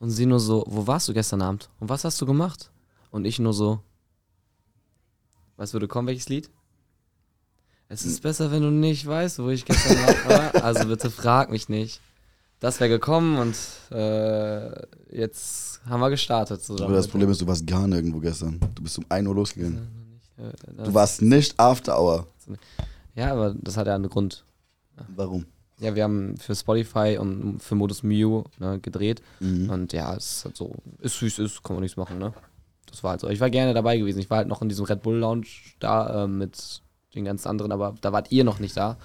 Und sie nur so, wo warst du gestern Abend? Und was hast du gemacht? Und ich nur so, was würde kommen, welches Lied? Es ist besser, wenn du nicht weißt, wo ich gestern war. Also bitte frag mich nicht. Das wäre gekommen und äh, jetzt haben wir gestartet. Aber das Problem ist, du warst gar nirgendwo gestern. Du bist um 1 Uhr losgegangen. äh, Du warst nicht After Hour. Ja, aber das hat ja einen Grund. Warum? Ja, wir haben für Spotify und für Modus Mew ne, gedreht. Mhm. Und ja, es ist halt so, ist es ist, kann man nichts machen, ne? Das war halt so. Ich war gerne dabei gewesen. Ich war halt noch in diesem Red Bull Lounge da äh, mit den ganzen anderen, aber da wart ihr noch nicht da.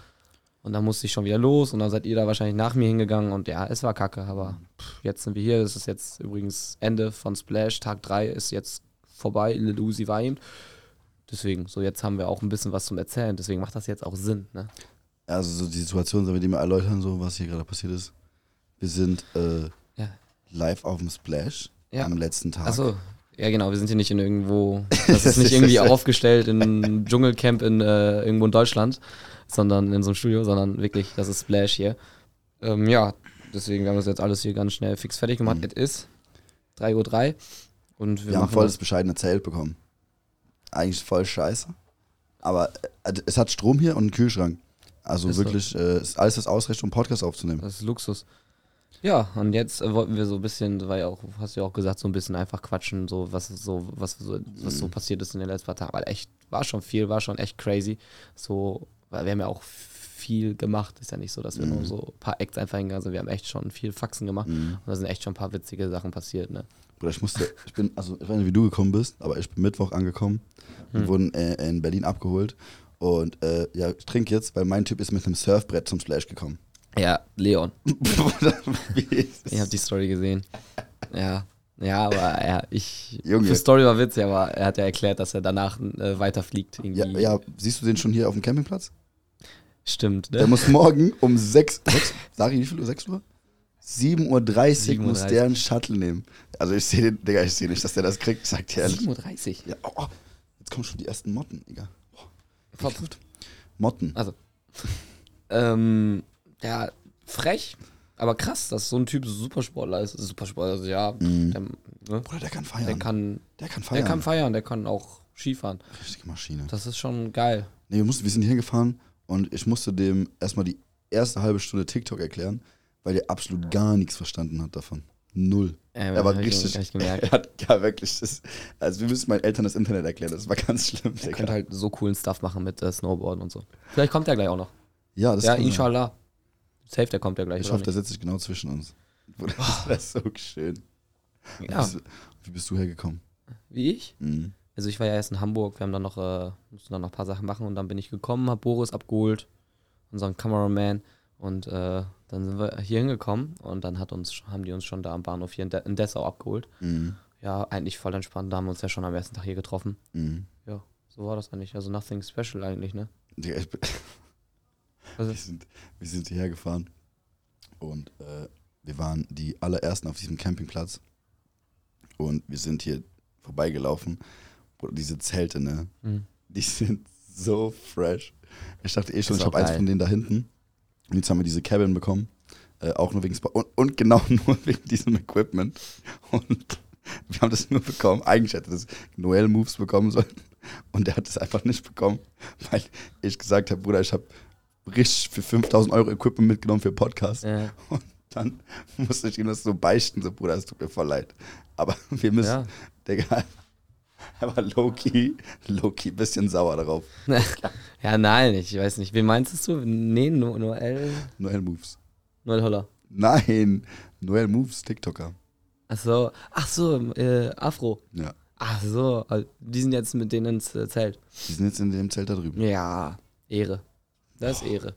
Und dann musste ich schon wieder los und dann seid ihr da wahrscheinlich nach mir hingegangen und ja, es war kacke, aber pff, jetzt sind wir hier. Das ist jetzt übrigens Ende von Splash. Tag 3 ist jetzt vorbei. War ihm. Deswegen, so jetzt haben wir auch ein bisschen was zum Erzählen. Deswegen macht das jetzt auch Sinn, ne? Also so die Situation, sollen wir die mal erläutern, so was hier gerade passiert ist. Wir sind äh, Ja. live auf dem Splash Ja. am letzten Tag. Achso, ja genau, wir sind hier nicht in irgendwo, das ist nicht irgendwie aufgestellt in einem Dschungelcamp in äh, irgendwo in Deutschland, sondern in so einem Studio, sondern wirklich, das ist Splash hier. Ähm, ja, deswegen haben wir das jetzt alles hier ganz schnell fix fertig gemacht. Mhm. Es ist 3.03 Uhr und wir, wir haben voll das bescheidene Zelt bekommen. Eigentlich voll scheiße. Aber äh, es hat Strom hier und einen Kühlschrank. Also Ist wirklich, äh, ist alles das ausreicht, um Podcast aufzunehmen. Das ist Luxus. Ja, und jetzt äh, wollten wir so ein bisschen, weil auch, hast du ja auch gesagt, so ein bisschen einfach quatschen, so was so, was so, was Mhm. so passiert ist in den letzten paar Tagen. Weil echt, war schon viel, war schon echt crazy. So, weil wir haben ja auch viel gemacht. Ist ja nicht so, dass wir Mhm. nur so ein paar Acts einfach hingegangen sind. Wir haben echt schon viel Faxen gemacht. Mhm. Und da sind echt schon ein paar witzige Sachen passiert, ne? Bruder, ich musste, ich bin, also ich weiß nicht, wie du gekommen bist, aber ich bin Mittwoch angekommen. Wir Hm. wurden äh, in Berlin abgeholt. Und äh, ja, ich trinke jetzt, weil mein Typ ist mit einem Surfbrett zum Splash gekommen. Ja, Leon. Ich habe die Story gesehen. Ja. Ja, aber ja, ich. Junge. Die Story war witzig, aber er hat ja erklärt, dass er danach äh, weiterfliegt. ja, ja, siehst du den schon hier auf dem Campingplatz? Stimmt, ne? Der muss morgen um 6, 6 sag ich wie viel Uhr? 6 Uhr? 7.30 Uhr muss 7.30 der einen Shuttle nehmen. Also ich sehe den, Digga, ich sehe nicht, dass der das kriegt, sag dir ehrlich. 7.30 Uhr. Ja, oh, oh, jetzt kommen schon die ersten Motten, Digga. Verpufft. Motten. Also. Ähm, ja, frech, aber krass, dass so ein Typ Supersportler ist. Supersportler, also ja, Mhm. der, ne? Bruder, der kann feiern. der kann, der kann der feiern. kann feiern, der kann auch Skifahren. Richtige Maschine. Das ist schon geil. Nee, wir, mussten, wir sind hingefahren und ich musste dem erstmal die erste halbe Stunde TikTok erklären, weil der absolut gar nichts verstanden hat davon. Null. Äh, Er war ich richtig. nicht gemerkt. Er hat ja wirklich. Das, also, wir müssen meinen Eltern das Internet erklären. Das war ganz schlimm. Der Digga. könnte halt so coolen Stuff machen mit äh, Snowboarden und so. Vielleicht kommt der gleich auch noch. ja, das ja, kann sein. inshallah. Safe, der kommt ja gleich. Ich hoffe, der sitzt sich genau zwischen uns. Das wäre so schön. ja, Wie, bist, wie bist du hergekommen? wie ich. Mhm. Also ich war ja erst in Hamburg, wir haben dann noch, äh, mussten dann noch ein paar Sachen machen und dann bin ich gekommen, hab Boris abgeholt, unseren Cameraman und äh, dann sind wir hier hingekommen und dann hat uns, haben die uns schon da am Bahnhof hier in, De in Dessau abgeholt. Mhm. Ja, eigentlich voll entspannt, da haben wir uns ja schon am ersten Tag hier getroffen. Mhm. Ja, so war das eigentlich, also nothing special eigentlich, ne? Digga, ich bin, Also, wir, sind, wir sind hierher gefahren und äh, wir waren die allerersten auf diesem Campingplatz und wir sind hier vorbeigelaufen. Bruder, diese Zelte, ne? mh. Die sind so fresh. Ich dachte eh schon, ich habe eins von denen da hinten. Und jetzt haben wir diese Cabin bekommen. Äh, auch nur wegen Spa und, und genau nur wegen diesem Equipment. Und wir haben das nur bekommen. Eigentlich hätte das Noel Moves bekommen sollen. Und der hat es einfach nicht bekommen, weil ich gesagt habe, Bruder, ich habe richtig für 5000 Euro Equipment mitgenommen für Podcast. ja, Dann musste ich ihm das so beichten, so Bruder, es tut mir voll leid. Aber wir müssen, ja. Digga, er war low-key, low-key bisschen sauer darauf. ja, nein, ich weiß nicht. Wen meinst du? Nee, no, Noel, Noel Moves. Noel Holler. Nein, Noel Moves, TikToker. Ach so, ach so, äh, Afro. Ja. Ach so, also die sind jetzt mit denen ins äh, Zelt. Die sind jetzt in dem Zelt da drüben. Ja, Ehre. Das ist Ehre.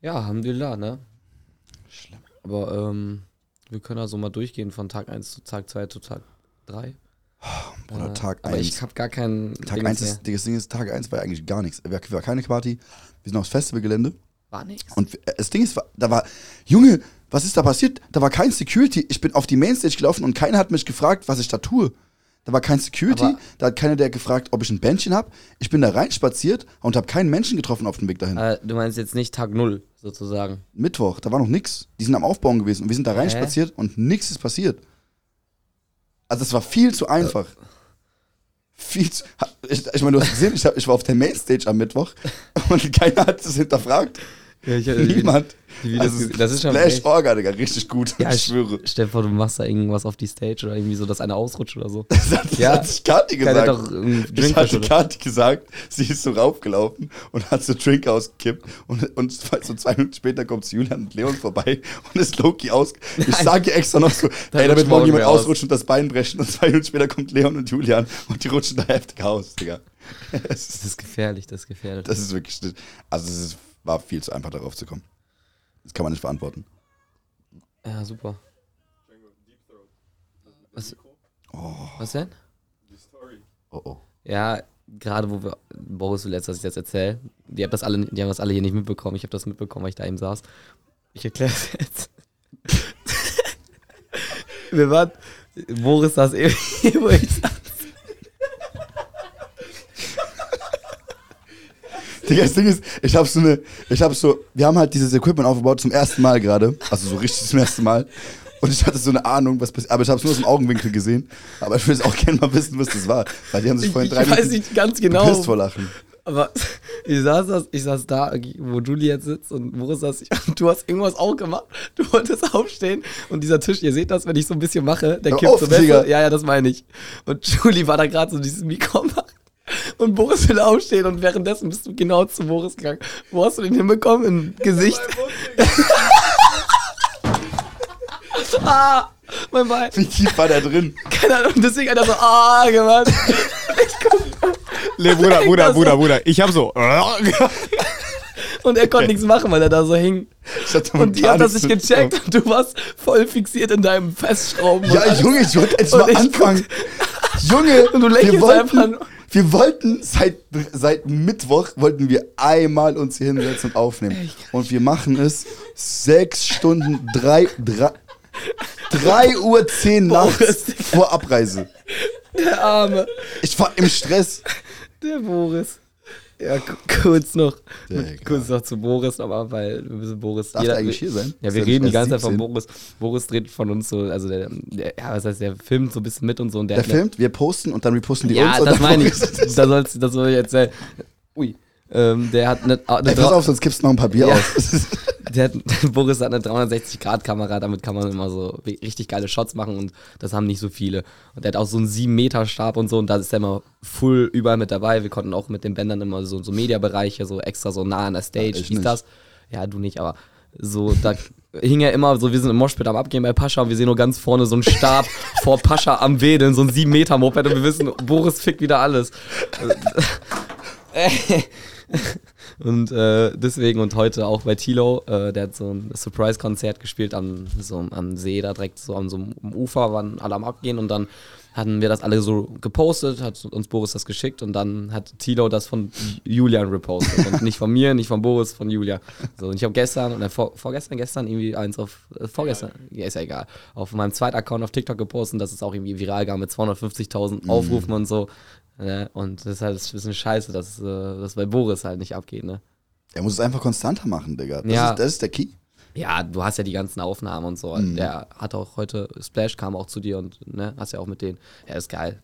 Ja, Alhamdulillah, ne? Schlimm. Aber ähm, wir können also mal durchgehen von Tag 1 zu Tag 2 zu Tag 3. Äh, Tag Aber 1. ich habe gar keinen. Tag Dings 1 mehr. ist, das Ding ist, Tag 1 war eigentlich gar nichts. Wir war keine Party. Wir sind aufs Festivalgelände. War nichts. Und wir- das Ding ist, da war, Junge, was ist da passiert? Da war kein Security. Ich bin auf die Mainstage gelaufen und keiner hat mich gefragt, was ich da tue. Da war kein Security, Aber- da hat keiner der gefragt, ob ich ein Bändchen habe. Ich bin da reinspaziert und habe keinen Menschen getroffen auf dem Weg dahin. Äh, du meinst jetzt nicht Tag Null, sozusagen. Mittwoch, da war noch nix. Die sind am Aufbauen gewesen und wir sind da reinspaziert und nichts ist passiert. Also es war viel zu einfach. Viel zu. Ich, ich meine, du hast gesehen, ich, hab, ich war auf der Mainstage am Mittwoch und keiner hat das hinterfragt. Ja, ich, Niemand. die Videos Also, gesehen. Das ist schon echt- Orga, Digga, richtig gut. Ja, ich schwöre. Stell dir vor, du machst da irgendwas auf die Stage oder irgendwie so, dass einer ausrutscht oder so. Das hat, das Ja. hat sich Kati gesagt. doch Drink hatte. Kati gesagt, sie ist so raufgelaufen und hat so Drink ausgekippt und, und so zwei Minuten später kommt Julian und Leon vorbei und ist Loki aus. Ich sage extra noch so, Da ey, da rutscht wird morgen jemand aus. ausrutschen und das Bein brechen und zwei Minuten später kommt Leon und Julian und die rutschen da heftig aus, Digga. Das ist, ist gefährlich, das ist gefährlich. das ist wirklich, also es ist, war viel zu einfach darauf zu kommen. Das kann man nicht verantworten. ja, super. Was, was denn? Oh oh. Ja, gerade wo wir, Boris will jetzt, dass ich das erzähle. Die, hab das alle, die haben das alle hier nicht mitbekommen. Ich habe das mitbekommen, weil ich da eben saß. Ich erkläre es jetzt. wir waren, Boris saß eben hier, wo ich saß. Digga, das Ding ist, ich hab so eine, ich hab so, wir haben halt dieses Equipment aufgebaut zum ersten Mal gerade, also so richtig zum ersten Mal. Und ich hatte so eine Ahnung, was passiert, aber ich habe es nur aus dem Augenwinkel gesehen. Aber ich will es auch gerne mal wissen, was das war, weil die haben sich Ich, vorhin ich drei weiß Minuten nicht ganz genau. vor Lachen. Aber ich saß, das, ich saß da, wo Julie jetzt sitzt und Boris saß und du hast irgendwas auch gemacht. Du wolltest aufstehen und dieser Tisch, ihr seht das, wenn ich so ein bisschen mache, der kippt auf, so besser. Ja, ja, das meine ich. Und Julie war da gerade so dieses Mikro macht. Und Boris will aufstehen und währenddessen bist du genau zu Boris gegangen. Wo hast du den hinbekommen? Im Gesicht? ah, mein Bein. Wie tief war der drin? Keine Ahnung, deswegen hat er so, ah, gemacht. Nee, Bruder, Bruder, Das Bruder, so- Bruder. Ich hab so. Und er konnte nichts machen, weil er da so hing. Ich Und die hat das nicht gecheckt und du warst voll fixiert in deinem Festschrauben. Ja. Junge, ich wollte jetzt mal ich anfangen. Junge, Und du lächelst wir wollten, einfach nur. Wir wollten seit, seit Mittwoch wollten wir einmal uns hier hinsetzen und aufnehmen. Und wir machen es sechs Stunden, drei, drei, drei Uhr zehn nachts Boris, vor Abreise. Der Arme. Ich war im Stress. Der Boris. Ja, ku- kurz noch. Digga. Kurz noch zu Boris, aber weil wir müssen Boris. Darf der eigentlich hier sein? Ja, wir reden die ganze Zeit von 17? Boris. Boris dreht von uns so, also der, der ja, was heißt, der filmt so ein bisschen mit und so. Und der, Der filmt, wir posten und dann reposten die Ja, uns. und das meine ich. Boris- Da soll's, das soll ich erzählen. Ui. Ähm, der hat eine, eine Ey, pass auf, sonst gibst du noch ein paar Bier Ja. aus. Der hat, Boris hat eine 360-Grad-Kamera, damit kann man immer so richtig geile Shots machen und das haben nicht so viele. Und der hat auch so einen 7-Meter-Stab und so und da ist er immer full überall mit dabei. Wir konnten auch mit den Bändern immer so, so Mediabereiche, so extra so nah an der Stage, dies, nicht. das. Ja, du nicht, aber so, da hing er immer so, wir sind im Moshpit am Abgehen bei Pascha und wir sehen nur ganz vorne so einen Stab vor Pascha am Wedeln, so ein 7-Meter-Moped und wir wissen, Boris fickt wieder alles. Und äh, deswegen und heute auch bei Tilo, äh, der hat so ein Surprise-Konzert gespielt am, so am See, da direkt so an so einem Ufer, waren alle am Abgehen und dann hatten wir das alle so gepostet, hat uns Boris das geschickt und dann hat Tilo das von Julian repostet. und nicht von mir, nicht von Boris, von Julia. So, und ich habe gestern, oder vor, vorgestern, gestern irgendwie eins auf, äh, vorgestern, ja, ist ja egal, auf meinem zweiten Account auf TikTok gepostet, dass es auch irgendwie viral ging mit 250.000 Aufrufen und so. Ne? Und das ist halt ein bisschen scheiße, dass äh, das bei Boris halt nicht abgeht, ne? Er muss es einfach konstanter machen, Digga. Das, Ja. ist, das ist der Key. Ja, du hast ja die ganzen Aufnahmen und so. Mhm. Der hat auch heute, Splash kam auch zu dir und ne, hast ja auch mit denen. Ja, ist geil.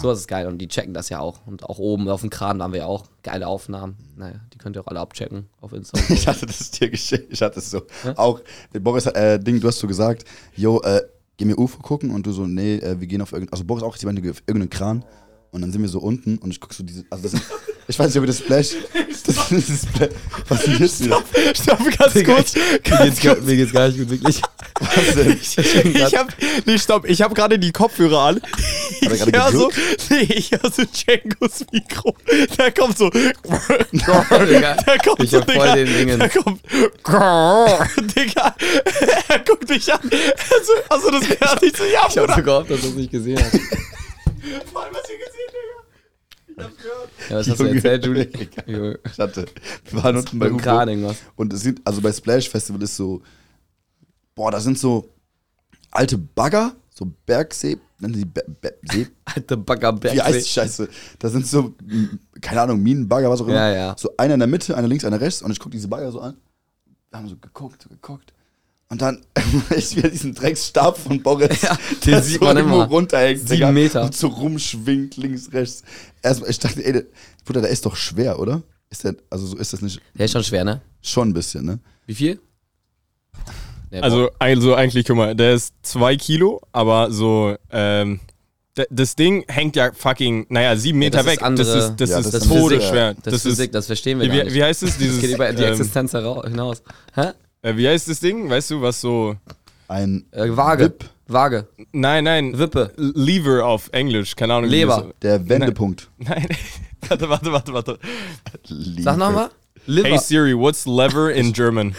So ist geil und die checken das ja auch. Und auch oben auf dem Kran haben wir ja auch geile Aufnahmen. Naja, die könnt ihr auch alle abchecken auf Instagram. Ich hatte das dir geschickt. Ich hatte es so. Auch, der Boris, äh, Ding, du hast so gesagt, yo, äh, geh mir UFO gucken und du so, nee, äh, wir gehen auf irgendeinen, also Boris auch, meinte, auf irgendeinen Kran. Und dann sind wir so unten und ich guck so diese, also das sind, ich weiß nicht, ob ihr das Splash, das ist das Splash, was ist das wieder? Stopp, ganz kurz. mir, Ganz geht's, gar- kurz. mir geht's gar nicht gut, wirklich. Was denn? Ich hab, nee, stopp, ich hab gerade die Kopfhörer an. er Ich gerade hör so, nee, ich hör so Django's Mikro. Da kommt so, Digga, da kommt ich so, hab voll den Dingen. Da kommt, Digga, er guckt mich an. Also, also das gehört nicht so, ja, Ich hab Bruder. so gehofft, dass du es nicht gesehen hast. Vor allem, was ihr gesehen, Digga. Ich hab's gehört. Ja, was hast du erzählt. Junge. Ich hatte, wir waren unten bei UFO. Und es sind, also bei Splash Festival ist so, boah, da sind so alte Bagger, so Bergsee, nennen die Be Be See Alte Baggerberg. wie heißt die Scheiße? Da sind so, keine Ahnung, Minenbagger, was auch immer. Ja, ja. So einer in der Mitte, einer links, einer rechts. Und ich gucke diese Bagger so an. Wir haben so geguckt, geguckt. Und dann ich wieder diesen Drecksstab von Boris, Ja, den der sieht so man irgendwo immer. runterhängt. Sieben Meter. Und so rumschwingt, links, rechts. Erstmal, ich dachte, ey, der, Bruder, der ist doch schwer, oder? Ist der, also so ist das nicht Der ist schon schwer, ne? schon ein bisschen, ne? Wie viel? Also, also eigentlich, guck mal, der ist zwei Kilo, aber so, ähm, das Ding hängt ja fucking, naja, sieben Meter das ist weg. andere- das ist, das Ja, ist das ist todesschwer. Das, ist Physik, das verstehen wir wie, gar nicht. wie heißt es? das Dieses, geht über die ähm, Existenz hinaus. Hä? Äh, wie heißt das Ding? Weißt du, was so. Ein Äh, Waage. Wip. Waage. Nein, nein. Wippe. Lever auf Englisch, keine Ahnung. wie Leber. der Wendepunkt. Nein. warte, warte, warte, warte. Sag nochmal. Liver. Hey Siri, what's lever in German?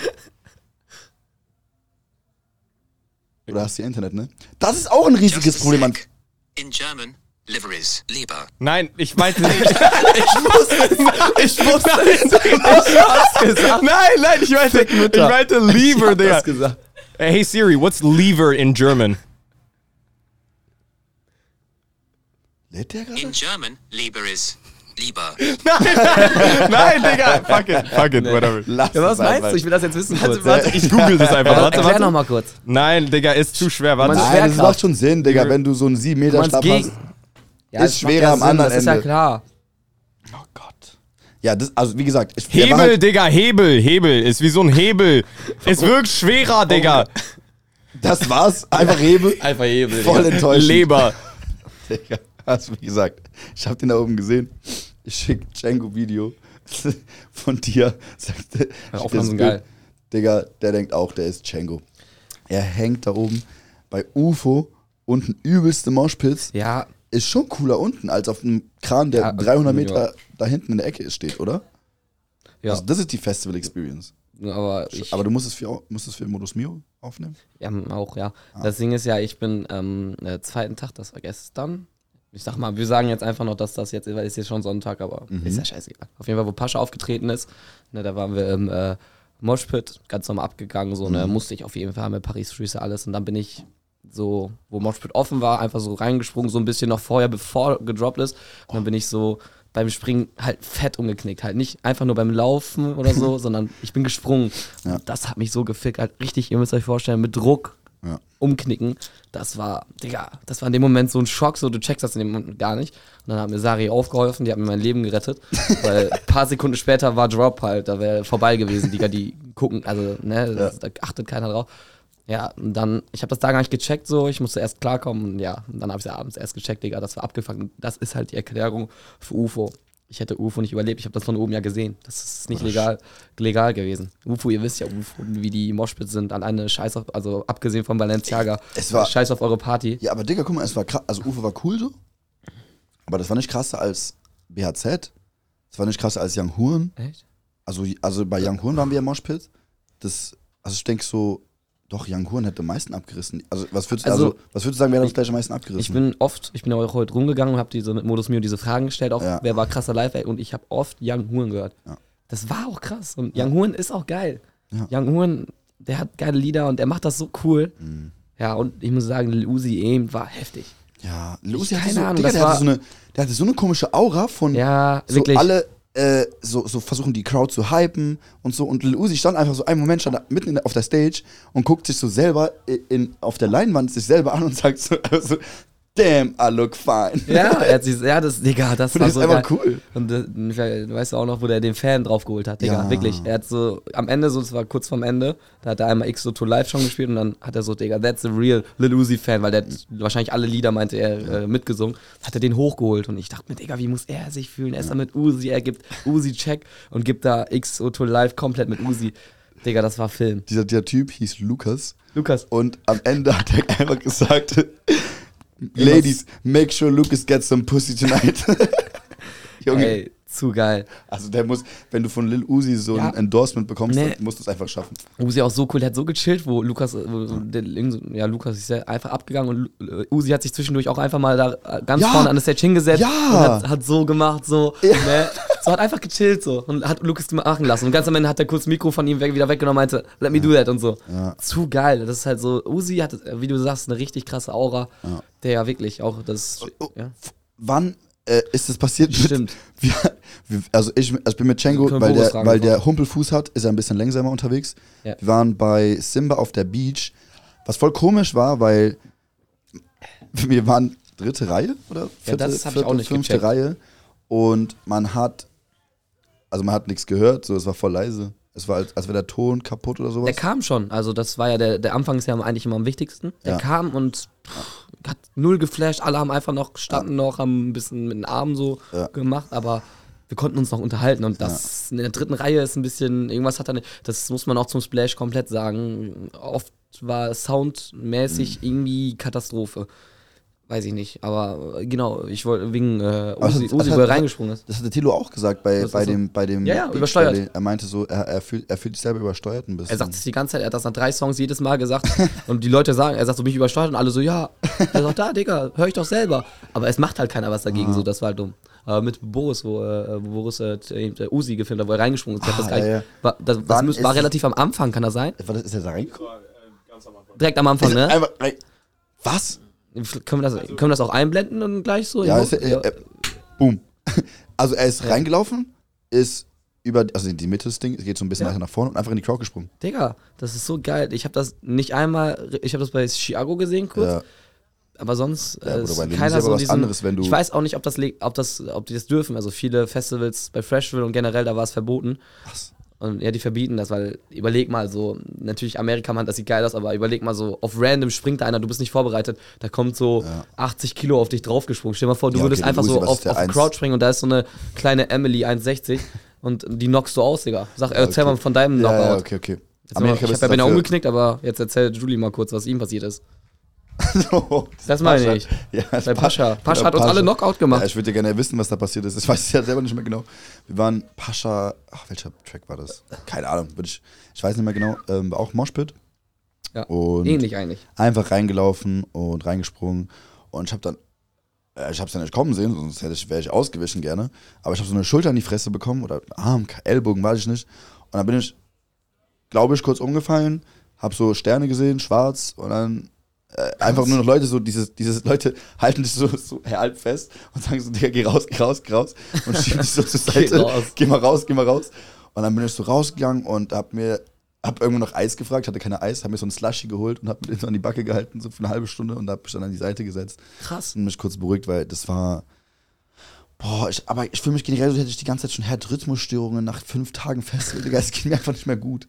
Oder hast du Internet, ne? Das ist auch ein riesiges Problem. Man, sec. In German, liver is Leber. Nein, ich meinte nicht. ich wusste es. Ich wusste es. Ich hab's gesagt. nein, nein, ich meinte, ich meinte lever, Digga. gesagt. Hey Siri, what's lever in German? lädt der gerade? In German, Leber is Lieber. Nein, Digga, fuck it, fuck it, whatever. Lass Ja, was es meinst einfach. du? Ich will das jetzt wissen kurz. Warte, ich google das einfach. Warte, Erklär warte. noch mal kurz. Nein, Digga, ist zu schwer. Warte. Nein, das macht schon Sinn, Digga, wenn du so einen 7 Meter Stab hast. Ja, Ist schwerer ja am Sinn, anderen Das ist ja Ende. klar. Oh Gott. Ja, das, also wie gesagt, ich Hebel, halt, Digga, Hebel, Hebel. Ist wie so ein Hebel. Es wirkt schwerer, Digga. das war's, einfach Hebel. Einfach Hebel. Voll enttäuschend. Leber. Digga, also wie gesagt, ich hab den da oben gesehen. Ich schick Django-Video von dir. Sagt, schick dir Aufnahmen das sind geil. Digga, der denkt auch, der ist Django. Er hängt da oben bei UFO unten übelste Moshpits. Ja, Ist schon cooler unten, als auf einem Kran, der Ja, 300 ja. Meter da hinten in der Ecke steht, oder? ja. Also das ist die Festival Experience. aber ich, Aber du musst es für, musst es für Modus Mio aufnehmen? Ja, auch, ja. Ah. Das Ding ist ja, ich bin am äh, zweiten Tag, das war gestern. Ich sag mal, wir sagen jetzt einfach noch, dass das jetzt, weil es ist jetzt schon Sonntag, aber Mhm. ist ja scheißegal. Auf jeden Fall, wo Pascha aufgetreten ist, ne, da waren wir im äh, Moshpit, ganz normal abgegangen, so, Mhm. ne, musste ich auf jeden Fall mit Paris Freeze alles und dann bin ich so, wo Moshpit offen war, einfach so reingesprungen, so ein bisschen noch vorher, bevor gedroppt ist. Und dann bin ich so beim Springen halt fett umgeknickt. Halt nicht einfach nur beim Laufen oder so, sondern ich bin gesprungen. Ja. Das hat mich so gefickt, halt richtig, ihr müsst euch vorstellen, mit Druck Ja. umknicken. Das war, Digga, das war in dem Moment so ein Schock, so du checkst das in dem Moment gar nicht. Und dann hat mir Sari aufgeholfen, die hat mir mein Leben gerettet. weil ein paar Sekunden später war Drop halt, da wäre vorbei gewesen, Digga, die gucken, also, ne, das, da achtet keiner drauf. Ja, und dann, ich habe das da gar nicht gecheckt, so, ich musste erst klarkommen und ja, und dann habe ich es abends erst gecheckt, Digga, das war abgefangen. Das ist halt die Erklärung für UFO. Ich hätte UFO nicht überlebt, ich habe das von oben ja gesehen. Das ist nicht legal, legal gewesen. UFO, ihr wisst ja, UFO, wie die Moshpits sind, alleine scheiß auf, also abgesehen von Balenciaga, Es war- scheiß auf eure Party. Ja, aber Digga, guck mal, es war krass. Also UFO war cool so. Aber das war nicht krasser als BHZ. Das war nicht krasser als Young Huren. Echt? Also, also bei Young Huren waren wir im Moshpit. Das, also ich denke so, doch, Young Huren hätte am meisten abgerissen. Also was würdest, also, Also, was würdest du sagen, wer hat das gleich am meisten abgerissen? Ich bin oft, ich bin auch heute rumgegangen und habe diese mit Modus Mio diese Fragen gestellt, auch Ja. wer war krasser live und ich habe oft Young Huren gehört. Ja. Das war auch krass und Young Huren ist auch geil. Young Huren, der hat geile Lieder und der macht das so cool. Mhm. Ja, und ich muss sagen, Lil Uzi Aim war heftig. ja, Lucy Ich- hatte so, Ahnung, Digga, das der, hatte so eine, der hatte so eine komische Aura von Ja, so wirklich. alle äh, so, so versuchen die Crowd zu hypen und so. Und Lil Uzi stand einfach so einen Moment stand mitten in auf der Stage und guckt sich so selber in, auf der Leinwand sich selber an und sagt so, also, damn, I look fine. Ja, er hat sich, ja, das, Digga, das war so ist einfach geil. cool. Und äh, du weißt auch noch, wo der den Fan draufgeholt hat, Digga, Ja. wirklich. Er hat so, am Ende, so, das war kurz vorm Ende, da hat er einmal X so to Live schon gespielt und dann hat er so, Digga, that's a real Lil Uzi Fan, weil der hat wahrscheinlich alle Lieder, meinte er, äh, mitgesungen, hat er den hochgeholt und ich dachte mir, Digga, wie muss er sich fühlen? Er ist da mit Uzi, er gibt Uzi Check und gibt da X to Live komplett mit Uzi. Digga, das war Film. Dieser, dieser Typ hieß Lukas Lukas. und am Ende hat er einfach gesagt, Ladies, make sure Lucas gets some pussy tonight. Junge, Ey, Zu geil. Also der muss, wenn du von Lil Uzi so Ja. ein Endorsement bekommst, Nee. dann musst du es einfach schaffen. Uzi auch so cool, der hat so gechillt, wo Lukas, wo der, ja, Lukas ist ja einfach abgegangen und äh, Uzi hat sich zwischendurch auch einfach mal da äh, ganz Ja. vorne an der Stage hingesetzt Ja. und hat, hat so gemacht, so, ne? so hat einfach gechillt so und hat Lukas machen lassen und ganz am Ende hat er kurz das Mikro von ihm weg, wieder weggenommen und meinte, let me do that und so. Zu geil, das ist halt so, Uzi hat, äh, wie du sagst, eine richtig krasse Aura, der ja wirklich auch das, Oh, ja. Wann äh, ist das passiert? mit- Stimmt. Wir, wir, also, ich, also bin mit wir weil Boris der, weil der Humpelfuß hat, ist er ein bisschen langsamer unterwegs. Ja. Wir waren bei Simba auf der Beach, was voll komisch war, weil wir waren dritte Reihe oder vierte, ich vierte, auch nicht fünfte gecheckt. Reihe und man hat, also man hat nichts gehört, so es war voll leise. Es war, als, als wäre der Ton kaputt oder sowas. Der kam schon, also das war ja der, der Anfang ist ja eigentlich immer am wichtigsten. Der Ja. kam und pff, hat null geflasht, alle haben einfach noch, standen noch, haben ein bisschen mit den Armen so Ja. gemacht, aber wir konnten uns noch unterhalten und das in der dritten Reihe ist ein bisschen, irgendwas hat er nicht, das muss man auch zum Splash komplett sagen. Oft war soundmäßig Mhm. irgendwie Katastrophe. Weiß ich nicht, aber äh, genau, ich wollte wegen äh, das- Usi, das Usi wo er reingesprungen ist. Das hat der Tilo auch gesagt bei, Das bei, so. dem, bei dem Ja, ja, Beach übersteuert. Ballet. Er meinte so, er, er, fühlt, er fühlt sich selber übersteuert ein bisschen. Er sagt es die ganze Zeit, er hat das nach drei Songs jedes Mal gesagt. und die Leute sagen, er sagt so, mich übersteuert und alle so, ja. Er sagt, da, Digga, hör ich doch selber. Aber es macht halt keiner was dagegen, so, das war halt dumm. Aber mit Boris, wo, äh, Boris äh, äh, Uzi gefilmt hat, wo er reingesprungen ist, ich hab das Ah, gar nicht, ja, ja. War, das, das müß, war relativ am Anfang, kann das sein? Was ist er da reingekommen? Direkt am Anfang, ne? Einfach. Was? Können wir, das, können wir das auch einblenden und gleich so? Ja, ist, äh, äh, boom. Also er ist reingelaufen, ist über, also in die Mitte des Ding, geht so ein bisschen Ja. nach vorne und einfach in die Crowd gesprungen. Digga, das ist so geil. Ich habe das nicht einmal, ich habe das bei Chiago gesehen kurz. Ja. Aber sonst Ja, Bruder, ist Lilly keiner so was diesen, anderes, wenn du- Ich weiß auch nicht, ob das, ob das, ob die das dürfen. Also viele Festivals bei Freshville und generell da war es verboten. Was? Und ja, die verbieten das, weil überleg mal so, natürlich Amerika man, das sieht geil aus, aber überleg mal so, auf random springt da einer, du bist nicht vorbereitet, da kommt so 80 Kilo auf dich draufgesprungen. Stell dir mal vor, du Ja, würdest okay, einfach Lucy, so auf, auf? Crowd springen und da ist so eine kleine Emily 1,60 und die knockst du aus, Digga. Sag, erzähl okay. mal von deinem Ja, Knockout. ja, okay, okay. Jetzt mal, ich bist hab ja umgeknickt, aber jetzt erzählt Julie mal kurz, was ihm passiert ist. So, Das meine Pascha. ich. Ja, das Bei Pascha. Pascha Ja, hat uns alle Knockout gemacht. Ja, ich würde ja gerne wissen, was da passiert ist. Ich weiß es ja selber nicht mehr genau. Wir waren Pascha, ach, welcher Track war das? Keine Ahnung, ich, ich weiß nicht mehr genau. Ähm, war auch Moshpit. Ja, Und Ähnlich eigentlich. einfach reingelaufen und reingesprungen. Und ich habe dann, äh, ich habe es ja nicht kommen sehen, sonst hätte ich, wäre ich ausgewichen gerne. Aber ich habe so eine Schulter in die Fresse bekommen oder Arm, Ellbogen, weiß ich nicht. Und dann bin ich, glaube ich, kurz umgefallen, habe so Sterne gesehen, schwarz und dann äh, einfach nur noch Leute so, dieses, dieses Leute halten dich so, so halb fest und sagen so, Digga, geh raus, geh raus, geh raus und schieben dich so zur Geh Seite. raus. Geh mal raus, geh mal raus. Und dann bin ich so rausgegangen und hab mir, hab irgendwo noch Eis gefragt, hatte keine Eis, hab mir so ein Slushy geholt und hab mir den so an die Backe gehalten, so für eine halbe Stunde und hab mich dann an die Seite gesetzt Krass. und mich kurz beruhigt, weil das war. Boah, ich, aber ich fühle mich generell so, hätte ich die ganze Zeit schon Herzrhythmusstörungen nach fünf Tagen fest. Digga, es ging mir einfach nicht mehr gut.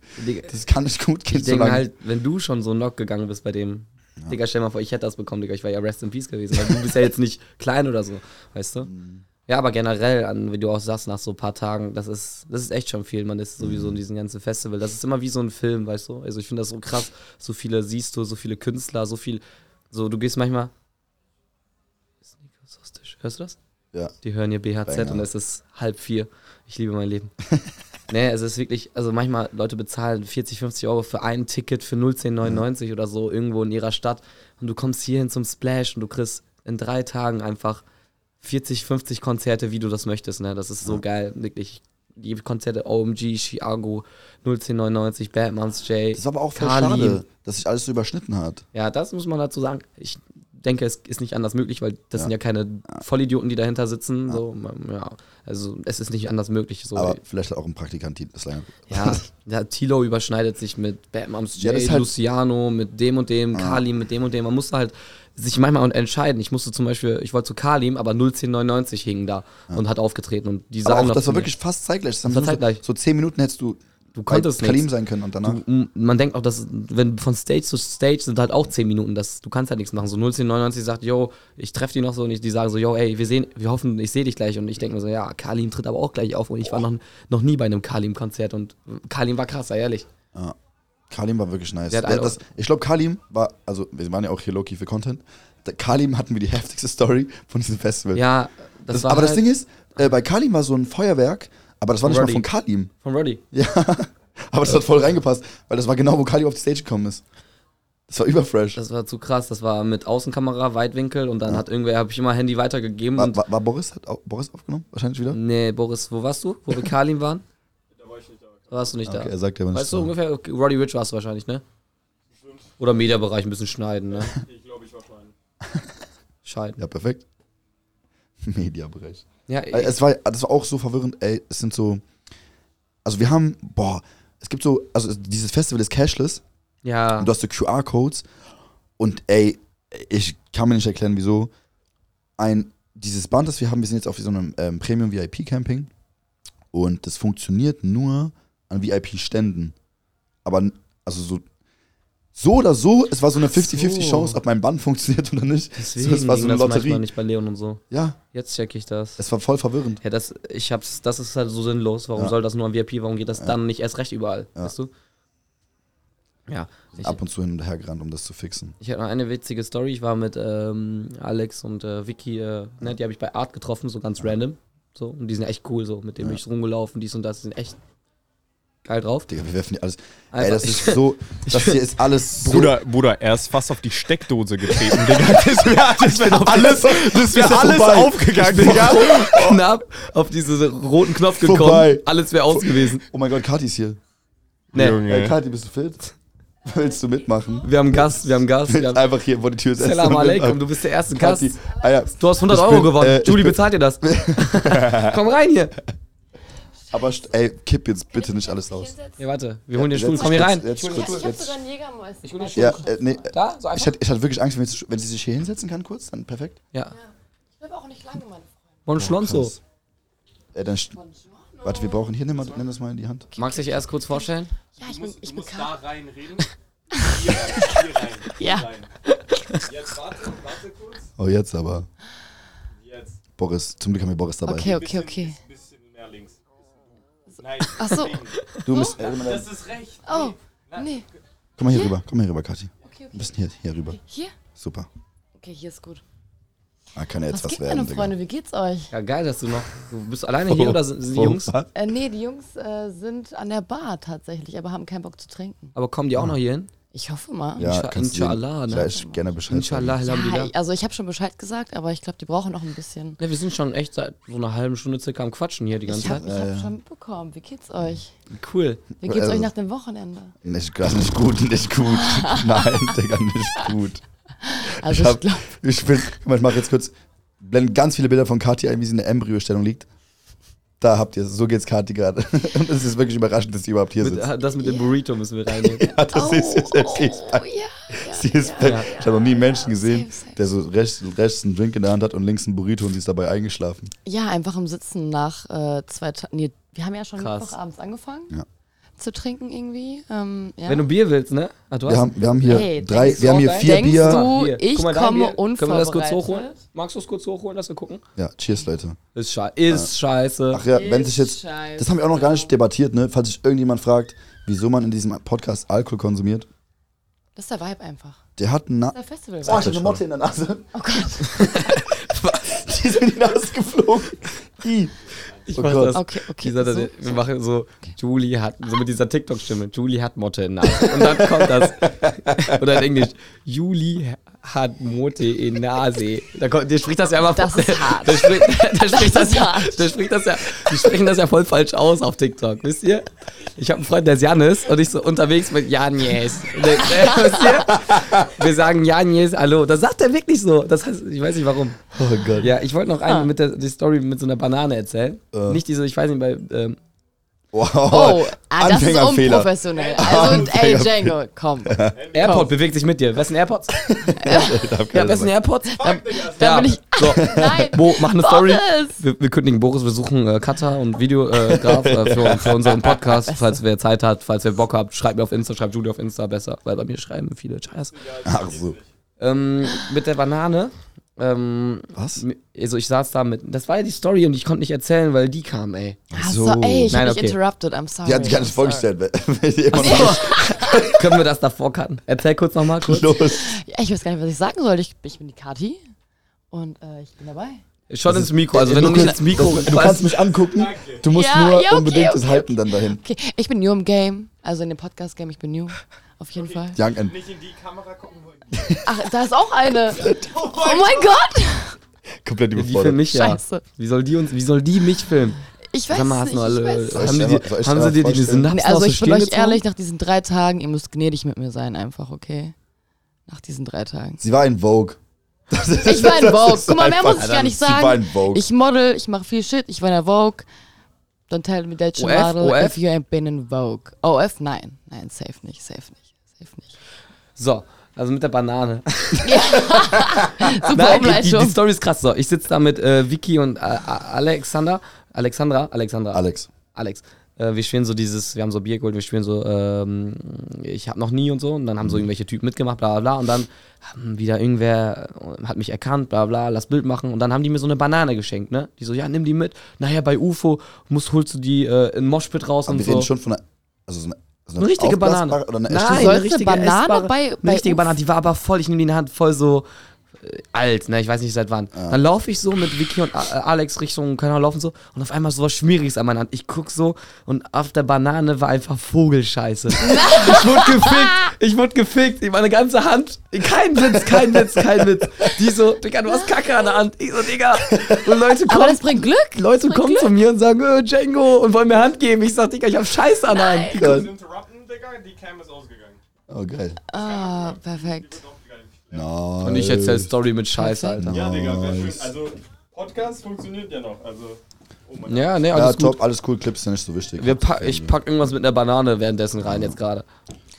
Das kann nicht gut gehen, Ich so denke lange. halt, wenn du schon so knock gegangen bist bei dem, Digga, stell mal vor, ich hätte das bekommen, Digga, ich war ja Rest in Peace gewesen, weil du bist ja jetzt nicht klein oder so, weißt du? Mhm. Ja, aber generell, an, wie du auch sagst, nach so ein paar Tagen, das ist, das ist echt schon viel. Man ist sowieso in Mhm. diesem ganzen Festival. Das ist immer wie so ein Film, weißt du? Also ich finde das so krass. So viele siehst du, so viele Künstler, so viel. So, du gehst manchmal. Aus Tisch. Hörst du das? Ja. Die hören hier BHZ Banger. und es ist halb vier. Ich liebe mein Leben. nee, es ist wirklich, also manchmal Leute bezahlen 40, 50 Euro für ein Ticket für 01099 oder so irgendwo in ihrer Stadt und du kommst hierhin zum Splash und du kriegst in drei Tagen einfach 40, 50 Konzerte, wie du das möchtest. Ne? Das ist so geil, wirklich. Die Konzerte OMG, Chiago, 01099, Batman's J. Das ist aber auch voll Kalim. schade, dass sich alles so überschnitten hat. Ja, das muss man dazu sagen. Ich denke, es ist nicht anders möglich, weil das Ja. sind ja keine Vollidioten, die dahinter sitzen. So, man- ja, also es ist nicht anders möglich. So. Aber vielleicht auch ein Praktikant, das lange. ja, ja, Tilo überschneidet sich mit Batman's J, Ja, das halt- Luciano, mit dem und dem, Kalim, mit dem und dem. Man musste halt sich manchmal entscheiden. Ich musste zum Beispiel, ich wollte zu Kalim, aber 01099 hing da und hat aufgetreten. Und die Aber sagen auch, noch das war wirklich fast zeitgleich. Das haben war nur so, zeitgleich. so zehn Minuten hättest du, Du konntest bei Kalim sein können und danach. Du, man denkt auch, dass, wenn von Stage zu Stage sind halt auch 10 Minuten, das, du kannst halt nichts machen. So 01099 sagt, yo, ich treffe die noch so und ich, die sagen so, yo, ey, wir sehen, wir hoffen, ich sehe dich gleich. Und ich denke mir so, ja, Kalim tritt aber auch gleich auf und ich war noch, noch nie bei einem Kalim-Konzert und Kalim war krass, sei ehrlich. Kalim war wirklich nice. Das, ich glaube, Kalim war, also wir waren ja auch hier Loki für Content. Kalim hatten wir die heftigste Story von diesem Festival. Ja, das, Das, war aber das halt, Ding ist, äh, bei Kalim war so ein Feuerwerk, aber das war nicht Roddy. mal von Kalim. Von Roddy. Ja, aber das hat voll reingepasst, weil das war genau, wo Kalim auf die Stage gekommen ist. Das war überfresh. Das war zu krass. Das war mit Außenkamera, Weitwinkel und dann hat irgendwer, habe ich immer Handy weitergegeben War, und. war, war Boris, hat auch Boris aufgenommen? Wahrscheinlich wieder? Nee, Boris, wo warst du? Wo wir Kalim waren? Da war ich nicht da. Warst du nicht Okay, da? er sagt ja Weißt du so. ungefähr, okay, Roddy Rich warst du wahrscheinlich, ne? Oder Mediabereich ein bisschen schneiden, ne? Ich glaube, ich war klein. Scheiden. Ja, perfekt. Mediabereich. Ja, Äh, Es war, das war auch so verwirrend, ey, es sind so, also wir haben, boah, es gibt so, also dieses Festival ist cashless. Ja. und du hast so QR-Codes und ey, ich kann mir nicht erklären, wieso. Ein, dieses Band, das wir haben, wir sind jetzt auf so einem ähm, Premium-VIP-Camping und das funktioniert nur an VIP-Ständen, aber, also so, so oder so, es war so eine 50-50 so. Chance, ob mein Band funktioniert oder nicht. Deswegen es war so eine das manchmal Lotterie. nicht bei Leon und so. Ja, Jetzt check ich das. es war voll verwirrend. Ja, das, ich hab's, das ist halt so sinnlos. Warum Ja. soll das nur am VIP? Warum geht das dann nicht erst recht überall? Ja. Weißt du? Ja. Ich, Ab und zu hin und her gerannt, um das zu fixen. ich hatte noch eine witzige Story. Ich war mit ähm, Alex und äh, Vicky, äh, ne, die habe ich bei Art getroffen, so ganz random. So, und die sind echt cool, so. Mit dem bin ich rumgelaufen, dies und das. Die sind echt geil drauf. Digga, wir werfen die alles. Ey, Einfach- das ist so. Das hier ist alles so. Bruder, Bruder, er ist fast auf die Steckdose getreten, Digga. Das wäre das wär alles, das wär Ist alles vorbei. aufgegangen, Ich bin Digga. knapp auf diesen roten Knopf gekommen. Vorbei. Alles wäre aus gewesen. Oh mein Gott, Kathi ist hier. Nee, Junge. Ey, Kathi, bist du fit? Willst du mitmachen? wir haben Gast, wir haben Gast. Wir haben Einfach hier vor die Tür setzen. Salam alaikum, du bist der erste Gast. Ah ja, Du hast 100 Ich Euro bin, gewonnen. äh, Julie bezahlt dir das. Komm rein hier. Aber ey, kipp jetzt bitte nicht alles aus. Ja, warte, wir holen den Stuhl. Komm hier rein. Jetzt Ja, ich hab sogar einen Jägermeister. Ich hol den Ja, äh, nee, Da, so ich einfach. hatte, ich hatte wirklich Angst, wenn, sie- wenn sie sich hier hinsetzen kann kurz, dann perfekt. Ja. Ich bleib auch nicht lange, meine Freunde. Bon Schlonzo. Äh, dann warte, wir brauchen hier, nimm, mal, nimm das mal in die Hand. Magst du dich erst kurz vorstellen? Ja, ich bin, ich bin Kat. reinreden. Hier rein, hier rein. Ja. Jetzt warte, warte kurz. Oh, jetzt aber. Jetzt. Boris, zum Glück haben wir Boris dabei. Okay, okay, okay. Nein. Ach so. Du bist, äh, Das ist recht. Oh, nee. komm mal hier rüber, komm mal hier rüber, Kathi. Okay, Ein okay. bisschen hier, hier rüber. Hier? Super. Okay, hier ist gut. Ah, kann ja jetzt Was was, geht, werden, meine. Freunde? Wie geht's euch? Ja, geil, dass du noch. Du bist alleine hier oder sind sind die Oh, Jungs? Äh, nee, die Jungs äh, sind an der Bar tatsächlich, aber haben keinen Bock zu trinken. Aber kommen die auch noch hier hin? Ich hoffe mal. Ja, Insha- Inshallah, ne? gleich gerne Bescheid Inshallah. Ja, ich- also ich habe schon Bescheid gesagt, aber ich glaube, die brauchen noch ein bisschen. Ne, wir sind schon echt seit so einer halben Stunde circa am Quatschen hier die ganze Ich habe Zeit. hab schon mitbekommen. Wie geht's euch? Cool. Wie geht's Also- euch nach dem Wochenende? Nicht, gar nicht gut, nicht gut. Nein, Digga, nicht gut. Also ich, ich, hab, glaube, ich bin, guck mal, ich mache jetzt kurz, blenden ganz viele Bilder von Kathi ein, wie sie in der Embryostellung liegt. Da habt ihr es, so geht's Kathi gerade. Und es ist wirklich überraschend, dass sie überhaupt hier Mit, sitzt. das mit dem Burrito müssen wir reinnehmen. Ja, das ist oh, ist, oh, ja, sie ist Ja. Ich habe noch nie einen Menschen gesehen, der so rechts, rechts einen Drink in der Hand hat und links einen Burrito und sie ist dabei eingeschlafen. ja, einfach im Sitzen nach äh, zwei Tagen. Nee, wir haben ja schon. Mittwochabends angefangen Ja. Zu trinken irgendwie. Ähm, ja. Wenn du Bier willst, ne? Ah, du Wir haben, wir haben hier Hey, drei, wir haben hier vier denkst Bier. du- ich mal, komme Bier. Können wir das kurz unvorbereitet. hochholen? Magst du es kurz hochholen, dass wir gucken? Ja, cheers, Leute. Ist, schei ist scheiße. Ach ja, wenn Ist sich jetzt, scheiße. das haben wir auch noch gar nicht debattiert, ne? Falls sich irgendjemand fragt, wieso man in diesem Podcast Alkohol konsumiert. Das ist der Vibe einfach. Der hat einen Na Das ist der Festival. Oh, ich eine Motte in der Nase. Oh Gott. Die ist mir in die Nase geflogen. I. Ich Oh mach Gott. das. Okay, okay. Dieser, so, wir machen so, Julie hat, so mit dieser TikTok-Stimme, Julie hat Motte in Nase. Und dann kommt das, oder in Englisch, Julie hat Motte in Nase. Da kommt, der spricht das ja immer Das voll- ist hart. Der spricht, der spricht das, ist ja, hart. der spricht das ja, die sprechen das ja voll falsch aus auf TikTok, wisst ihr? Ich habe einen Freund, der ist Janis und ich so unterwegs mit Janjes. Und der- der- Wisst ihr? Wir sagen Janjes, hallo. Das sagt er wirklich so. Das heißt, ich weiß nicht warum. Oh Gott. Ja, ich wollte noch eine Ah. mit der die Story mit so einer Banane erzählen. Äh. Nicht diese, ich weiß nicht, bei ähm, Wow. Oh, ah, das ist unprofessionell. Also, ey. Django, komm. AirPod bewegt sich mit dir. Wessen AirPods? ja, wessen AirPods? Ja, dann bin ich. So. Nein. Bo, mach eine Story. Boris! Wir, wir kündigen Boris, wir suchen äh, Cutter und Videograf äh, für, für unseren Podcast. Falls wer Zeit hat, falls wer Bock habt, schreibt mir auf Insta, schreibt Julie auf Insta besser, weil bei mir schreiben viele Scheiß. Ach so. Ähm, mit der Banane. Ähm, Was? Also ich saß da mit. Das war ja die Story und ich konnte nicht erzählen, weil die kam, ey. Ach so. so, ey, ich Nein, hab dich okay. interrupted, I'm sorry. Die hat sich gar nicht vorgestellt. Können wir das davor cutten? Erzähl kurz nochmal kurz. los. Ja, ich weiß gar nicht, was ich sagen soll. Ich, ich bin die Kati und äh, ich bin dabei. Schon Das ins Mikro. Also wenn du du ins Mikro. das, du kannst mich angucken, du musst Ja, nur ja, okay, unbedingt das okay, Hypen dann dahin. Okay, ich bin new im Game, also in dem Podcast-Game, ich bin new. Auf jeden Fall. Young and Nicht in die Kamera gucken. Ach, da ist auch eine. Oh mein Gott! komplett Die überfordert. filmen mich ja. Scheiße. Wie soll die uns, wie soll die mich filmen? Ich weiß mal, nicht. alle, ich weiß haben, die, dir haben sie dir die? Synapsen Nee, also ich bin euch gezogen? ehrlich, nach diesen drei Tagen, ihr müsst gnädig mit mir sein, einfach, okay? Nach diesen drei Tagen. Sie war in Vogue. Das ist- Ich war in Vogue. Guck mal, mehr muss ich gar nicht Sie war sagen. in Vogue. Ich model, ich mache viel Shit, ich war in der Vogue. Don't tell me that you OF, model OF? if you ain't been in Vogue. OF, nein. Nein, safe nicht, safe nicht, safe nicht. So, also mit der Banane. Super Nein, die, die, die Story ist krass. So, ich sitze da mit äh, Vicky und äh, Alexander. Alexandra? Alexandra. Alex. Alex. Äh, wir spielen so dieses, wir haben so Bier geholt, wir spielen so, ähm, ich hab noch nie und so. Und dann haben so irgendwelche Typen mitgemacht, bla bla bla. Und dann haben wieder irgendwer, äh, hat mich erkannt, bla bla, lass Bild machen. Und dann haben die mir so eine Banane geschenkt, ne? Die so, ja, nimm die mit. Nachher bei UFO musst, holst du die äh, in Moshpit raus Aber und wir so. reden schon von einer, also so eine, so Eine richtige aufblasbare Banane. Oder eine Nein, eine richtige eine Banane bei- Eine bei richtige Uf- Banane, die war aber voll, ich nehme die in die Hand voll so alt, ne, ich weiß nicht seit wann. Dann laufe ich so mit Vicky und äh, Alex Richtung Kölner laufen so und auf einmal so was Schmieriges an meiner Hand. Ich guck so und auf der Banane war einfach Vogelscheiße. ich wurde gefickt, ich wurde gefickt, ich meine ganze Hand, kein Witz, kein Witz, kein Witz. Die so, Digga, du hast Kacke an der Hand. Ich so, Digga. Und Leute Aber kommen, das bringt Glück. Leute bringt kommen Glück. zu mir und sagen, äh, Django und wollen mir Hand geben. Ich sag, Digga, ich hab Scheiße an der Hand. Gott. Interrupten, Digga, die Cam ist ausgegangen. Oh, geil. Ah, perfekt. Nice. Und ich erzähl Story mit Scheiße, Alter. Ja, Digga, wäre schön. Also, Podcast funktioniert ja noch. Also, oh mein Ja, nee, Ja, alles gut. top, alles cool, Clips sind nicht so wichtig. Wir pa ich pack irgendwas mit einer Banane währenddessen rein jetzt gerade.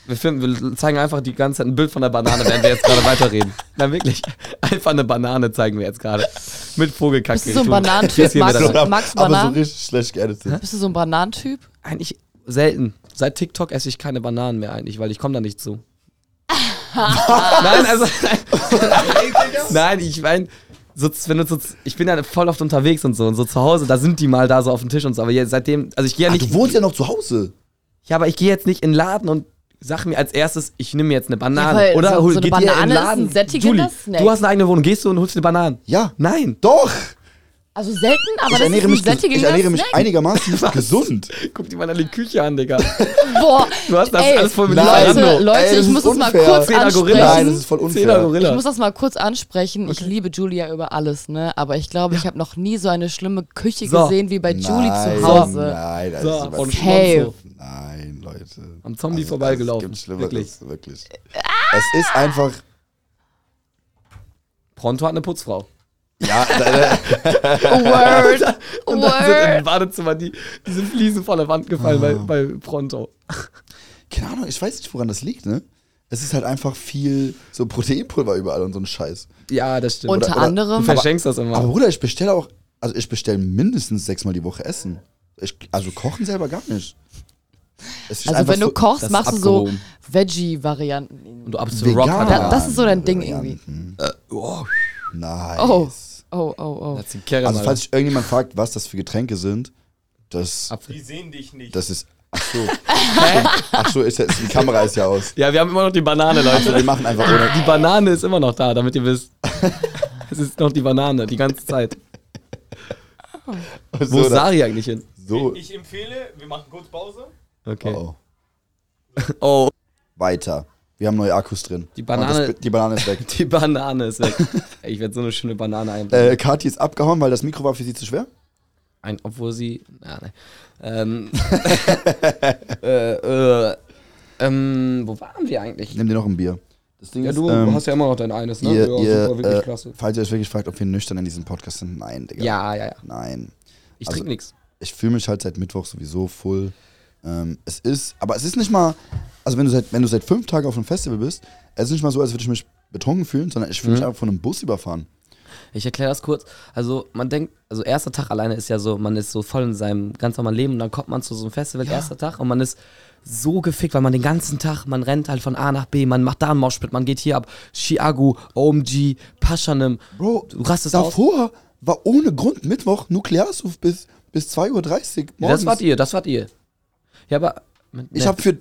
Wir, filmen, wir zeigen einfach die ganze Zeit ein Bild von der Banane, während wir jetzt gerade weiterreden. Na wirklich. Einfach eine Banane zeigen wir jetzt gerade. Mit Vogelkacke. Bist du so ein Ich- Bananentyp? Rein. magst du aber so Bananen? richtig schlecht geeditet. Bist du so ein Bananentyp? Eigentlich selten. Seit TikTok esse ich keine Bananen mehr eigentlich, weil ich komme da nicht zu. Nein, also. Nein, ich meine, so, wenn du so, ich bin ja voll oft unterwegs und so und so zu Hause, da sind die mal da so auf dem Tisch und so, aber jetzt, seitdem, also ich gehe ja Ah, nicht. du wohnst ja noch zu Hause. Ja, aber ich gehe jetzt nicht in den Laden und sag mir als erstes, ich nehme mir jetzt eine Banane. Ja, Oder so- hol, so eine geht ihr in den Banane ist Laden. ein Julie, Snack. du hast eine eigene Wohnung, gehst du und holst dir Bananen? Ja. Nein. Doch. Also selten, aber Ich das ernähre, ist ein mich, ich ernähre mich einigermaßen gesund. Guck dir mal die Küche an, Digga. Boah, Du hast das Ey, alles voll mit Leute, Lieferando. Leute, Ey, das ich ist muss das mal kurz Zehner Gorilla. Nein, das ansprechen. ist voll unfair. Gorilla. Ich muss das mal kurz ansprechen. Ich liebe Julia über alles, ne? Aber ich glaube, ich habe noch nie so eine schlimme Küche So. gesehen wie bei Julie Nein, zu Hause. Nein, das So, ist und. Hey. Nein, Leute. Am Zombie Also, vorbeigelaufen. Es gibt Schlimmeres, Wirklich. wirklich. Es ist einfach. Pronto hat eine Putzfrau. Ja, Word. Und dann sind im. Badezimmer die, diese Fliesen von der Wand gefallen bei, bei Pronto. keine Ahnung, ich weiß nicht, woran das liegt, ne? Es ist halt einfach viel so Proteinpulver überall und so ein Scheiß. Ja, das stimmt. Unter oder- du anderem. verschenkst das immer. Aber Bruder, ich bestelle auch, also ich bestelle mindestens sechsmal die Woche Essen. Ich, also kochen selber gar nicht. Es ist Also wenn du so kochst, machst du so. Veggie-Varianten. und du ab zu vegan. Rock Da- das ist so dein Ding irgendwie. Varianten. Oh, Nice. Oh. Oh, oh, oh. Also falls sich irgendjemand fragt, was das für Getränke sind, das, Apfel. Die sehen dich nicht. das ist, ach so. ach so, ist, ist, die Kamera ist ja aus. Ja, wir haben immer noch die Banane, Also Leute. wir machen einfach ohne. Die Banane ist immer noch da, damit ihr wisst. es ist noch die Banane, die ganze Zeit. Wo so, ist Sari eigentlich hin? so. Ich empfehle, wir machen kurz Pause. Okay. Oh. Oh, Weiter. Wir haben neue Akkus drin. Die Banane- das, die Banane ist weg. die Banane ist weg. Ich werde so eine schöne Banane einbringen. Äh, Kathi ist abgehauen, weil das Mikro war für sie zu schwer. Ein, obwohl sie. Ah, nein. Ähm, äh, äh, ähm, wo waren wir eigentlich? Nimm dir noch ein Bier. Das Ding Ja, ist, du ähm, hast ja immer noch dein eines, ne? ihr, ja, ihr, super, wirklich äh, klasse. falls ihr euch wirklich fragt, ob wir nüchtern in diesem Podcast sind, nein, Digga. Ja, ja, ja. Nein. Ich Also- trinke nix. Ich fühle mich halt seit Mittwoch sowieso full. Ähm, es ist, aber es ist nicht mal, also wenn du seit, wenn du seit fünf Tagen auf einem Festival bist, es ist nicht mal so, als würde ich mich betrunken fühlen, sondern ich fühle mich Mhm. einfach von einem Bus überfahren. Ich erkläre das kurz. Also, man denkt, also erster Tag alleine ist ja so, man ist so voll in seinem ganz normalen Leben und dann kommt man zu so einem Festival, erster Tag, und man ist so gefickt, weil man den ganzen Tag, man rennt halt von A nach B, man macht da einen Moshpit, man geht hier ab, Chiagu, OMG, Paschanim. Bro, Du rastest aus. davor war ohne Grund Mittwoch Nuklearsuf bis, bis 2.30 Uhr Ja, morgens. das wart ihr, das wart ihr. Ja, aber. Ich ne, habe für.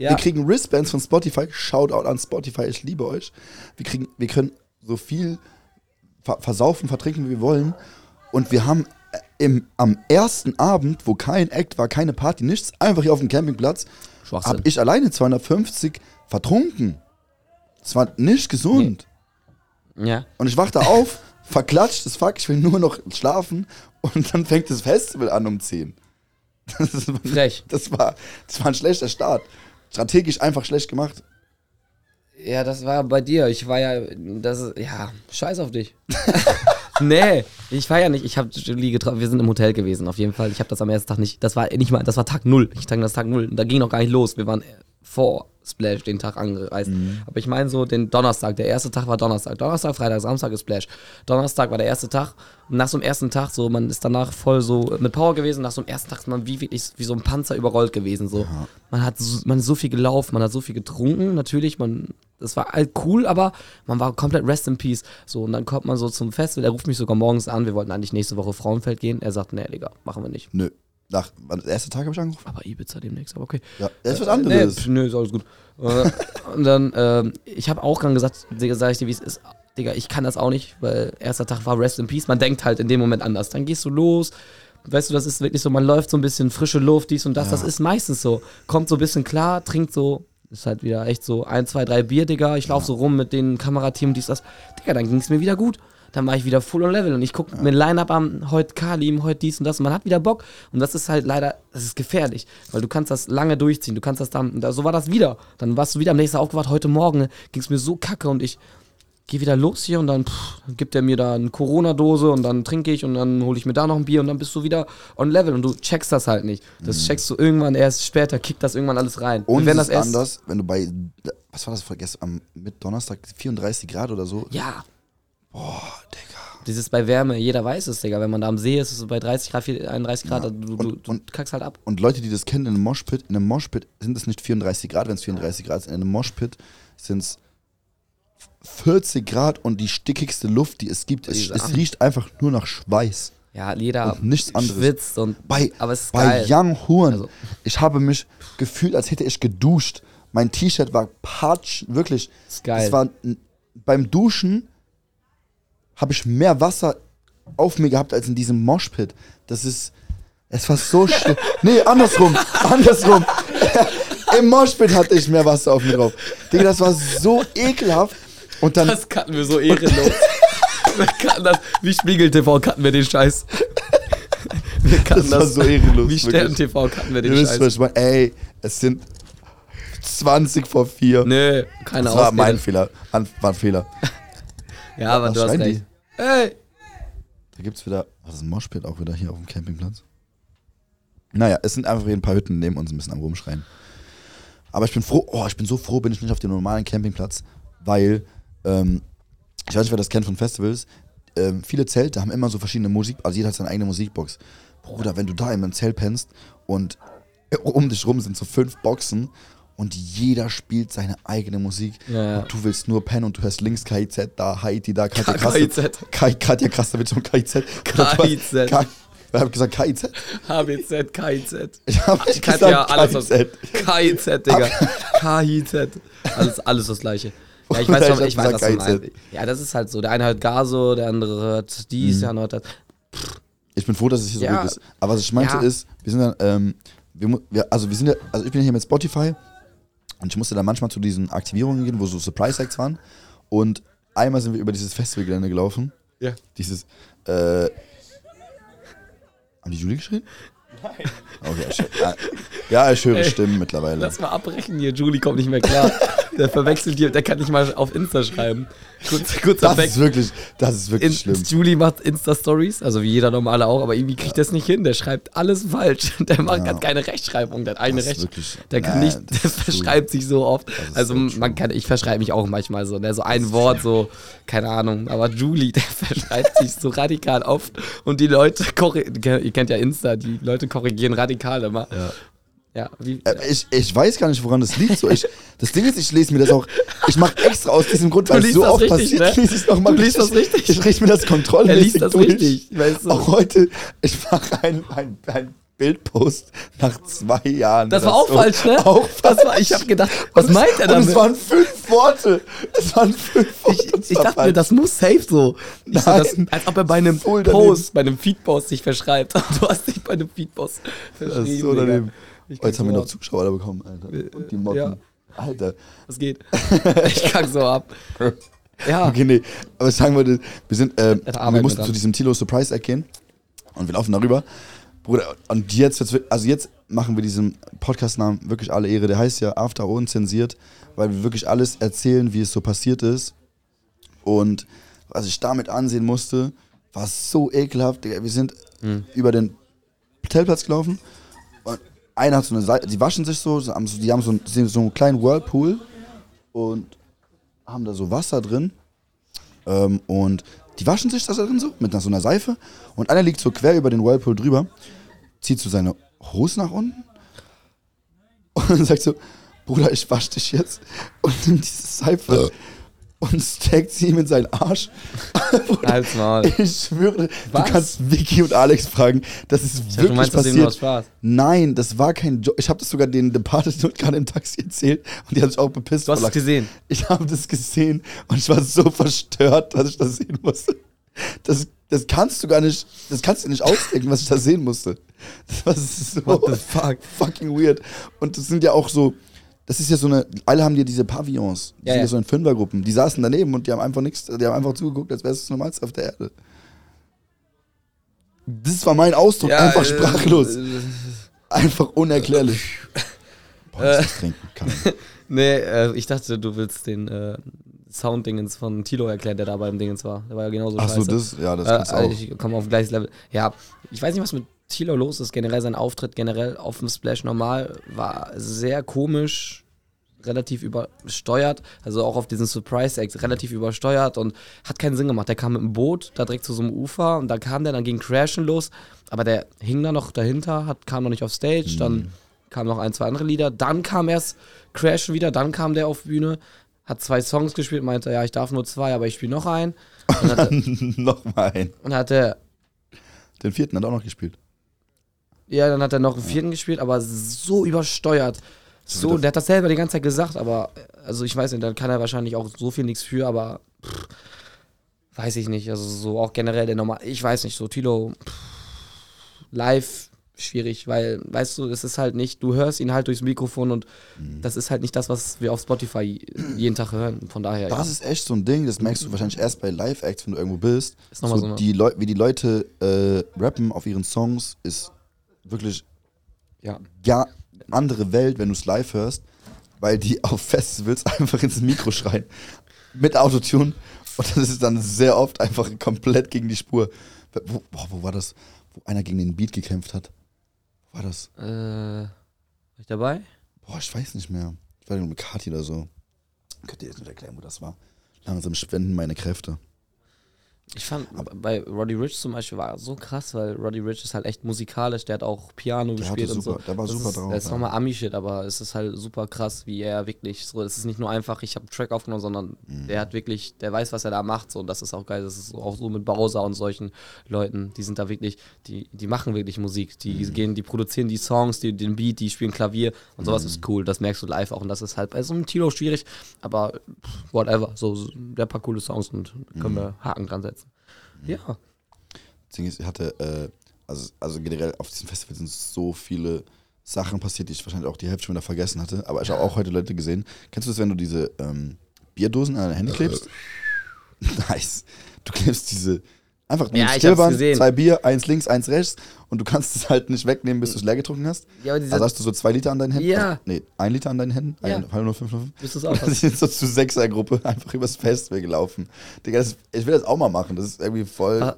Wir, Ja. wir kriegen Wristbands von Spotify. Shoutout an Spotify, ich liebe euch. Wir, kriegen, wir können so viel ver versaufen, vertrinken, wie wir wollen. Und wir haben äh, im, am ersten Abend, wo kein Act war, keine Party, nichts, einfach hier auf dem Campingplatz, habe ich alleine 250 vertrunken. Das war nicht gesund. Ja. Und ich wachte auf, verklatscht das Fuck, ich will nur noch schlafen. Und dann fängt das Festival an um 10. Das, ist, Frech. das, war, das war ein schlechter Start. Strategisch einfach schlecht gemacht. Ja, das war bei dir. Ich war ja, das ja, scheiß auf dich. nee, ich war ja nicht. Ich habe Julie getroffen. Wir sind im Hotel gewesen, auf jeden Fall. Ich habe das am ersten Tag nicht. Das war nicht mal, das war Tag null. Ich denke, das Tag null. Da ging noch gar nicht los. Wir waren vor Splash den Tag angereist. Aber ich meine so den Donnerstag. Der erste Tag war Donnerstag. Donnerstag, Freitag, Samstag ist Splash. Donnerstag war der erste Tag. Und nach so einem ersten Tag, so, man ist danach voll so mit Power gewesen. Nach so einem ersten Tag ist man wie wirklich wie so ein Panzer überrollt gewesen. So. Man hat so, man ist so viel gelaufen, man hat so viel getrunken. Natürlich, man, das war halt cool, aber man war komplett rest in peace. So, und dann kommt man so zum Festival. Er ruft mich sogar morgens an. Wir wollten eigentlich nächste Woche Frauenfeld gehen. Er sagt, nee, Digga, machen wir nicht. Nö. Nach, war das erste Tag habe ich angerufen? Aber Ibiza demnächst, aber okay. Ja, das ist was anderes. Nee, pf, nö, ist alles gut. Äh, und dann, ähm, ich habe auch dann gesagt, Digga, sag ich dir, wie es ist. Digga, ich kann das auch nicht, weil erster Tag war Rest in Peace. Man denkt halt in dem Moment anders. Dann gehst du los. Weißt du, das ist wirklich so, man läuft so ein bisschen frische Luft, dies und das. Das ist meistens so. Kommt so ein bisschen klar, trinkt so, ist halt wieder echt so ein, zwei, drei Bier, Digga. Ich laufe so rum mit den Kamerateam, dies, das. Digga, dann ging es mir wieder gut. Dann war ich wieder full on level und ich gucke mir ein Line-Up an, heute Kalim, heute dies und das und man hat wieder Bock. Und das ist halt leider, das ist gefährlich, weil du kannst das lange durchziehen, du kannst das dann, und da, so war das wieder. Dann warst du wieder am nächsten Tag aufgewacht, heute Morgen ging es mir so kacke und ich gehe wieder los hier und dann pff, gibt er mir da eine Corona-Dose und dann trinke ich und dann hole ich mir da noch ein Bier und dann bist du wieder on level und du checkst das halt nicht. Das checkst du irgendwann erst später, kickt das irgendwann alles rein. Und wenn es das ist erst, anders, wenn du bei, was war das vergessen, am mit Donnerstag 34 Grad oder so. Ja, Boah, Digga. dieses bei Wärme, jeder weiß es, Digga. Wenn man da am See ist, ist es bei 30 Grad, 31 Grad, Ja. du, Und- du und- kackst halt ab. Und Leute, die das kennen, in einem Moshpit, in einem Moshpit sind es nicht 34 Grad, wenn es 34 Grad ist. In einem Moshpit sind es 40 Grad und die stickigste Luft, die es gibt. Es, es riecht einfach nur nach Schweiß. Ja, jeder Und nichts anderes. schwitzt und Bei, aber es ist bei geil. Young Horn, Also- ich habe mich gefühlt, als hätte ich geduscht. Mein T-Shirt war patsch, wirklich. Ist geil. Es war beim Duschen habe ich mehr Wasser auf mir gehabt als in diesem Moshpit. Das ist, es war so schlimm. nee, andersrum, andersrum. Im Moshpit hatte ich mehr Wasser auf mir drauf. Digga, das war so ekelhaft. Und dann, Das cutten wir so ehrenlos. wir cutten das, wie Spiegel TV cutten wir den Scheiß. Wir cutten das war so ehrenlos. Wie. Stern TV cutten wir den Ihr wisst, Scheiß. meine. Ey, es sind 20 vor 4. Nö, keine das war Ausrede. mein Fehler. War ein Fehler. Ja, aber Was du hast schreien die? Recht. Ey! Da gibt's wieder, was ist ein Moshpit auch wieder hier auf dem Campingplatz? Naja, es sind einfach ein paar Hütten neben uns ein bisschen am Rumschreien. Aber ich bin froh, oh, ich bin so froh, bin ich nicht auf dem normalen Campingplatz, weil, ähm, ich weiß nicht, wer das kennt von Festivals, ähm, viele Zelte haben immer so verschiedene Musik, also jeder hat seine eigene Musikbox. Bruder, wenn du da in einem Zelt pennst und um dich rum sind so fünf Boxen und jeder spielt seine eigene Musik Ja, und du willst nur pennen und du hörst links KIZ, da Haiti, da Katja. Kai, Katja Krastowitsch und KIZ. KIZ. Wer hat gesagt KIZ? HBZ, KIZ. Ich hab nicht gesagt alles KIZ. KIZ, Digga. KIZ. Alles, alles das Gleiche. Ja, ich weiß, ich ich weiß was du meinst. Ja, das ist halt so. Der eine hört Gaso, der andere hört dies, Mhm. der andere hört das. Ich bin froh, dass es hier so Ja. ruhig ist. Aber was ich meinte Ja. ist, wir sind dann, ähm, wir, also wir sind ja, also ich bin hier mit Spotify und ich musste dann manchmal zu diesen Aktivierungen gehen, wo so Surprise Acts waren. Und einmal sind wir über dieses Festivalgelände gelaufen. Ja. Dieses, äh, haben die Julie geschrien? Nein. Okay, ich, äh, ja, ich höre Ey, Stimmen mittlerweile. Lass mal abbrechen hier. Julie kommt nicht mehr klar. Der verwechselt hier, der kann nicht mal auf Insta schreiben. Kurz, kurzer Das Back. ist wirklich, das ist wirklich In, schlimm. Julie macht Insta-Stories, also wie jeder normale auch, aber irgendwie kriegt das nicht hin. Der schreibt alles falsch. Der macht Ja. hat keine Rechtschreibung, der hat eine Das ist Recht. wirklich- Der kann Nee, nicht, der verschreibt sich so oft. Also so man kann, ich verschreibe mich auch manchmal so, ne? so ein Wort, so, keine Ahnung. Aber Julie, der verschreibt sich so radikal oft und die Leute, ihr kennt ja Insta, die Leute korrigieren radikal immer. Ja. Ja, wie, Äh, Ich, ich weiß gar nicht, woran das liegt. So, ich, das Ding ist, ich lese mir das auch. Ich mache extra aus diesem Grund, weil es so das oft richtig, passiert, ne? lese ich es nochmal Du liest das richtig. Ich lese mir das kontrollmäßig er liest das durch. richtig. Weißt du? Auch heute, ich mache ein, ein, ein Bildpost nach zwei Jahren. Das war auch so. falsch, ne? Auch Das falsch. war, ich habe gedacht, was Und meint er Und es damit? waren fünf Worte. Es waren fünf Worte. Ich, und ich dachte mir, das muss safe so. Ich so Nein. das, als ob er bei einem Voll daneben. Post, bei einem Feedpost sich verschreibt. Du hast dich bei einem Feedpost Das verschrieben. ist so Digga. daneben. Ich Oh, jetzt haben wir noch Zuschauer da bekommen, Alter. Und die Motten. ja. Alter. Was geht? ich kack so ab. Ja. Okay, nee. Aber was sagen wir, wir sind, Jetzt wir mussten zu diesem Tilo Surprise Eck gehen. Und wir laufen darüber. Bruder, und jetzt, also jetzt machen wir diesem Podcast-Namen wirklich alle Ehre. Der heißt ja After Unzensiert, weil wir wirklich alles erzählen, wie es so passiert ist. Und was ich damit ansehen musste, war so ekelhaft. Wir sind Hm. über den Hotelplatz gelaufen und einer hat so eine Seite, die waschen sich so, so haben so- die haben so, einen- so einen kleinen Whirlpool und haben da so Wasser drin ähm, und die waschen sich das da drin so mit so einer Seife und einer liegt so quer über den Whirlpool drüber, zieht so seine Hose nach unten und sagt so, Bruder, ich wasch dich jetzt. Und nimmt diese Seife und steckt sie ihm in seinen Arsch. Halt's Maul. Ich schwöre, Was? du kannst Vicky und Alex fragen, das ist Ich dachte, wirklich du meinst das passiert. Spaß. Nein, das war kein Joke. Ich habe das sogar den Departed gerade im Taxi erzählt und die haben sich auch bepisst. Du hast es gesehen. ich habe das gesehen und ich war so verstört, dass ich das sehen musste. Das, das kannst du gar nicht, das kannst du nicht ausdenken, was ich da sehen musste. Das war so What the fuck? fucking weird. Und das sind ja auch so, das ist ja so eine, alle haben ja diese Pavillons, die Ja, sind ja ja. so in Fünfergruppen. Die saßen daneben und die haben einfach nichts, die haben einfach zugeguckt, als wäre es das Normalste auf der Erde. Das war mein Ausdruck, einfach äh, sprachlos. äh, Einfach unerklärlich. Boah, Äh. das trinken kann. Nee, äh, ich dachte, du willst den äh, Sound-Dingens von Tilo erklären, der da beim Dingens war. Der war ja genauso Ach so, scheiße. das, ja, das äh, auch. ich komme auf gleiches Level. Ja, ich weiß nicht, was mit Tilo los ist. Generell sein Auftritt, generell auf dem Splash normal, war sehr komisch, relativ übersteuert. Also auch auf diesen Surprise-Act relativ übersteuert und hat keinen Sinn gemacht. Der kam mit dem Boot da direkt zu so einem Ufer und da kam der, dann ging Crashen los. Aber der hing da noch dahinter, hat, kam noch nicht auf Stage. Dann kamen noch ein, zwei andere Lieder. Dann kam erst Crashen wieder, dann kam der auf Bühne. Hat zwei Songs gespielt, meinte, ja, ich darf nur zwei, aber ich spiele noch einen. Und hat, er- Nochmal ein. und hat er Den vierten hat er auch noch gespielt. Ja, dann hat er noch einen vierten gespielt, aber so übersteuert. So, der hat das selber die ganze Zeit gesagt, aber also ich weiß nicht, dann kann er wahrscheinlich auch so viel nichts für, aber pff, weiß ich nicht. Also so auch generell der normal, ich weiß nicht, so Tilo pff, live schwierig, weil weißt du, es ist halt nicht, du hörst ihn halt durchs Mikrofon und Mhm. das ist halt nicht das, was wir auf Spotify jeden Tag hören. Von daher, Das ja. ist echt so ein Ding, das merkst du wahrscheinlich erst bei Live-Acts, wenn du irgendwo bist. Ist mal so eine- die Leu wie die Leute äh, rappen auf ihren Songs, ist wirklich ja. ja andere Welt, wenn du es live hörst, weil die auf Festivals einfach ins Mikro schreien. Mit Autotune. Und das ist dann sehr oft einfach komplett gegen die Spur. Wo, boah, wo war das? Wo einer gegen den Beat gekämpft hat. Wo war das? Äh, war ich dabei? Boah, ich weiß nicht mehr. Ich war mit Kati oder so. Könnt ihr jetzt nicht erklären, wo das war? Langsam schwenden meine Kräfte. Ich fand, bei Roddy Rich zum Beispiel war so krass, weil Roddy Rich ist halt echt musikalisch, der hat auch Piano Der gespielt und so. super- der war das super ist, drauf, Das ist nochmal Ami-Shit, aber es ist halt super krass, wie er wirklich so, es ist nicht nur einfach, ich habe einen Track aufgenommen, sondern Mhm. der hat wirklich, der weiß, was er da macht, so, und das ist auch geil. Das ist auch so mit Bowser und solchen Leuten, die sind da wirklich, die, die machen wirklich Musik, die Mhm. gehen, die produzieren die Songs, die, den Beat, die spielen Klavier und sowas Mhm. ist cool, das merkst du live auch und das ist halt bei so einem Tilo schwierig, aber whatever, so, so der paar coole Songs und können Mhm. wir Haken dran setzen. Ja. Ist, ich hatte, äh, also, also generell auf diesem Festival sind so viele Sachen passiert, die ich wahrscheinlich auch die Hälfte schon wieder vergessen hatte. Aber ich habe auch heute Leute gesehen. Kennst du das, wenn du diese ähm, Bierdosen an deine Hände klebst? nice. Du klebst diese einfach Ja, hab's gesehen. zwei Bier, eins links, eins rechts und du kannst es halt nicht wegnehmen, bis du es leer getrunken hast. Ja, aber Also hast du so zwei Liter an deinen Händen? Ja. Also, nee, ein Liter an deinen Händen? Ja. Ein, 0,5. bist du's auch? Wir sind so zu Sechsergruppe einfach übers Festival gelaufen. Digga, das, ich will das auch mal machen. Das ist irgendwie voll. Ah,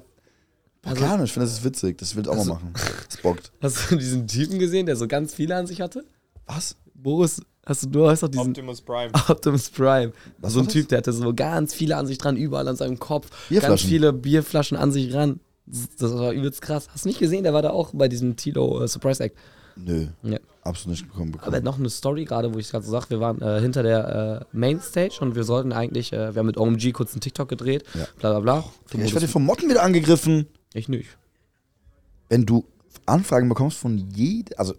also- Ahnung, ich finde, das ist witzig. Das will ich auch Also- mal machen. Das bockt. Hast du diesen Typen gesehen, der so ganz viele an sich hatte? Was? Boris, hast du, du hast doch diesen Optimus Prime. Optimus Prime. Was so ein? Typ, der hatte so ganz viele an sich dran, überall an seinem Kopf. Ganz Bierflaschen? viele Bierflaschen an sich ran. Das war übelst krass. Hast du nicht gesehen? Der war da auch bei diesem Tilo äh, Surprise Act. Nö, Ja. absolut nicht bekommen. Aber noch eine Story gerade, wo ich es gerade so sag. Wir waren äh, hinter der äh, Mainstage und wir sollten eigentlich, äh, wir haben mit OMG kurz einen TikTok gedreht. Ja. Bla bla bla. Digga, ich werde von Motten wieder angegriffen. ich nicht. Wenn du Anfragen bekommst von jedem, also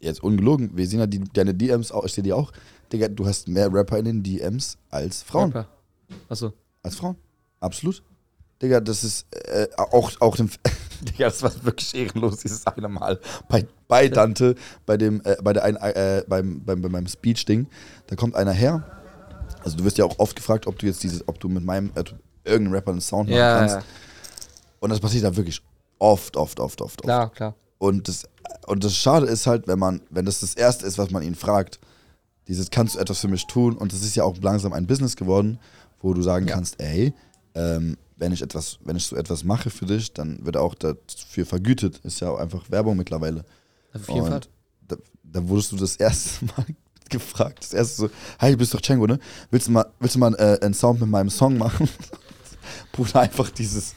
jetzt ungelogen, wir sehen ja die, deine DMs, auch, ich sehe die auch, Digga, du hast mehr Rapper in den DMs als Frauen. Rapper. Achso. Als Frauen. Absolut. Digga, das ist äh, auch, auch dem. Digga, das war wirklich ehrenlos, dieses eine Mal. Bei, bei Dante, bei dem, äh, bei der ein, äh, beim, beim, bei meinem Speech-Ding, da kommt einer her. Also du wirst ja auch oft gefragt, ob du jetzt dieses, ob du mit meinem, äh, irgendeinem Rapper einen Sound machen Ja, kannst. ja, Und das passiert da wirklich oft, oft, oft, oft, oft. klar, klar. Und das, und das Schade ist halt, wenn man, wenn das das Erste ist, was man ihn fragt, dieses kannst du etwas für mich tun? Und das ist ja auch langsam ein Business geworden, wo du sagen Ja. kannst, ey, ähm, wenn ich etwas, wenn ich so etwas mache für dich, dann wird er auch dafür vergütet. Ist ja auch einfach Werbung mittlerweile. Auf jeden Fall. Da, da wurdest du das erste Mal gefragt. Das erste so, hey, du bist doch Django, ne? Willst du mal, willst du mal äh, einen Sound mit meinem Song machen? Bruder, einfach dieses.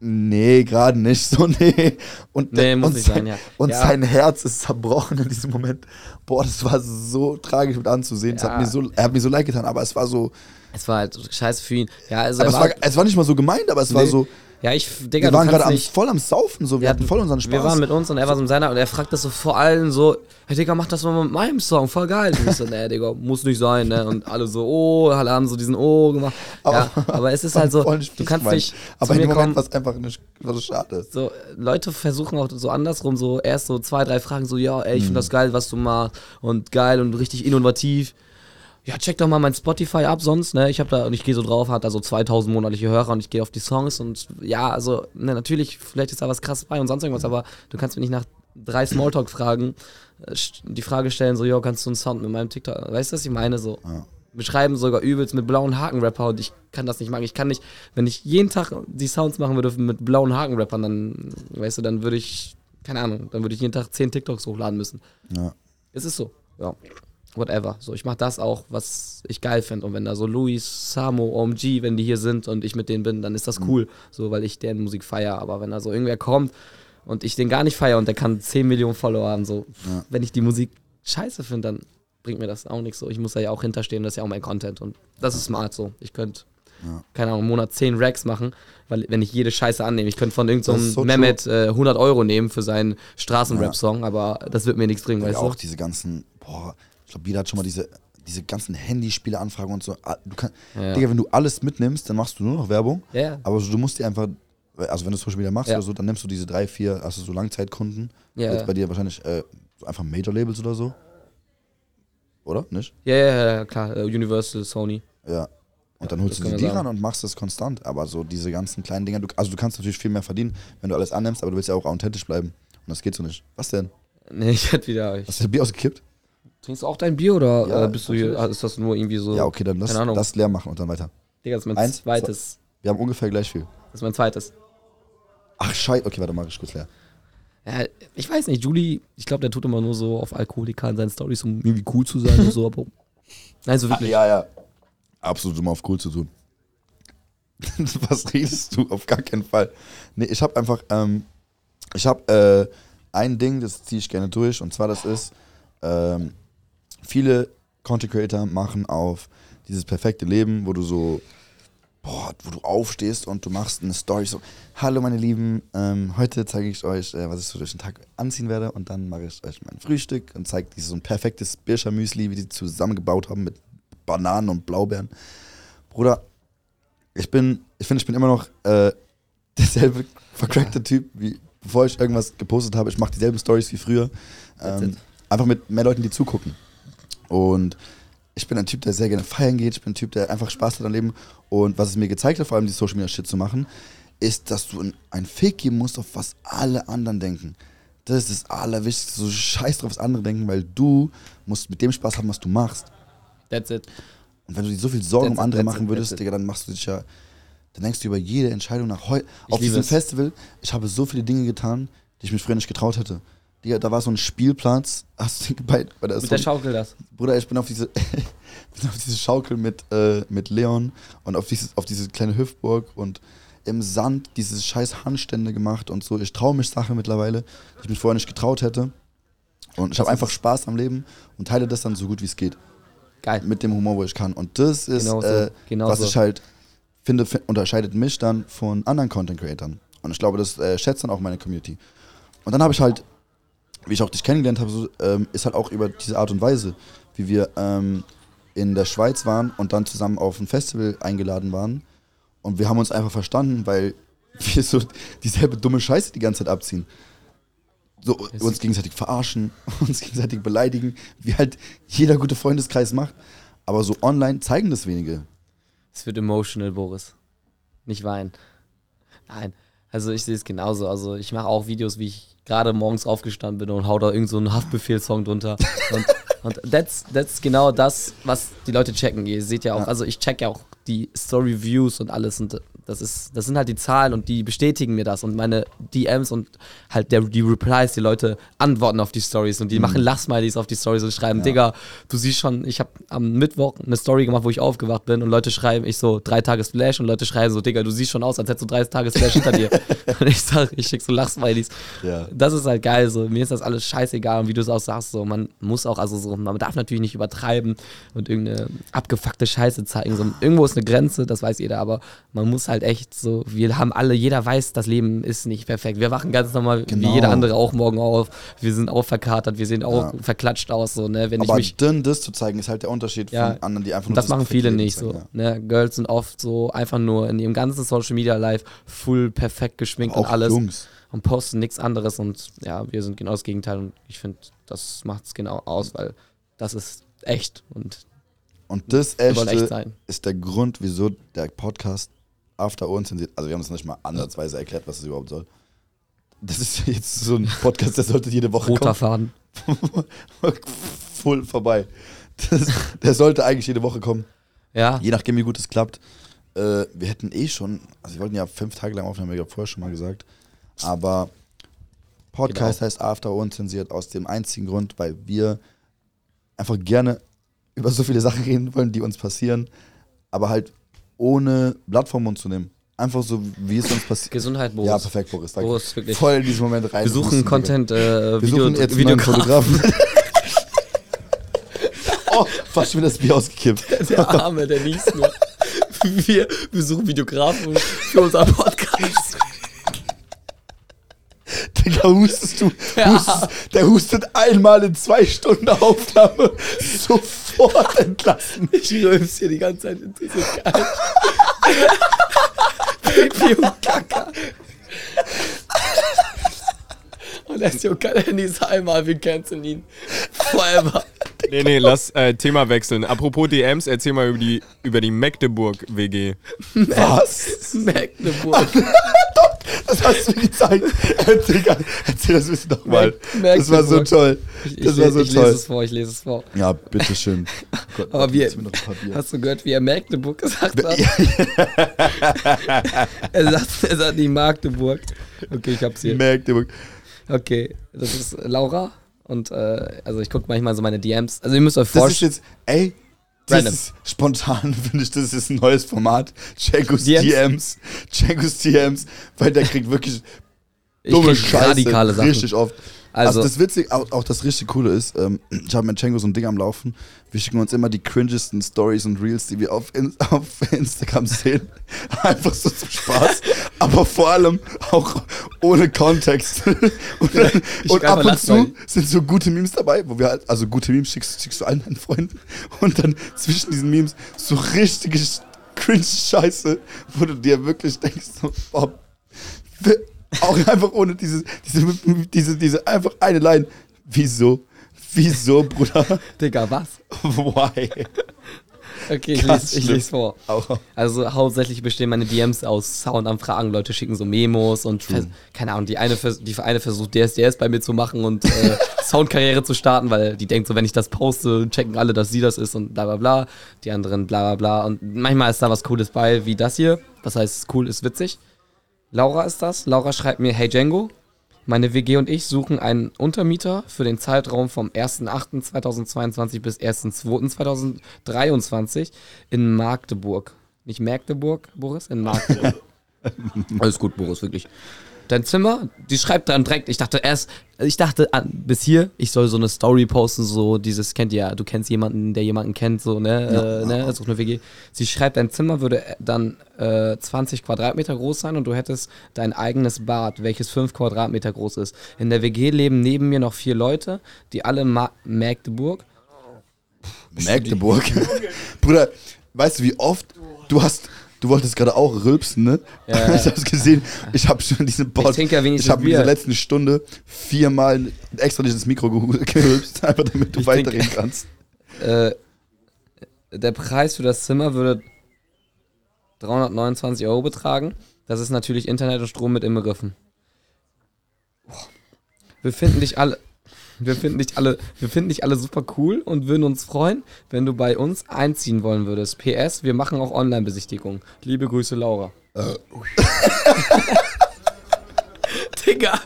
Nee, gerade nicht so, nee. Und, Nee, muss und nicht sein, sein, ja. Und Ja. sein Herz ist zerbrochen in diesem Moment. Boah, das war so tragisch mit anzusehen. Ja. hat mir so, er hat mir so leid getan, aber es war so. Es war halt scheiße für ihn. Ja, also Aber er es war, es war nicht mal so gemeint, aber es war Nee. so. Ja, ich, Digga, Wir waren gerade am- voll am Saufen, so. Wir, hatten voll unseren Spaß. Wir waren mit uns und er war so mit seiner und er fragt das so vor allem so, hey Digga, mach das mal mit meinem Song, voll geil. Und ich so, nee, Digga, muss nicht sein, ne? Und alle so, oh, alle haben so diesen Oh gemacht. Ja, aber es ist halt so, du kannst nicht Aber zu in mir Moment kommen, war es einfach nicht, war so schade. so, Leute versuchen auch so andersrum, so erst so zwei, drei Fragen, so, ja, ey, ich Mhm. finde das geil, was du machst und geil und richtig innovativ. Ja, check doch mal mein Spotify ab sonst, ne? Ich habe da und ich gehe so drauf, hat da so 2000 monatliche Hörer und ich gehe auf die Songs und ja, also ne, natürlich, vielleicht ist da was krass bei und sonst irgendwas, aber du kannst mir nicht nach drei Smalltalk-Fragen äh, st- die Frage stellen, so, jo, kannst du einen Sound mit meinem TikTok, weißt du, was ich meine? So, Ja. beschreiben sogar übelst mit blauen Haken-Rapper und ich kann das nicht machen. Ich kann nicht, wenn ich jeden Tag die Sounds machen würde mit blauen Haken-Rappern, dann, weißt du, dann würde ich, keine Ahnung, dann würde ich jeden Tag 10 TikToks hochladen müssen. Ja. Es ist so, ja. Whatever. So, ich mache das auch, was ich geil finde. Und wenn da so Luis, Samo, OMG, wenn die hier sind und ich mit denen bin, dann ist das cool. So, weil ich deren Musik feiere. Aber wenn da so irgendwer kommt und ich den gar nicht feiere und der kann 10 Millionen Follower haben, so, Ja. wenn ich die Musik scheiße finde, dann bringt mir das auch nichts so. Ich muss da ja auch hinterstehen, das ist ja auch mein Content. Und das ist smart so. Ich könnte, Ja. keine Ahnung, im Monat 10 Racks machen, weil wenn ich jede Scheiße annehme, ich könnte von irgendeinem ist so Mehmet äh, 100 Euro nehmen für seinen Straßenrap-Song, aber das wird mir nichts bringen, Weil weißt auch du? diese ganzen, boah, ich glaube, jeder hat schon mal diese, diese ganzen Handyspiele-Anfragen und so. Ah, Du kann, Ja. Digga, wenn du alles mitnimmst, dann machst du nur noch Werbung. Ja. Aber so, du musst dir einfach, also wenn du Social Media machst Ja. oder so, dann nimmst du diese drei, vier, also so Langzeitkunden. Ja, Jetzt bei dir wahrscheinlich äh, so einfach Major-Labels oder so. Oder? Nicht? Ja, ja, ja, klar. äh, Universal, Sony. Ja. Und dann holst du die ran und machst das konstant. Aber so diese ganzen kleinen Dinger, du, also du kannst natürlich viel mehr verdienen, wenn du alles annimmst, aber du willst ja auch authentisch bleiben. Und das geht so nicht. Was denn? Nee, ich hätte wieder. Ich, Hast du Bier ausgekippt? Trinkst du auch dein Bier oder Ja, äh, bist du hier? natürlich. Ist das nur irgendwie so. Ja, okay, dann lass das leer machen und dann weiter. Digga, das ist mein Eins, zweites. Wir haben ungefähr gleich viel. Das ist mein zweites. Ach, scheiße. Okay, warte, mach ich kurz leer. Ja, ich weiß nicht, Julie, ich glaube, der tut immer nur so auf Alkoholiker in seinen Stories, um irgendwie cool zu sein und so, aber. Nein, so wirklich. ja, ja. Absolut, um auf cool zu tun. Was redest du? Auf gar keinen Fall. Nee, ich habe einfach, ähm, ich habe äh, ein Ding, das ziehe ich gerne durch, und zwar das ist, ähm, viele Content Creator machen auf dieses perfekte Leben, wo du so, boah, wo du aufstehst und du machst eine Story so, hallo meine Lieben, ähm, heute zeige ich euch, äh, was ich so durch den Tag anziehen werde und dann mache ich euch mein Frühstück und zeige so ein perfektes Bircher Müsli, wie die zusammengebaut haben mit Bananen und Blaubeeren. Bruder, ich bin, ich finde, ich bin immer noch äh, derselbe vercrackte Typ, wie bevor ich irgendwas gepostet habe. Ich mache dieselben Stories wie früher. Ähm, einfach mit mehr Leuten, die zugucken. Und ich bin ein Typ, der sehr gerne feiern geht. Ich bin ein Typ, der einfach Spaß hat am Leben. Und was es mir gezeigt hat, vor allem die Social Media Shit zu machen, ist, dass du ein- ein Fake geben musst, auf was alle anderen denken. Das ist das Allerwichtigste. So scheiß drauf, was andere denken, weil du musst mit dem Spaß haben, was du machst. That's it. Und wenn du dir so viel Sorgen um That's it, andere that's machen it, würdest, it. Digga, dann machst du dich ja, dann denkst du über jede Entscheidung nach heute. Auf diesem es. Festival, ich habe so viele Dinge getan, die ich mir früher nicht getraut hätte. Digga, da war so ein Spielplatz, hast du bei, bei der, Mit der Schaukel das. Bruder, ich bin auf diese, bin auf diese Schaukel mit, äh, mit Leon und auf, dieses, auf diese kleine Hüftburg und im Sand diese scheiß Handstände gemacht und so. Ich traue mich Sachen mittlerweile, die ich mir vorher nicht getraut hätte. Und ich habe einfach Spaß am Leben und teile das dann so gut wie es geht Geil. mit dem Humor, wo ich kann. Und das ist, Genau so, äh, genau was so. ich halt finde, fi- unterscheidet mich dann von anderen Content Creatern. Und ich glaube, das äh, schätzt dann auch meine Community. Und dann habe ich halt, wie ich auch dich kennengelernt habe, so, ähm, ist halt auch über diese Art und Weise, wie wir ähm, in der Schweiz waren und dann zusammen auf ein Festival eingeladen waren. Und wir haben uns einfach verstanden, weil wir so dieselbe dumme Scheiße die ganze Zeit abziehen. So uns gegenseitig verarschen, uns gegenseitig beleidigen, wie halt jeder gute Freundeskreis macht. Aber so online zeigen das wenige. Es wird emotional, Boris. Nicht weinen. Nein. Also ich sehe es genauso. Also ich mache auch Videos, wie ich gerade morgens aufgestanden bin und hau da irgend so einen Haftbefehl-Song drunter. Und, und that's, that's genau das, was die Leute checken. Ihr seht ja auch, Ja. also ich check ja auch die Story-Views und alles und das ist, das sind halt die Zahlen und die bestätigen mir das und meine DMs und halt der, die Replies, die Leute antworten auf die Stories und die machen Lachsmilies auf die Stories und schreiben, Digga, du siehst schon, ich habe am Mittwoch eine Story gemacht, wo ich aufgewacht bin und Leute schreiben, ich so drei Tage Splash und Leute schreiben so, Digga, du siehst schon aus, als hättest du drei Tage Splash hinter dir. und ich sag, ich schick so Lachsmilies. Ja. Das ist halt geil, so mir ist das alles scheißegal und wie du es auch sagst, so man muss auch, also so, man darf natürlich nicht übertreiben und irgendeine abgefuckte Scheiße zeigen. So, irgendwo ist eine Grenze, das weiß jeder, aber man muss halt echt so, wir haben alle, jeder weiß, das Leben ist nicht perfekt. Wir wachen ganz normal Genau. wie jeder andere auch morgen auf. Wir sind auch verkatert, wir sehen auch Ja. verklatscht aus, so, ne? Wenn Aber ich mich dann das zu zeigen, ist halt der Unterschied Ja. von anderen, die einfach nur das machen viele Leben nicht so. zeigen, Ne? Girls sind oft so einfach nur in ihrem ganzen Social Media Life full perfekt geschminkt Ja. und alles Jungs. und posten nichts anderes und ja, wir sind genau das Gegenteil und ich finde, das macht es genau aus, weil das ist echt und Und das echt echte sein. ist der Grund, wieso der Podcast After Unzensiert, also wir haben es nicht mal ansatzweise erklärt, was es überhaupt soll. Das ist jetzt so ein Podcast, der sollte jede Woche Roter Faden. kommen. Voll vorbei. Das, der sollte eigentlich jede Woche kommen. Ja, Je nachdem, wie gut es klappt. Äh, wir hätten eh schon, also wir wollten ja fünf Tage lang aufnehmen, habe ich ja vorher schon mal gesagt. Aber Podcast Genau. heißt After Unzensiert aus dem einzigen Grund, weil wir einfach gerne über so viele Sachen reden wollen, die uns passieren, aber halt ohne Blatt vom Mund zu nehmen. Einfach so, wie es uns passiert. Gesundheit, Boris. Ja, perfekt, Boris. Danke. Boris, wirklich. Voll in diesen Moment rein. Wir suchen Content, äh, Wir Video, suchen jetzt Videograf. Fotografen. oh, fast schon wieder das Bier ausgekippt. Der Arme, der niest nur. Wir, wir suchen Videografen für unser Podcast. Digga, hustest du? Ja. Hustest, der hustet einmal in zwei Stunden Aufnahme. Sofort entlassen. Ich rülps hier die ganze Zeit, interessiert gar nicht. Pipi und Kaka. Jokal Dennis einmal, wir canceln ihn. Forever. Nee, nee, lass äh, Thema wechseln. Apropos DMs, erzähl mal über die, über die Magdeburg-WG. Was? Mecklenburg. Das hast du mir gezeigt. Digga, erzähl das bitte nochmal. Das war so Magdeburg. toll. Ich, ich, Das war so ich lese toll. es vor, ich lese es vor. Ja, bitteschön. Gott, Aber Bier. hast du gehört, wie er Magdeburg gesagt hat? er, sagt, er sagt nicht Magdeburg. Okay, ich hab's hier. Magdeburg. Okay, das ist Laura. Und äh, also ich gucke manchmal so meine DMs. Also ihr müsst euch Das ist vorstellen. jetzt, ey, das ist spontan, finde ich, das ist ein neues Format. Django's DMs? Django's DMs, weil der kriegt wirklich Ich dumme Scheiße radikale Sachen. richtig oft. Also, Also- das Witzige, auch, auch das richtig Coole ist, ähm, ich habe mit Django so ein Ding am Laufen. Wir schicken uns immer die cringesten Stories und Reels, die wir auf, in, auf Instagram sehen. Einfach so zum Spaß. aber vor allem auch ohne Kontext. und dann, und ab und zu sind so gute Memes dabei, wo wir halt, also gute Memes schickst, schickst du allen deinen Freunden. Und dann zwischen diesen Memes so richtige cringe Scheiße, wo du dir wirklich denkst, so, w- auch einfach ohne diese, diese, diese, diese einfach eine Line. Wieso? Wieso, Bruder? Digga, was? Why? Okay, ich lese, ich lese vor. Auch, Also hauptsächlich bestehen meine DMs aus Soundanfragen. Leute schicken so Memos und vers- keine Ahnung, die eine, die eine versucht DSDS bei mir zu machen und äh, Soundkarriere zu starten, weil die denkt so, wenn ich das poste, checken alle, dass sie das ist und bla bla bla. Die anderen bla bla bla. Und manchmal ist da was Cooles bei, wie das hier. Das heißt, cool ist witzig. Laura ist das. Laura schreibt mir, hey Django, meine WG und ich suchen einen Untermieter für den Zeitraum vom 1.8.2022 bis 1.2.2023 in Magdeburg. Nicht Magdeburg, Boris, in Magdeburg. Alles gut, Boris, wirklich. Dein Zimmer, die schreibt dann direkt, ich dachte erst, ich dachte an, bis hier, ich soll so eine Story posten, so dieses, kennt ihr ja, du kennst jemanden, der jemanden kennt, so, ne, äh, ne, auch eine WG. Sie schreibt, dein Zimmer würde dann äh, 20 Quadratmeter groß sein und du hättest dein eigenes Bad, welches 5 Quadratmeter groß ist. In der WG leben neben mir noch vier Leute, die alle Ma Magdeburg, Magdeburg. Bruder, weißt du, wie oft du hast. Du wolltest gerade auch rülpsen, ne? Ja. Ich hab's gesehen. Ich hab schon diesen Pod. Ich trinke ja wenigstens Ich habe in Bier. dieser letzten Stunde viermal extra nicht ins Mikro gerülpst, einfach damit du Ich trinke- weiterreden kannst. äh, der Preis für das Zimmer würde 329 Euro betragen. Das ist natürlich Internet und Strom mit inbegriffen. Boah. Wir finden dich alle. Wir finden dich alle, wir finden dich alle super cool und würden uns freuen, wenn du bei uns einziehen wollen würdest. PS, wir machen auch Online-Besichtigungen. Liebe Grüße, Laura. Digga,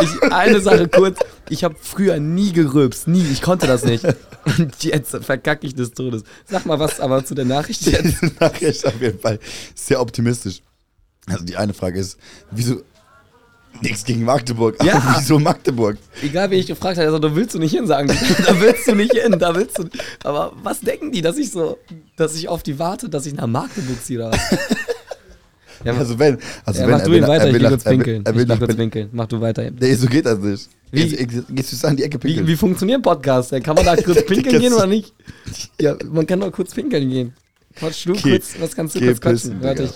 ich, eine Sache kurz. Ich habe früher nie gerülpst, nie. Ich konnte das nicht. Und jetzt verkacke ich des Todes. Sag mal was aber zu der Nachricht jetzt. Diese Nachricht auf jeden Fall sehr optimistisch. Also die eine Frage ist, wieso nichts gegen Magdeburg, aber Ja. wieso Magdeburg? Egal, wie ich gefragt habe, er sagt, da willst du nicht hin, sagen die. Da willst du nicht hin, da willst du. Aber was denken die, dass ich so, dass ich auf die warte, dass ich nach Magdeburg ziehe oder was? Ja, Also wenn, also ja, wenn mach er du ihn nach- weiter, er ich will nach- kurz er will-. Er Ich will kurz pinkeln. Mach du weiter. Nee, so geht das nicht. Wie- Gehst, gehst du an die Ecke pinkeln? Wie, wie funktioniert Podcast? Kann man da kurz pinkeln gehen oder nicht? Ja, man kann doch kurz pinkeln gehen. Quatsch du Geh- kurz, was kannst du geh kurz quatschen? Warte,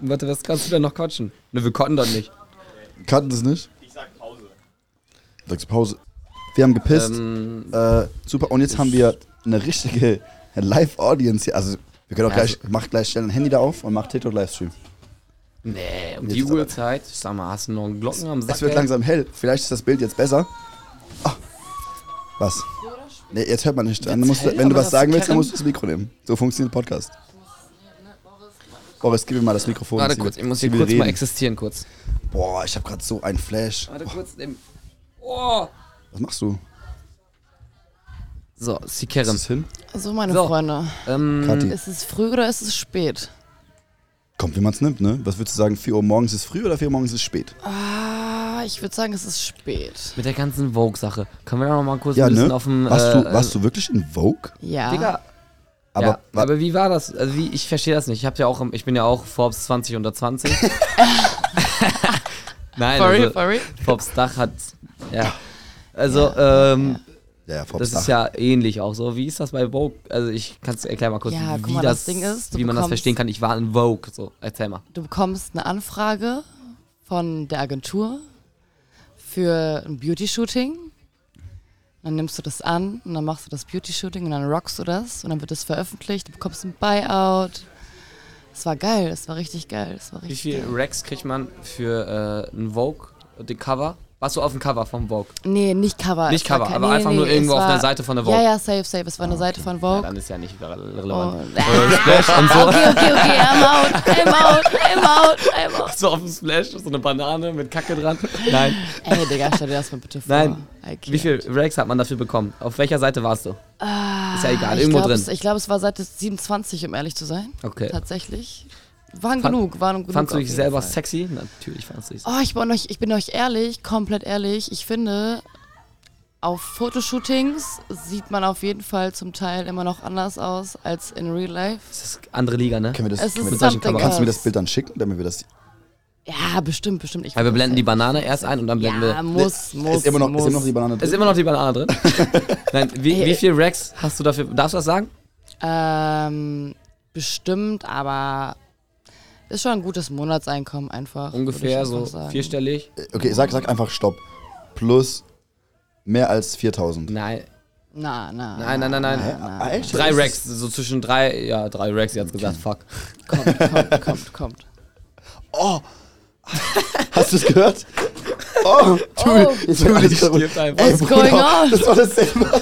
warte, was kannst du denn noch quatschen? Ne, wir konnten doch nicht. Kannten das nicht? Ich sag Pause. Sagst du Pause? Wir haben gepisst. Ähm, Äh, super. Und jetzt haben wir eine richtige Live-Audience hier. Also, wir können auch Ja, gleich, mach gleich schnell ein Handy da auf und mach TikTok-Livestream. nee, um Jetzt die Uhrzeit. Ich sag mal, hast du noch einen Glocken am Sack? Es wird ey? langsam hell. Vielleicht ist das Bild jetzt besser. Ah. Was? Nee, jetzt hört man nicht. Dann musst du, wenn du was sagen willst, dann musst du das Mikro nehmen. So funktioniert Podcast. Boris, gib mir mal das Mikrofon. Warte Sie kurz, ich muss sie hier kurz mal reden. existieren, kurz. Boah, ich habe gerade so einen Flash. Warte kurz. Dem oh. Was machst du? So, Ist Sikerem. das hin? So, meine So. Freunde. Ähm, Kathi. Ist es früh oder ist es spät? Kommt, wie man es nimmt, ne? Was würdest du sagen? 4 Uhr morgens ist früh oder 4 Uhr morgens ist spät? Ah, ich würde sagen, es ist spät. mit der ganzen Vogue-Sache. Können wir da noch mal kurz Ja, ein bisschen ne? auf dem. warst, äh, du, warst du wirklich in Vogue? Ja. Digga, Aber, ja, aber wie war das? Also wie, ich verstehe das nicht. Ich, hab ja auch, ich bin ja auch Forbes 20 unter 20. Nein, Sorry, also, sorry. Forbes Dach hat. Ja. Also, ähm, ja, ja, Forbes das ist Dach. ja ähnlich auch so. Wie ist das bei Vogue? Also, ich kann es erklären mal kurz, Ja, wie, mal, das, das Ding ist, wie man das verstehen kann. Ich war in Vogue. So, erzähl mal. Du bekommst eine Anfrage von der Agentur für ein Beauty-Shooting. Dann nimmst du das an und dann machst du das Beauty-Shooting und dann rockst du das und dann wird es veröffentlicht. Du bekommst ein Buyout. Es war geil, es war richtig geil. Es war Wie richtig viel geil. Rex kriegt man für äh, ein Vogue, die Cover? Warst du auf dem Cover vom Vogue? Nee, nicht Cover. Nicht Cover, aber einfach nur es irgendwo auf der Seite von der Vogue. Ja, ja, safe, safe. Es war eine Seite von Ja, Vogue. dann ist ja nicht re- Oh, relevant. ah, Splash und so. okay, okay, okay, I'm out, I'm out, I'm out, I'm out. So auf dem Splash, so eine Banane mit Kacke dran. Nein. Ey, Digga, stell dir das mal bitte vor. Nein. Wie viel Rex hat man dafür bekommen? Auf welcher Seite warst du? ist ja egal, Ah, irgendwo drin. Es, ich glaube, es war Seite 27, um ehrlich zu sein. Okay. Tatsächlich. Waren Fand- genug, waren genug. Fandst du dich selber Fall. sexy? Natürlich fandst du dich. Oh, ich bin, euch, ich bin euch ehrlich, komplett ehrlich. Ich finde, auf Fotoshootings sieht man auf jeden Fall zum Teil immer noch anders aus als in Real Life. Das ist andere Liga, ne? Können wir das, Es können ist wir das, kannst du mir das. Bild dann schicken, damit wir das. Ja, bestimmt, bestimmt. Ich Weil wir blenden die Banane erst ein und dann blenden Ja, wir. muss, muss. ist, immer noch, muss. ist immer noch die Banane Ist drin? immer noch die Banane drin? Nein, wie, wie viel Rex hast du dafür? Darfst du das sagen? Ähm, bestimmt, aber ist schon ein gutes Monatseinkommen einfach. Ungefähr so sagen. vierstellig? Okay, sag, sag einfach Stopp. Plus mehr als 4000. Nein. Na, na. Nein, nein, nein, nein. Hä? Ah, echt? Drei Rex, so zwischen drei, ja, drei Rex, sie hat's gesagt, fuck. Kommt, kommt, kommt, kommt. Oh! Hast du es gehört? Oh, Julie, Oh. jetzt Julie ist stirbt einfach. What's going on? Das war dasselbe.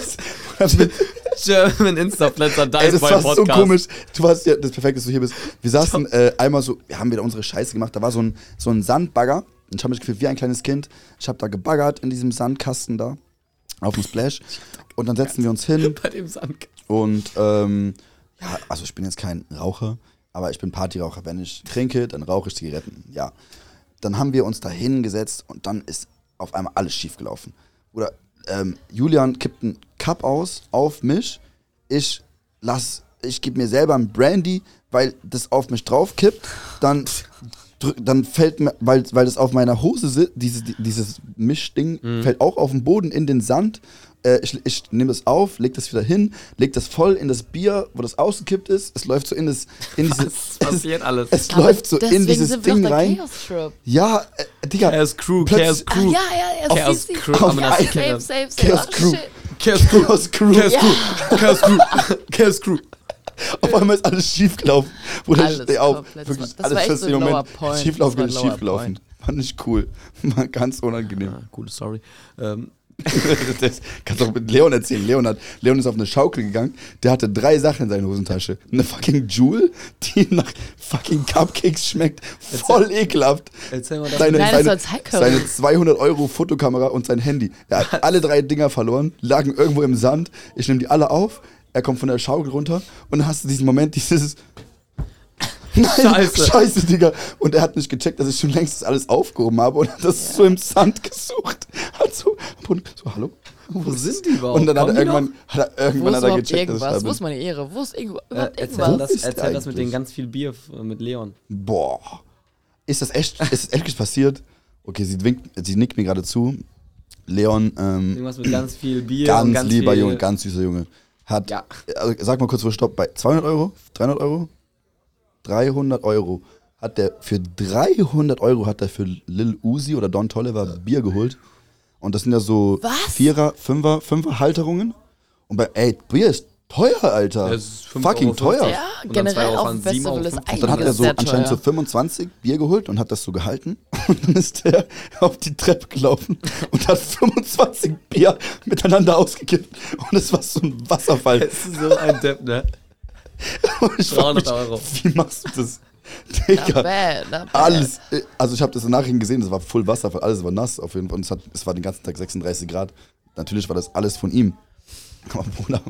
Was? German Insta-Plätzer, da ist das mein war so Podcast. komisch. Du warst ja das Perfekte, dass du hier bist. Wir saßen äh, einmal so, wir haben wieder unsere Scheiße gemacht. Da war so ein, so ein Sandbagger. Und ich habe mich gefühlt wie ein kleines Kind. Ich habe da gebaggert in diesem Sandkasten da. Auf dem Splash. Und dann setzen wir uns hin. Bei dem Sand. Und ähm, ja, also ich bin jetzt kein Raucher, aber ich bin Partyraucher. Wenn ich trinke, dann rauche ich Zigaretten. Ja. Dann haben wir uns da hingesetzt und dann ist auf einmal alles schief gelaufen. Oder ähm, Julian kippt einen Cup aus auf mich. Ich lass, ich gebe mir selber ein Brandy, weil das auf mich drauf kippt. Dann, dann fällt mir, weil, weil das auf meiner Hose sitzt, dieses, dieses Mischding fällt auch auf den Boden in den Sand. Äh, ich ich nehme das auf, leg das wieder hin, leg das voll in das Bier, wo das ausgekippt ist. Es läuft so in das, in diese, Was passiert alles? Es, es Aber läuft so in dieses sind wir Ding auf der rein. Chaos Trip. Ja, äh, Digga. Chaos Crew, Chaos Ach, Crew. ja, ja, ja. Chaos Crew, Ja, aber das safe, kennen- safe, safe. Chaos Crew. Chaos Crew. Chaos Crew. Chaos Crew. Chaos Crew. Chaos Crew. Auf einmal ist alles schief gelaufen. Bruder, Alles steh auf. Wirklich, Das alles war echt fest so im Moment. Schieflaufen ist schieflaufen. War nicht cool. War ganz unangenehm. Ja, coole Story. Ähm, das kannst du auch mit Leon erzählen. Leon, hat, Leon ist auf eine Schaukel gegangen. Der hatte drei Sachen in seiner Hosentasche. Eine fucking Jewel, die nach fucking Cupcakes schmeckt. Voll ekelhaft. erzähl mal das. Seine, Nein, das seine, seine 200 Euro Fotokamera und sein Handy. Er hat alle drei Dinger verloren, lagen irgendwo im Sand. Ich nehme die alle auf. Er kommt von der Schaukel runter und dann hast du diesen Moment, dieses. Nein, Scheiße. Scheiße, Digga. Und er hat nicht gecheckt, dass ich schon längst das alles aufgehoben habe und hat das so im Sand gesucht. Hat so, so hallo? Wo sind die überhaupt? Und dann hat er irgendwann, hat er, Wo irgendwann hat er gecheckt, dass ich irgendwas? da Wo bin. ist meine Ehre? Wo ist irgendwo-? Äh, überhaupt erzähl irgendwas? das, erzähl das mit den ganz viel Bier f- mit Leon. Boah. Ist das echt, ist das echt passiert? Okay, sie, winkt, sie nickt mir gerade zu. Leon, ähm, Irgendwas mit ganz viel Bier. ganz, und ganz lieber viel, Junge, ganz süßer Junge. Hat, Ja. also sag mal kurz, wo Stopp, bei 200 Euro? 300 Euro? 300 Euro. Hat der, für 300 Euro hat er für Lil Uzi oder Don Tolliver Bier geholt. Und das sind ja so Was? Vierer, Fünfer, Fünfer Halterungen. Und bei, ey, Bier ist teuer, Alter. Das ist 5,50 Fucking Euro. teuer. Ja, Und generell auf dem Festival ist eigentlich Dann hat er so anscheinend so teuer. 25 Bier geholt und hat das so gehalten. Und dann ist der auf die Treppe gelaufen und hat 25 Bier miteinander ausgekippt. Und es war so ein Wasserfall. Das ist so ein Depp, ne? Und ich frag 300 mich, Euro. Wie machst du das? Not Digga, bad, not bad. alles. äh, Also ich habe das im Nachhinein gesehen, es war voll Wasserfall, alles war nass auf jeden Fall. Und es, hat, es war den ganzen Tag 36 Grad. Natürlich war das alles von ihm. Aber Bruder,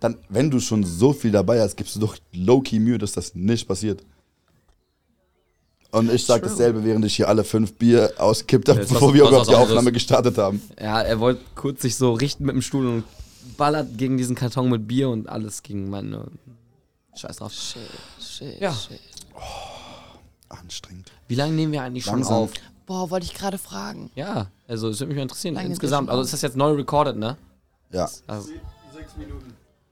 dann, wenn du schon so viel dabei hast, gibst du doch low-key Mühe, dass das nicht passiert. Und ich sag True. dasselbe, während ich hier alle fünf Bier ausgekippt habe, bevor wir überhaupt die anderes. Aufnahme gestartet haben. Ja, er wollte kurz sich so richten mit dem Stuhl und ballert gegen diesen Karton mit Bier und alles gegen meine. Scheiß drauf. Shit, shit, Ja. shit. Anstrengend. Wie lange nehmen wir eigentlich schon Langsam. auf? Boah, wollte ich gerade fragen. Ja, also es würde mich mal interessieren. Lange Insgesamt. Also schon ist das jetzt neu recorded, ne? Ja. Also,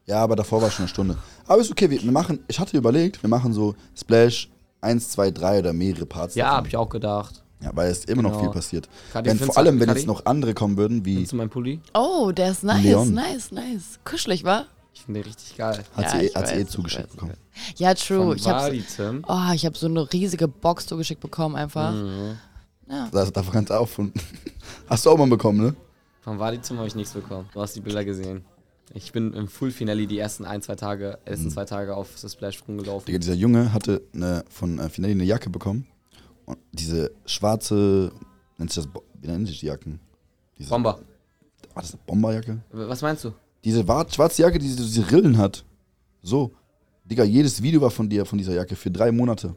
Ja, aber davor war schon eine Stunde. Aber ist okay, wir, wir machen, ich hatte überlegt, wir machen so Splash 1, 2, 3 oder mehrere Parts. ja, davon. habe ich auch gedacht. Ja, weil es immer noch Genau. viel passiert. Kadi, Wenn, vor allem, wenn Kadi? jetzt noch andere kommen würden, wie Findest du meinen Pulli? Oh, der ist nice, Leon. nice, nice. Kuschelig, wa? Ich finde den richtig geil. hat Ja, sie, ich hat sie eh zugeschickt weiß, bekommen. Ja, true. Von Ich habe oh, ich hab so eine riesige Box zugeschickt bekommen einfach. Mhm. Ja. Das, davon kannst du auch von. Hast du auch mal bekommen, ne? Von Wadi Tim habe ich nichts bekommen. Du hast die Bilder gesehen. Ich bin im Full Finale die ersten ein, zwei Tage, ersten zwei Tage auf The Splash rumgelaufen. Digga, dieser Junge hatte eine, von äh, Finale eine Jacke bekommen. Und diese schwarze. Nennt sich das, wie nennt sich die Jacken? Diese, Bomber. War das eine Bomberjacke? Was meinst du? Diese wa- schwarze Jacke, die diese, diese Rillen hat. So. Digga, jedes Video war von dir, von dieser Jacke, für drei Monate.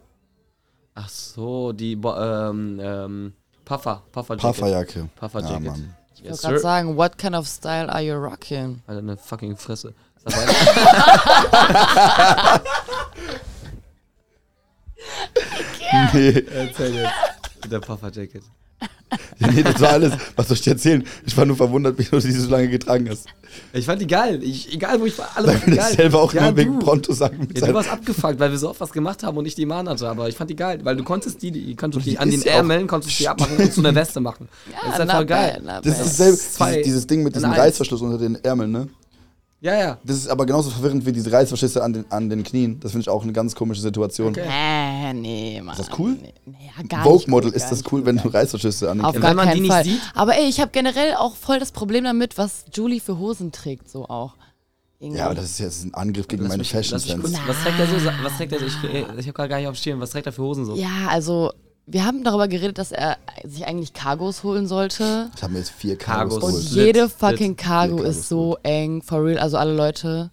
Ach so, die Bo ähm, ähm, Puffer. Puffer Jacket. Pufferjacke. Puffer Ja, Jacket. Mann. Ich Yes, wollte gerade sir. sagen, what kind of style are you rocking? Alter, eine fucking Fresse. Nee, Erzähl jetzt. Mit der Puffer Jacket. nee, das war alles. Was soll ich dir erzählen? Ich war nur verwundert, wie du die so lange getragen hast. Ich fand die geil. Ich, egal wo ich war, alle Weil fanden wir die das geil. selber auch ja, nur wegen du. Pronto sagen. Mit Ja, du warst abgefuckt, weil wir so oft was gemacht haben und ich die im Mann hatte. Aber ich fand die geil, weil du konntest die, die konntest Die die an den ja Ärmeln, konntest die abmachen und zu einer Weste machen. das ist not geil. bad, das ist dasselbe, dieses, dieses Ding mit diesem. Reißverschluss unter den Ärmeln, ne? Ja, ja. Das ist aber genauso verwirrend wie diese Reißverschlüsse an den, an den Knien. Das finde ich auch eine ganz komische Situation. Okay. Äh, nee, Mann. Ist das cool? Nee, nee, ja, gar Vogue nicht Model ist gar das cool, wenn du Reißverschlüsse an den Auf Ja, gar wenn man keinen Fall. sieht. Aber ey, ich habe generell auch voll das Problem damit, was Julie für Hosen trägt, so auch. Irgendwie. Ja, aber das ist jetzt ein Angriff gegen Lass meine mich- Fashion Sense. Was trägt er so? Was trägt er so? Ich, ich habe gerade gar nicht auf dem Schirm. Was trägt er für Hosen so? Ja, also wir haben darüber geredet, dass er sich eigentlich Cargos holen sollte. Ich habe mir jetzt vier Cargos. Cargos Und jede split. fucking Cargo ist so eng, for real. Also alle Leute.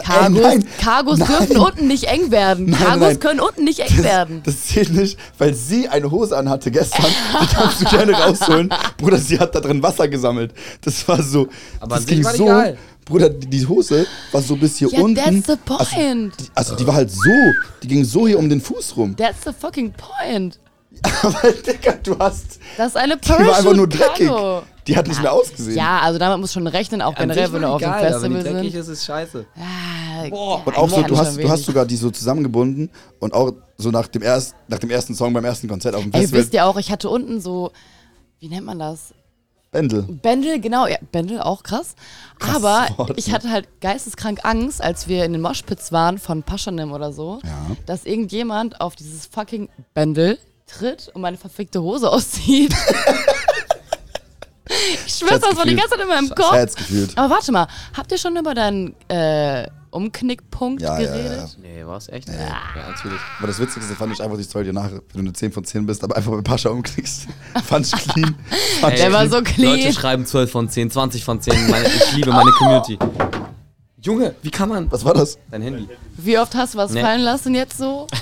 Cargos, nein. Cargos Nein. dürfen unten nicht eng werden. Nein, Cargos nein. können unten nicht eng werden. Das zählt nicht, weil sie eine Hose anhatte gestern. Die kannst du gerne rausholen. Bruder, sie hat da drin Wasser gesammelt. Das war so. Aber das ging so. geil. Bruder, die, Hose war so bis hier Ja, unten. that's the point. Also die, also die war halt so. Die ging so hier um den Fuß rum. That's the fucking point. Aber Digga, du hast. Das ist eine Die war einfach nur dreckig. Parachute-Cargo. Die hat nicht mehr ausgesehen. Ja, also damit muss schon rechnen, auch An generell, sich wenn du war auf die dem geil, aber wenn die Festival dreckig sind. ist, ist scheiße. Ah, Boah. Und auch so, eigentlich du schon hast, du wenig. hast sogar die so zusammengebunden und auch so nach dem, erst, nach dem ersten Song beim ersten Konzert auf dem Ey, Festival. wisst ihr auch, ich hatte unten so, wie nennt man das? Bändel. Bändel, genau, ja, Bändel auch krass. Aber Wort, ich ne? hatte halt geisteskrank Angst, als wir in den Moshpits waren von Paschanim oder so, Ja. dass irgendjemand auf dieses fucking Bändel tritt und meine verfickte Hose auszieht. ich schwör's, das war die ganze Zeit in meinem Ich Kopf. hätte gefühlt. Aber warte mal, habt ihr schon über deinen äh, Umknickpunkt Ja, ja, geredet? Nee, war es echt? Ja, natürlich. Aber das Witzigste fand ich einfach die Story danach, wenn du eine 10 von 10 bist, aber einfach bei Pascha umklickst. Fand ich clean. Fand ich Der war so clean. Leute schreiben 12 von 10, 20 von 10. Meine, ich liebe meine Community. Junge, wie kann man? Was war das? Dein Handy. Wie oft hast du was Nee. fallen lassen jetzt so?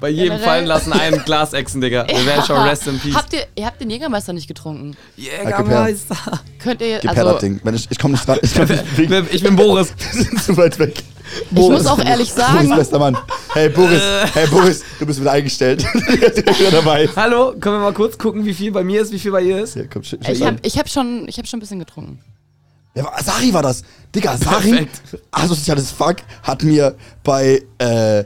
Bei jedem Generell. fallen lassen einen Glasechsen, Digga. Wir werden schon rest in peace. Habt ihr, ihr habt den Jägermeister nicht getrunken? Jägermeister. Könnt ihr, Gib her also, das Ding. Wenn ich, ich komme nicht dran. Ich, komm nicht, Ich bin- ich bin Boris. Wir sind zu weit weg. ich muss auch ehrlich Boris, sagen, bester Mann. Hey Boris, hey Boris, du bist wieder eingestellt. wieder dabei. Hallo, können wir mal kurz gucken, wie viel bei mir ist, wie viel bei ihr ist? Ja, komm, sch ich habe hab schon, ich hab schon ein bisschen getrunken. Ja, Sari war das. Digga, Sari, Perfekt. asoziales Fuck, hat mir bei, äh,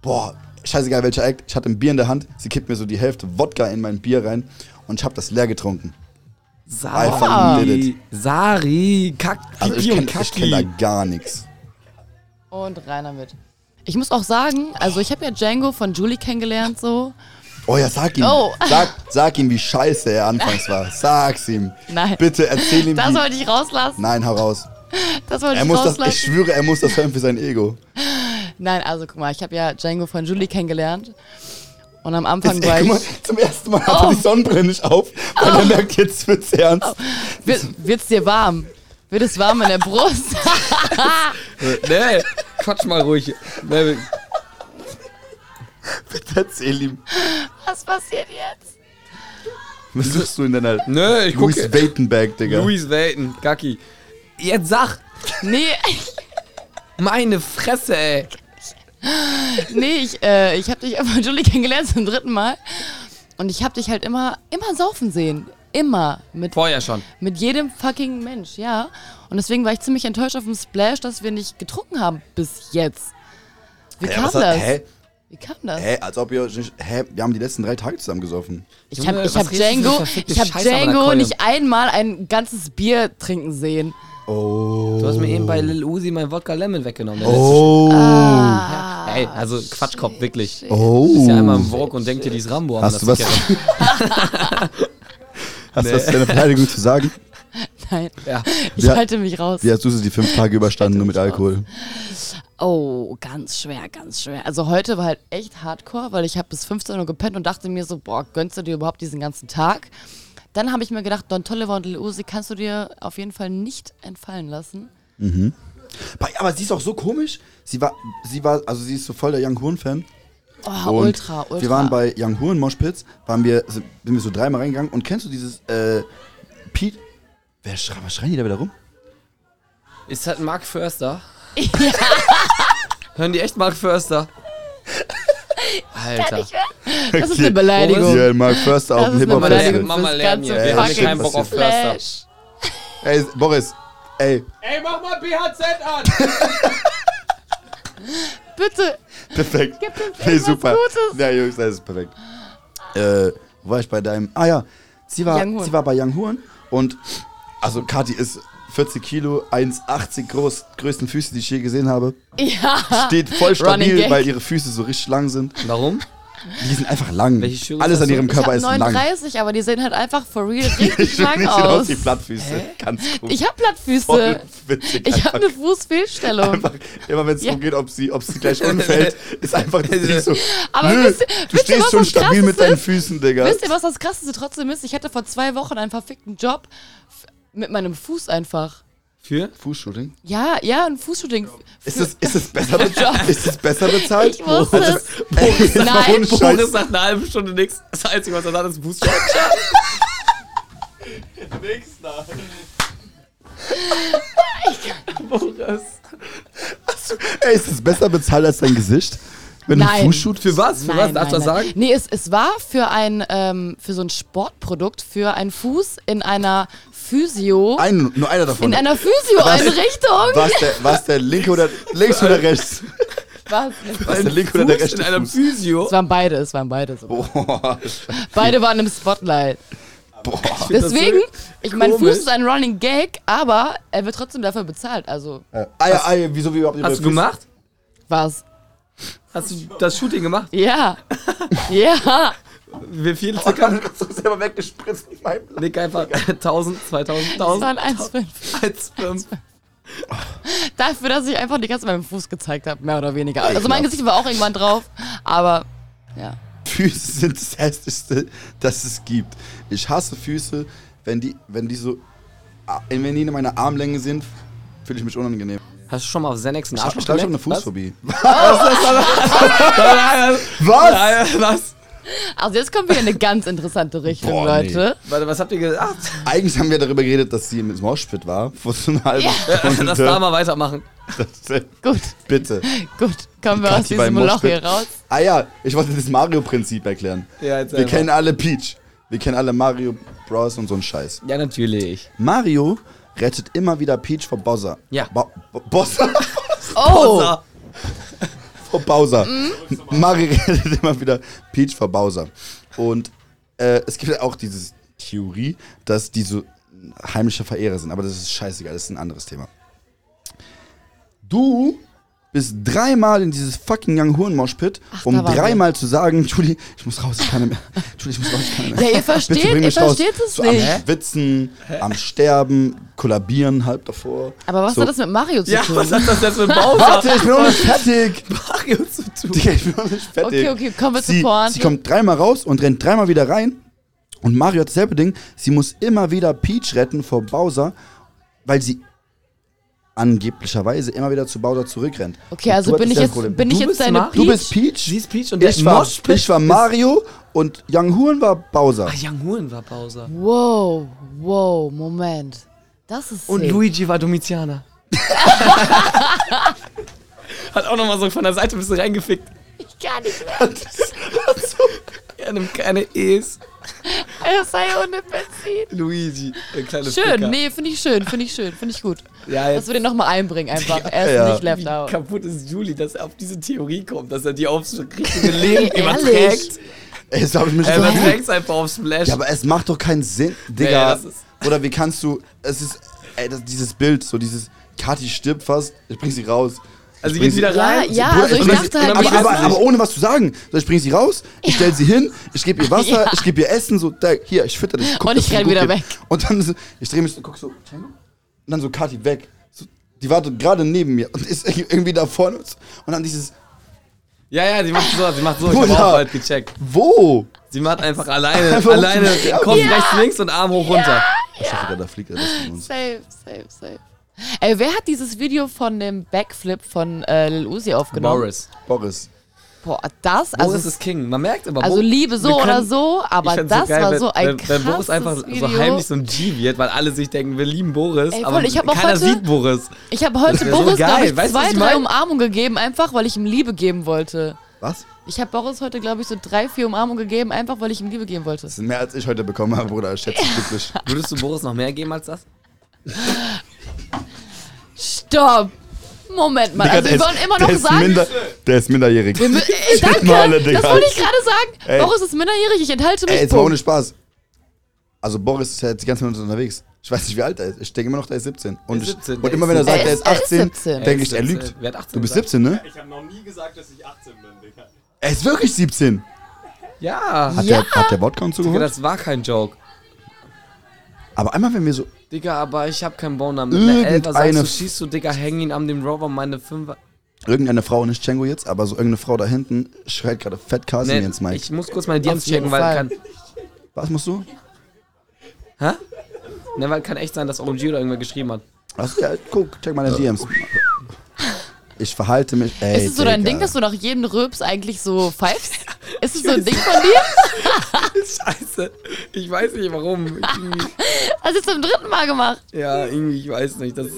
boah, scheißegal welcher Act, ich hatte ein Bier in der Hand, sie kippt mir so die Hälfte Wodka in mein Bier rein und ich habe das leer getrunken. I fucking did it. Sari, Kack, Also ich kenne kenn da gar nichts. Und rein damit. Ich muss auch sagen, also ich habe ja Django von Julie kennengelernt so. Oh ja, sag ihm. Oh. Sag, sag ihm, wie scheiße er anfangs war. Sag's ihm. Nein. Bitte erzähl ihm, Das wie... wollte ich rauslassen. Nein, hau raus. Das wollte Er ich muss das, ich schwöre, er muss das hören für sein Ego. Nein, also guck mal, ich habe ja Django von Julie kennengelernt. Und am Anfang Ey, war guck mal, ich. zum ersten Mal hat Oh. er die Sonnenbrille nicht auf, weil er merkt, jetzt wird's ernst. Wird, wird's dir warm? Wird es warm in der Brust? Nee, quatsch mal ruhig. Nee, Bitte erzähl ihm. Was passiert jetzt? Was suchst du in deiner Nö, ich Louis gucke. Waitenberg, Digga? Louis Welten, Kacki. Jetzt sag, Nee, meine Fresse, ey. nee, ich, äh, ich habe dich von Julie kennengelernt zum dritten Mal. Und ich habe dich halt immer, immer saufen sehen. Immer. Mit, Vorher schon. mit jedem fucking Mensch, ja. Und deswegen war ich ziemlich enttäuscht auf dem Splash, dass wir nicht getrunken haben bis jetzt. Wie Hä, kam was hat- das? Hä? Wie kam das? Hä, als ob ihr. nicht- Hä, wir haben die letzten drei Tage zusammen gesoffen. Ich Junge, habe ich was hab redest du für Django, verfickte ich hab Scheiße Django nicht einmal ein ganzes Bier trinken sehen. Oh. Du hast mir eben bei Lil Uzi mein Wodka Lemon weggenommen. der Oh. Ah, letzte- Ey, also Quatschkopf, wirklich. Oh. Ist ja einmal im Walk und denkt dir, die ist Rambo. am Hast du was? Hast du was zu deiner Verteidigung zu sagen? Nein, Ja. ich Ja. halte mich raus. Wie hast du sie die fünf Tage überstanden nur mit Alkohol? Oh, ganz schwer, ganz schwer. Also heute war halt echt hardcore, weil ich habe bis 15 Uhr gepennt und dachte mir so, boah, gönnst du dir überhaupt diesen ganzen Tag? Dann habe ich mir gedacht, Don Toliver und Lil Uzi kannst du dir auf jeden Fall nicht entfallen lassen. Bei- Aber sie ist auch so komisch. Sie war, sie war, also sie ist so voll der Young Horn-Fan. Oh, Und ultra, ultra. Wir waren bei Young Horn Moshpits, waren wir, sind wir so dreimal reingegangen und kennst du dieses, äh, Pete, wer schreit, was schreien die da wieder rum? Ist das Mark Förster? Hören die echt Mark Förster? Alter. das ist eine Beleidigung. Ja, Mark Förster auf dem Hip-Hop Beleidigung Mama lernen hier. Wir haben keinen Bock auf Flash. Ey, Boris, ey, Ey, mach mal BHZ an! Bitte, perfekt. gibt es Nee, super. Gutes? Ja, Jungs, das ist perfekt. Äh, wo war ich bei deinem? Ah ja, sie war, sie war bei Young Horn und also Kathi ist 40 Kilo, 1,80 groß, größten Füße, die ich je gesehen habe. Ja. Steht voll stabil, weil ihre Füße so richtig lang sind. Warum? Die sind einfach lang. Welche Schuhe Alles an ihrem Ich Körper ist lang. 39, aber die sehen halt einfach for real richtig lang aus. aus wie Plattfüße. Ganz gut. Ich habe Plattfüße. Witzig. Ich habe eine Fußfehlstellung. Einfach, immer wenn es Ja. darum geht, ob sie, ob sie gleich umfällt, ist einfach das so. Aber nö, wisst du wisst stehst was schon stabil mit deinen? Füßen, Digga. Wisst ihr, was das Krasseste trotzdem ist? Ich hatte vor zwei Wochen einen verfickten Job mit meinem Fuß einfach. Für? Fußshooting? Ja, ja, ein Fußshooting. Ist es, ist es besser bezahlt? ist es besser bezahlt? Ich wusste es. Ey, Nein. Boris sagt eine halbe Stunde nichts. Das Einzige, was er sagt, ist Fußball. Boris. Ey, ist es besser bezahlt als dein Gesicht? Wenn du Nein. Fußshoot Für was? Für was? Darfst du das sagen? Nee, es, es war für ein, ähm, für so ein Sportprodukt, für einen Fuß in einer Physio, Ein, nur einer davon. in einer Physio-Einrichtung. Was der, was der linke oder links oder rechts? Was? Was der linke oder der Fuß rechte in einem? Physio. Es waren beide, es waren beide so. Boah, Beide waren im Spotlight. boah. Deswegen, ich mein komisch. Fuß ist ein Running Gag, aber er wird trotzdem dafür bezahlt. Also, Äh, ah, ja, ah, ja, wieso wir überhaupt über Hast du gemacht? was? Hast du das Shooting gemacht? Ja. ja. Wie viel Oh, circa? du hast doch selber weggespritzt mit meinem Blatt. Nick einfach 1000, 2000, Das 1000, waren 1,5. 1,5. Dafür, dass ich einfach die ganze Zeit meinen Fuß gezeigt habe, mehr oder weniger. Also mein Gesicht war auch irgendwann drauf, aber ja. Füße sind das hässlichste, das es gibt. Ich hasse Füße, wenn die, wenn die so, wenn die in meiner Armlänge sind, fühle ich mich unangenehm. Hast du schon mal auf Xanax einen Ich Arsch habe gleich schon eine? Fußphobie. Was? Was? Was? Also jetzt kommen wir in eine ganz interessante Richtung, Boah, nee. Leute. Warte, was habt ihr gesagt? Eigentlich haben wir darüber geredet, dass sie im Moshpit war, vor so einer halben Stunde. Lass da mal weitermachen. Das- Gut, Bitte. gut. Kommen wir aus diesem Loch hier raus. Ah ja, ich wollte das Mario-Prinzip erklären. Ja, jetzt Wir kennen alle Peach. Wir kennen alle Mario Bros. und so einen Scheiß. Ja, natürlich. Mario rettet immer wieder Peach vor Bowser. Ja. Bo Bo Bowser? Oh, So. vor Bowser. Mhm. Mario rettet immer wieder Peach vor Bowser. Und äh, es gibt ja auch diese Theorie, dass die so heimliche Verehrer sind. Aber das ist scheißegal, das ist ein anderes Thema. Du bist dreimal in dieses fucking Young Huren Mosh Pit, um dreimal zu sagen, Julie, ich muss raus, ich kann nicht mehr. Julie, ich muss raus, ich kann nicht mehr. Ja, ihr versteht- ihr mich raus. versteht es so nicht. Am Schwitzen, am Sterben, kollabieren halb davor. aber was so. hat das mit Mario zu Ja, tun? was hat das jetzt mit Bowser Warte, ich bin noch nicht fertig. Mario zu tun? Digga, ich bin noch nicht fertig. Okay, okay, kommen wir sie, Pointe. sie kommt dreimal raus und rennt dreimal wieder rein. Und Mario hat dasselbe Ding. Sie muss immer wieder Peach retten vor Bowser, weil sie angeblicherweise immer wieder zu Bowser zurückrennt. Okay, Und also bin ich jetzt, bin ich Du jetzt bist deine Mario? Du bist Peach? Peach, Sie ist Peach und der ich war, Moshpit ich war Mario und Young Huren war Bowser. Ach, Young Huren war Bowser. Wow, wow, Moment. Das ist Und sick. Luigi war Domizianer. Hat auch nochmal so von der Seite ein bisschen reingefickt. Ich kann nicht mehr. Er nimmt keine E's. Er sei ohne Benzin. Luigi, der kleine Schön, Ficker. nee, finde ich schön, finde ich schön, finde ich gut. Ja, Dass jetzt wir den nochmal einbringen einfach. Er ist Ja. nicht left wie out. kaputt ist Juli, dass er auf diese Theorie kommt, dass er die aufs richtige Leben überträgt. Ey, das hab ich mich Er überträgt es einfach auf Splash. Ja, aber es macht doch keinen Sinn, Digga. Ja, ist- Oder wie kannst du, es ist, ey, das, dieses Bild, so dieses, Kathi stirbt fast, ich bring sie raus. also Ich sie geht wieder Ja, rein. ja, Bruder, also ich bring dachte sie, halt, aber, wie aber, aber ohne was zu sagen. So, ich bring sie raus, ich stell sie hin, ich gebe ihr Wasser, Ja. ich gebe ihr Essen, so, da, hier, ich fütter dich. guck, Und dass ich renn wieder geht. weg. Und dann, ich drehe mich so, guck so, Tango? Und dann so, Kathi, weg. So, die wartet gerade neben mir und ist irgendwie da vorne. Und dann dieses, Ja, ja, sie macht so, sie macht so. Ich hab Bruder. auch bald gecheckt. wo? Sie macht einfach alleine, Einfach alleine. Kopf rechts, links und Arm hoch runter. Ich dachte, da fliegt er uns. Safe, safe, safe. Ey, wer hat dieses Video von dem Backflip von äh, Lil Uzi aufgenommen? Boris. Boris. Boah, das, also, Boris ist King. Man merkt aber, also Liebe so wir oder können- so, Ich aber das geil, war wenn- so ein wenn, wenn Boris krasses einfach Video. so heimlich so ein G wird, weil alle sich denken, wir lieben Boris, Ey, voll, aber ich keiner heute- sieht Boris. Ich habe heute so Boris, glaube geil. ich, Weißt zwei, ich drei mein? Umarmungen gegeben, einfach weil ich ihm Liebe geben wollte. Was? Ich habe Boris heute, glaube ich, so drei, vier Umarmungen gegeben, einfach weil ich ihm Liebe geben wollte. Das sind mehr als ich heute bekommen habe, Bruder. Ich schätze dich glücklich. Würdest du Boris noch mehr geben als das? Stopp! Moment mal, Digga, also wir der wollen ist- immer der noch ist sagen, Minder, der ist minderjährig. wir äh, danke, Male, das wollte ich gerade sagen. Ey. Boris ist minderjährig, ich enthalte mich. Ey, jetzt mal ohne Spaß. Also Boris ist ja jetzt die ganze Zeit unterwegs. Ich weiß nicht, wie alt er ist. Ich denke immer noch, der ist 17. Und, Der ist ich, 17, und der immer ist wenn er sagt, Er ist- ist er ist 18, 17. denke ich, er ist lügt. 17. Wer hat 18 Du bist gesagt? 17, ne? Ich habe noch nie gesagt, dass ich 18 bin, Digga. Er ist wirklich 17. Ja. Hat, Ja. der, hat der Wodka Digga, zugehört? das war kein Joke. Aber einmal, wenn wir so. Digga, aber ich hab keinen Boner. Mit einer Elfer sagst du, schießt du, Digga, häng ihn an dem Rover, meine Fünfer. Irgendeine Frau, nicht Django jetzt, aber so irgendeine Frau da hinten schreit gerade fett Casimir Nee, ins Mic. ich muss kurz meine DMs checken, weil Fall. kann. Was musst du? Hä? Ne, weil kann echt sein, dass OMG oder irgendwer geschrieben hat. Achso, ja, guck, check mal deine DMs. Ich verhalte mich. Ey, ist es so dein Digga. Ding, dass du nach jedem Röps eigentlich so pfeifst? Ist es so ein Ding von dir? Scheiße. Ich weiß nicht warum. Hast du es zum dritten Mal gemacht? ja, irgendwie, ich weiß nicht. Das,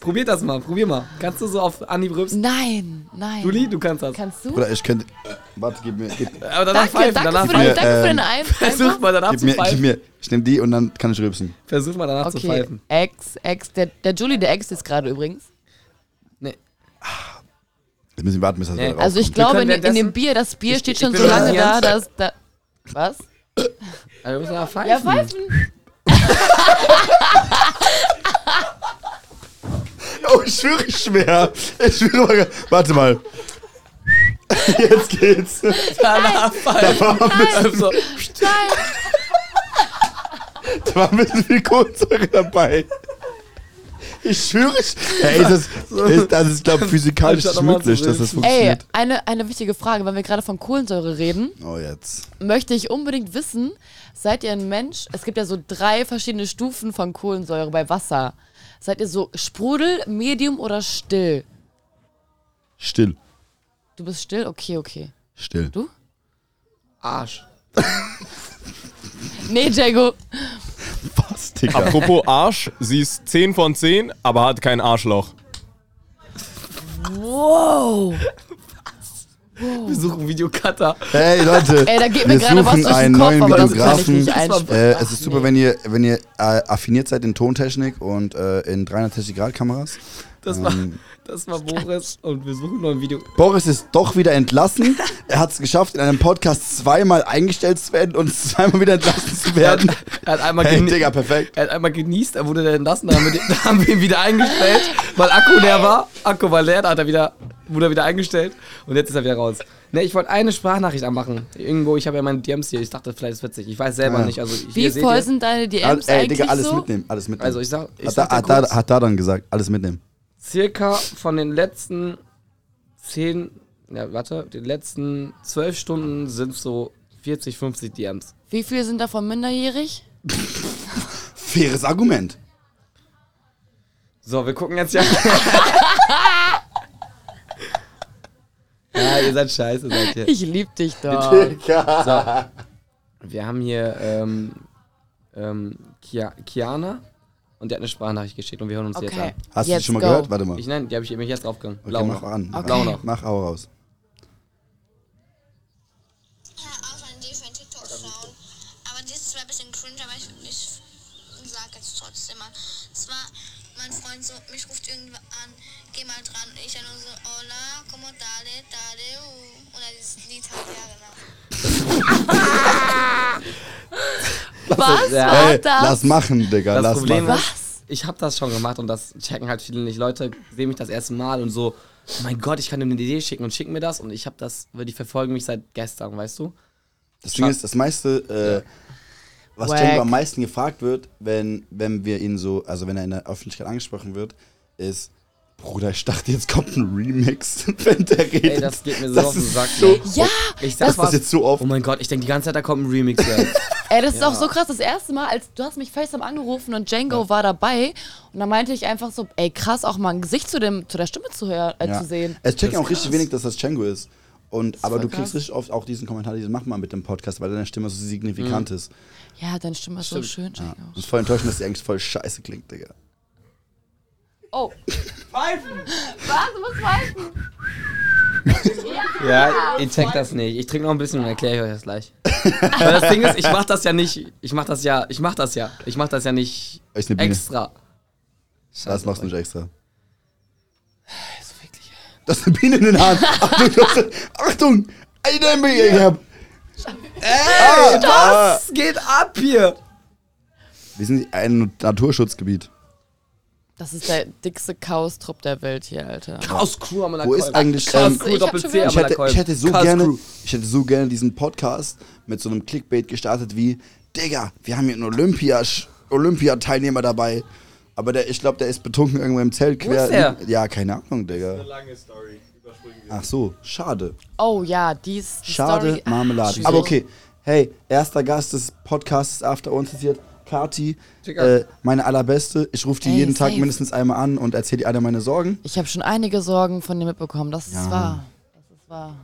probier das mal, probier mal. Kannst du so auf Anhieb rübsen? Nein, nein. Juli, du kannst das. Kannst du? Bruder, ich könnte. Warte, gib mir. Gib, Aber danach Danke, pfeifen, danke, danach für pfeifen. danke für den Ähm, Ein Versuch mal danach gib zu mir, gib pfeifen. mir. Ich nehme die und dann kann ich rülpsen. Versuch mal danach zu Okay, pfeifen. Ex, Ex, der, der Julie, der Ex ist gerade übrigens. Jetzt müssen wir warten, bis das Nee. wieder Also ich glaube, in, in dem Bier, das Bier Ich- steht ich schon so lange da, dass da... Was? Also, wir müssen mal pfeifen. Ja, pfeifen. Oh, ich schwöre schwer. Ich schwöre mal. Warte mal. Jetzt geht's. Danach pfeifen. Da war ein bisschen, Also, Nein. da war ein bisschen viel Kohlensäure dabei. Ich schwöre. ich- Ey, das, ist, das ist, glaube ich, physikalisch zu möglich, dass das rülpsen. Ey, funktioniert. eine, eine wichtige Frage, wenn wir gerade von Kohlensäure reden, Oh, jetzt. möchte ich unbedingt wissen, seid ihr ein Mensch, es gibt ja so drei verschiedene Stufen von Kohlensäure bei Wasser. Seid ihr so Sprudel, Medium oder still? Still. Du bist still? Okay, okay. Still. Du? Arsch. Nee, Jago. Digga? Apropos Arsch, sie ist 10 von 10, aber hat kein Arschloch. Wow. Wir suchen Videocutter. Hey, Leute. Ey, da geht mir wir gerade was suchen durch einen den Kopf, neuen aber das kann ich Videografen. nicht einsprechen. Äh, es ist super, wenn ihr, wenn ihr äh, affiniert seid in Tontechnik und äh, in 360 Grad Kameras. Das war, Ähm. Das war Boris und wir suchen noch ein Video. Boris ist doch wieder entlassen. Er hat es geschafft, in einem Podcast zweimal eingestellt zu werden und zweimal wieder entlassen zu werden. Er hat einmal, Hey, Digga, perfekt. er hat einmal genießt, er wurde dann entlassen, da haben, wir, haben wir ihn wieder eingestellt, weil Akku leer war. Akku war leer, da hat er wieder, wurde er wieder eingestellt und jetzt ist er wieder raus. Ne, ich wollte eine Sprachnachricht anmachen. Irgendwo, ich habe ja meine DMs hier, ich dachte, vielleicht ist es witzig. Ich weiß selber Ja. nicht. Also, ich, Wie voll sind deine All, DMs ey, eigentlich Digga, alles so? mitnehmen, alles mitnehmen. Also ich sag, ich hat, sag da, hat, da, hat da dann gesagt, alles mitnehmen. Circa von den letzten zehn, ja warte, die letzten zwölf Stunden sind so 40, 50 DMs. Wie viele sind davon minderjährig? Faires Argument. So, wir gucken jetzt ja. ja, ihr seid scheiße, seid ihr. Ich lieb dich doch. Wir haben hier ähm, ähm, Kia, Kiana und die hat eine Sprachnachricht geschickt und wir hören uns die jetzt Okay. an. Hast du Jetzt die schon mal go. gehört? Warte mal. Ich nein, die habe ich mich jetzt draufgegangen. Okay, Blau mach noch. an. Okay. noch. Mach auch raus. auch an die für TikTok schauen. Aber das ist zwar ein bisschen cringe, aber ich, ich sag jetzt trotzdem mal. Es war mein Freund so, mich ruft irgendwann an, geh mal dran. Ich dann nur so, hola, como dale, dale, uh. Und dann dieses Lied halt jahrelang. Was Ja. war Ey, das? lass machen, Digga. Das lass Problem machen. ist, ich habe das schon gemacht und das checken halt viele nicht. Leute sehen mich das erste Mal und so, oh mein Gott, ich kann ihm eine Idee schicken und schicken mir das und ich habe das, weil die verfolgen mich seit gestern, weißt du? Das Ding ist, das meiste, äh, was. Django am meisten gefragt wird, wenn, wenn wir ihn so, also wenn er in der Öffentlichkeit angesprochen wird, ist, Bruder, ich dachte, jetzt kommt ein Remix, wenn der redet. Ey, das geht mir so Das auf den Sack. so-? Ja, Ich Das sag ist jetzt so oft. Oh mein Gott, ich denke die ganze Zeit, da kommt ein Remix. ey, das ist auch so krass. Das erste Mal, als du hast mich FaceTime angerufen und Django war dabei und dann meinte ich einfach so, ey krass, auch mal ein Gesicht zu, dem, zu der Stimme zu, hören, äh, Ja. zu sehen. Es checken Das auch ist richtig krass. wenig, dass das Django ist. Und, aber voll du kriegst krass. richtig oft auch diesen Kommentar, diesen mach mal mit dem Podcast, weil deine Stimme so signifikant ist. Ja, deine Stimme ist so schön, Ja. Django. Und es ist voll enttäuschend, dass die eigentlich voll scheiße klingt, Digga. Oh. Pfeifen! Was? Du musst pfeifen! ja, ihr checkt das nicht. Ich trinke noch ein bisschen und erkläre ich euch das gleich. Weil das Ding ist, ich mach das ja nicht, ich mach das ja, ich mach das ja, ich mach das ja nicht Ist eine Biene. extra. Das machst du nicht extra. So wirklich. Das ist eine Biene in den Haaren. Achtung, das ist, Achtung! Eine Biene! Ich hab, Ey, was geht ab hier? wir sind ein Naturschutzgebiet. Das ist der dickste Chaos-Trupp der Welt hier, Alter. Chaos Crew am Wo ist eigentlich, Chaos ähm, Crew ich Doppel C hätte, Kolb. ich, hätte so Chaos gerne, Crew. ich hätte so gerne diesen Podcast mit so einem Clickbait gestartet wie, Digga, wir haben hier einen Olympia Olympiateilnehmer dabei. Aber der, ich glaube, der ist betrunken irgendwo im Zelt Wo quer. ist der? Ja, keine Ahnung, Digga. Lange Story. Überspringen wir. Ach so, schade. Oh ja, die ist. Die Schade, Story, Marmelade. schwierig. Aber okay, hey, erster Gast des Podcasts After Uns ist jetzt Kati, an. äh, meine allerbeste. Ich rufe die Ey, jeden Tag safe. mindestens einmal an und erzähle ihr alle meine Sorgen. Ich habe schon einige Sorgen von dir mitbekommen. Das Ja. ist wahr. Das ist wahr.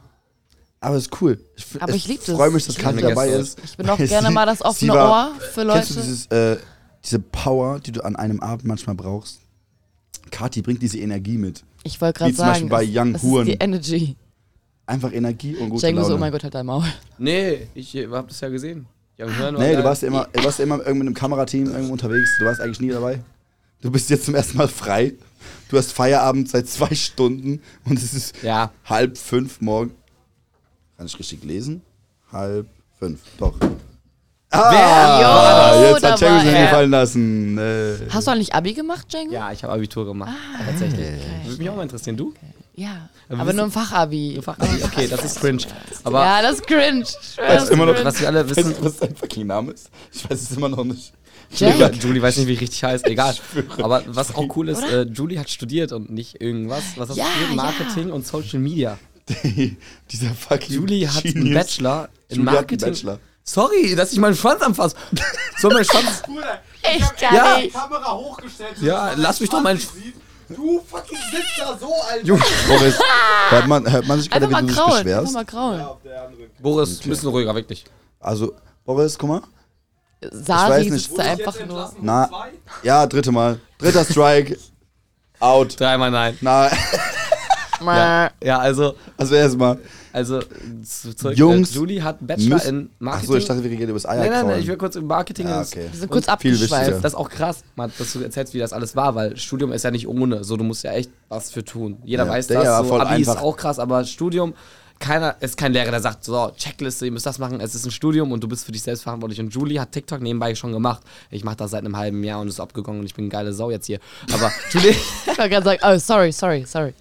Aber ist cool. Ich, f- Aber ich lieb das. freue mich, dass Ich Kati dabei das. ist. Ich bin auch Weil gerne sie- mal das sie offene war- Ohr für Leute. Kennst du dieses, äh, diese Power, die du an einem Abend manchmal brauchst? Kati bringt diese Energie mit. ich wollte gerade wie zum Beispiel sagen, bei es, Young es Huren. ist die Energy. Einfach Energie und gute Laune. so, oh mein Gott, halt dein Maul. Nee, ich äh, hab das ja gesehen. Horn war Nee, du warst ja immer, du warst ja immer irgendwie mit einem Kamerateam irgendwo unterwegs. Du warst eigentlich nie dabei. Du bist jetzt zum ersten Mal frei. Du hast Feierabend seit zwei Stunden und es ist Ja. halb fünf morgen. Kann ich richtig lesen? Halb fünf, doch. Ah, Jo, jetzt hat war sich gefallen lassen. Äh, Hast du eigentlich Abi gemacht, Django? Ja, ich habe Abitur gemacht. Ah, tatsächlich. Würde mich auch mal interessieren. Du? Ja. Aber Aber wissen- nur im Fachabi. Fachabi? Okay, das ist cringe. Aber ja, das ist cringe. Ich Weißt du immer noch, was wir alle weißt du, wissen, was dein fucking Name ist? Ich weiß es immer noch nicht. Jack. Julie, Julie weiß nicht, wie ich richtig heißt, egal. Aber was auch cool ist, äh, Julie hat studiert und nicht irgendwas. Was hast Ja, du studiert? ja. Marketing und Social Media. Dieser fucking Julie hat einen Genius. Bachelor in Julie hat einen Marketing. Bachelor. Sorry, dass ich meinen Schwanz anfasse. Soll mein Schwanz. Echt gar Ja. nicht. Kamera hochgestellt. Ja, lass mich doch meinen. Du fucking sitzt da so, Alter. Junge, Boris, hört man, hört man sich gerade, Einfach wie mal du dich beschwerst? mal kraulen. Boris, ein bisschen ruhiger, wirklich. Also, Boris, guck mal. Sari weiß nicht. sitzt da einfach nur. Na, ja, dritte Mal. Dritter Strike. Out. Dreimal nein. Na, Ja. Ja, also, also erstmal. also zu- zurück. Jungs äh, Julie hat einen Bachelor müssen- in Marketing. Achso, ich dachte, wir reden über das nein, nein, nein, Eierkrauen. ich will kurz über Marketing. Ja, und- okay. Wir sind kurz abgeschweift. Das ist auch krass, Mann, dass du erzählst, wie das alles war, weil Studium ist ja nicht ohne. So, du musst ja echt was für tun. Jeder Ja, weiß das. So, voll Abi ist einfach. auch krass, aber Studium, keiner ist kein Lehrer, der sagt, so, Checkliste, ihr müsst das machen. Es ist ein Studium und du bist für dich selbst verantwortlich. Und Julie hat TikTok nebenbei schon gemacht. Ich mache das seit einem halben Jahr und ist abgegangen und ich bin eine geile Sau jetzt hier. Aber Julie, Ich wollte gerade sagen, oh, sorry, sorry, sorry.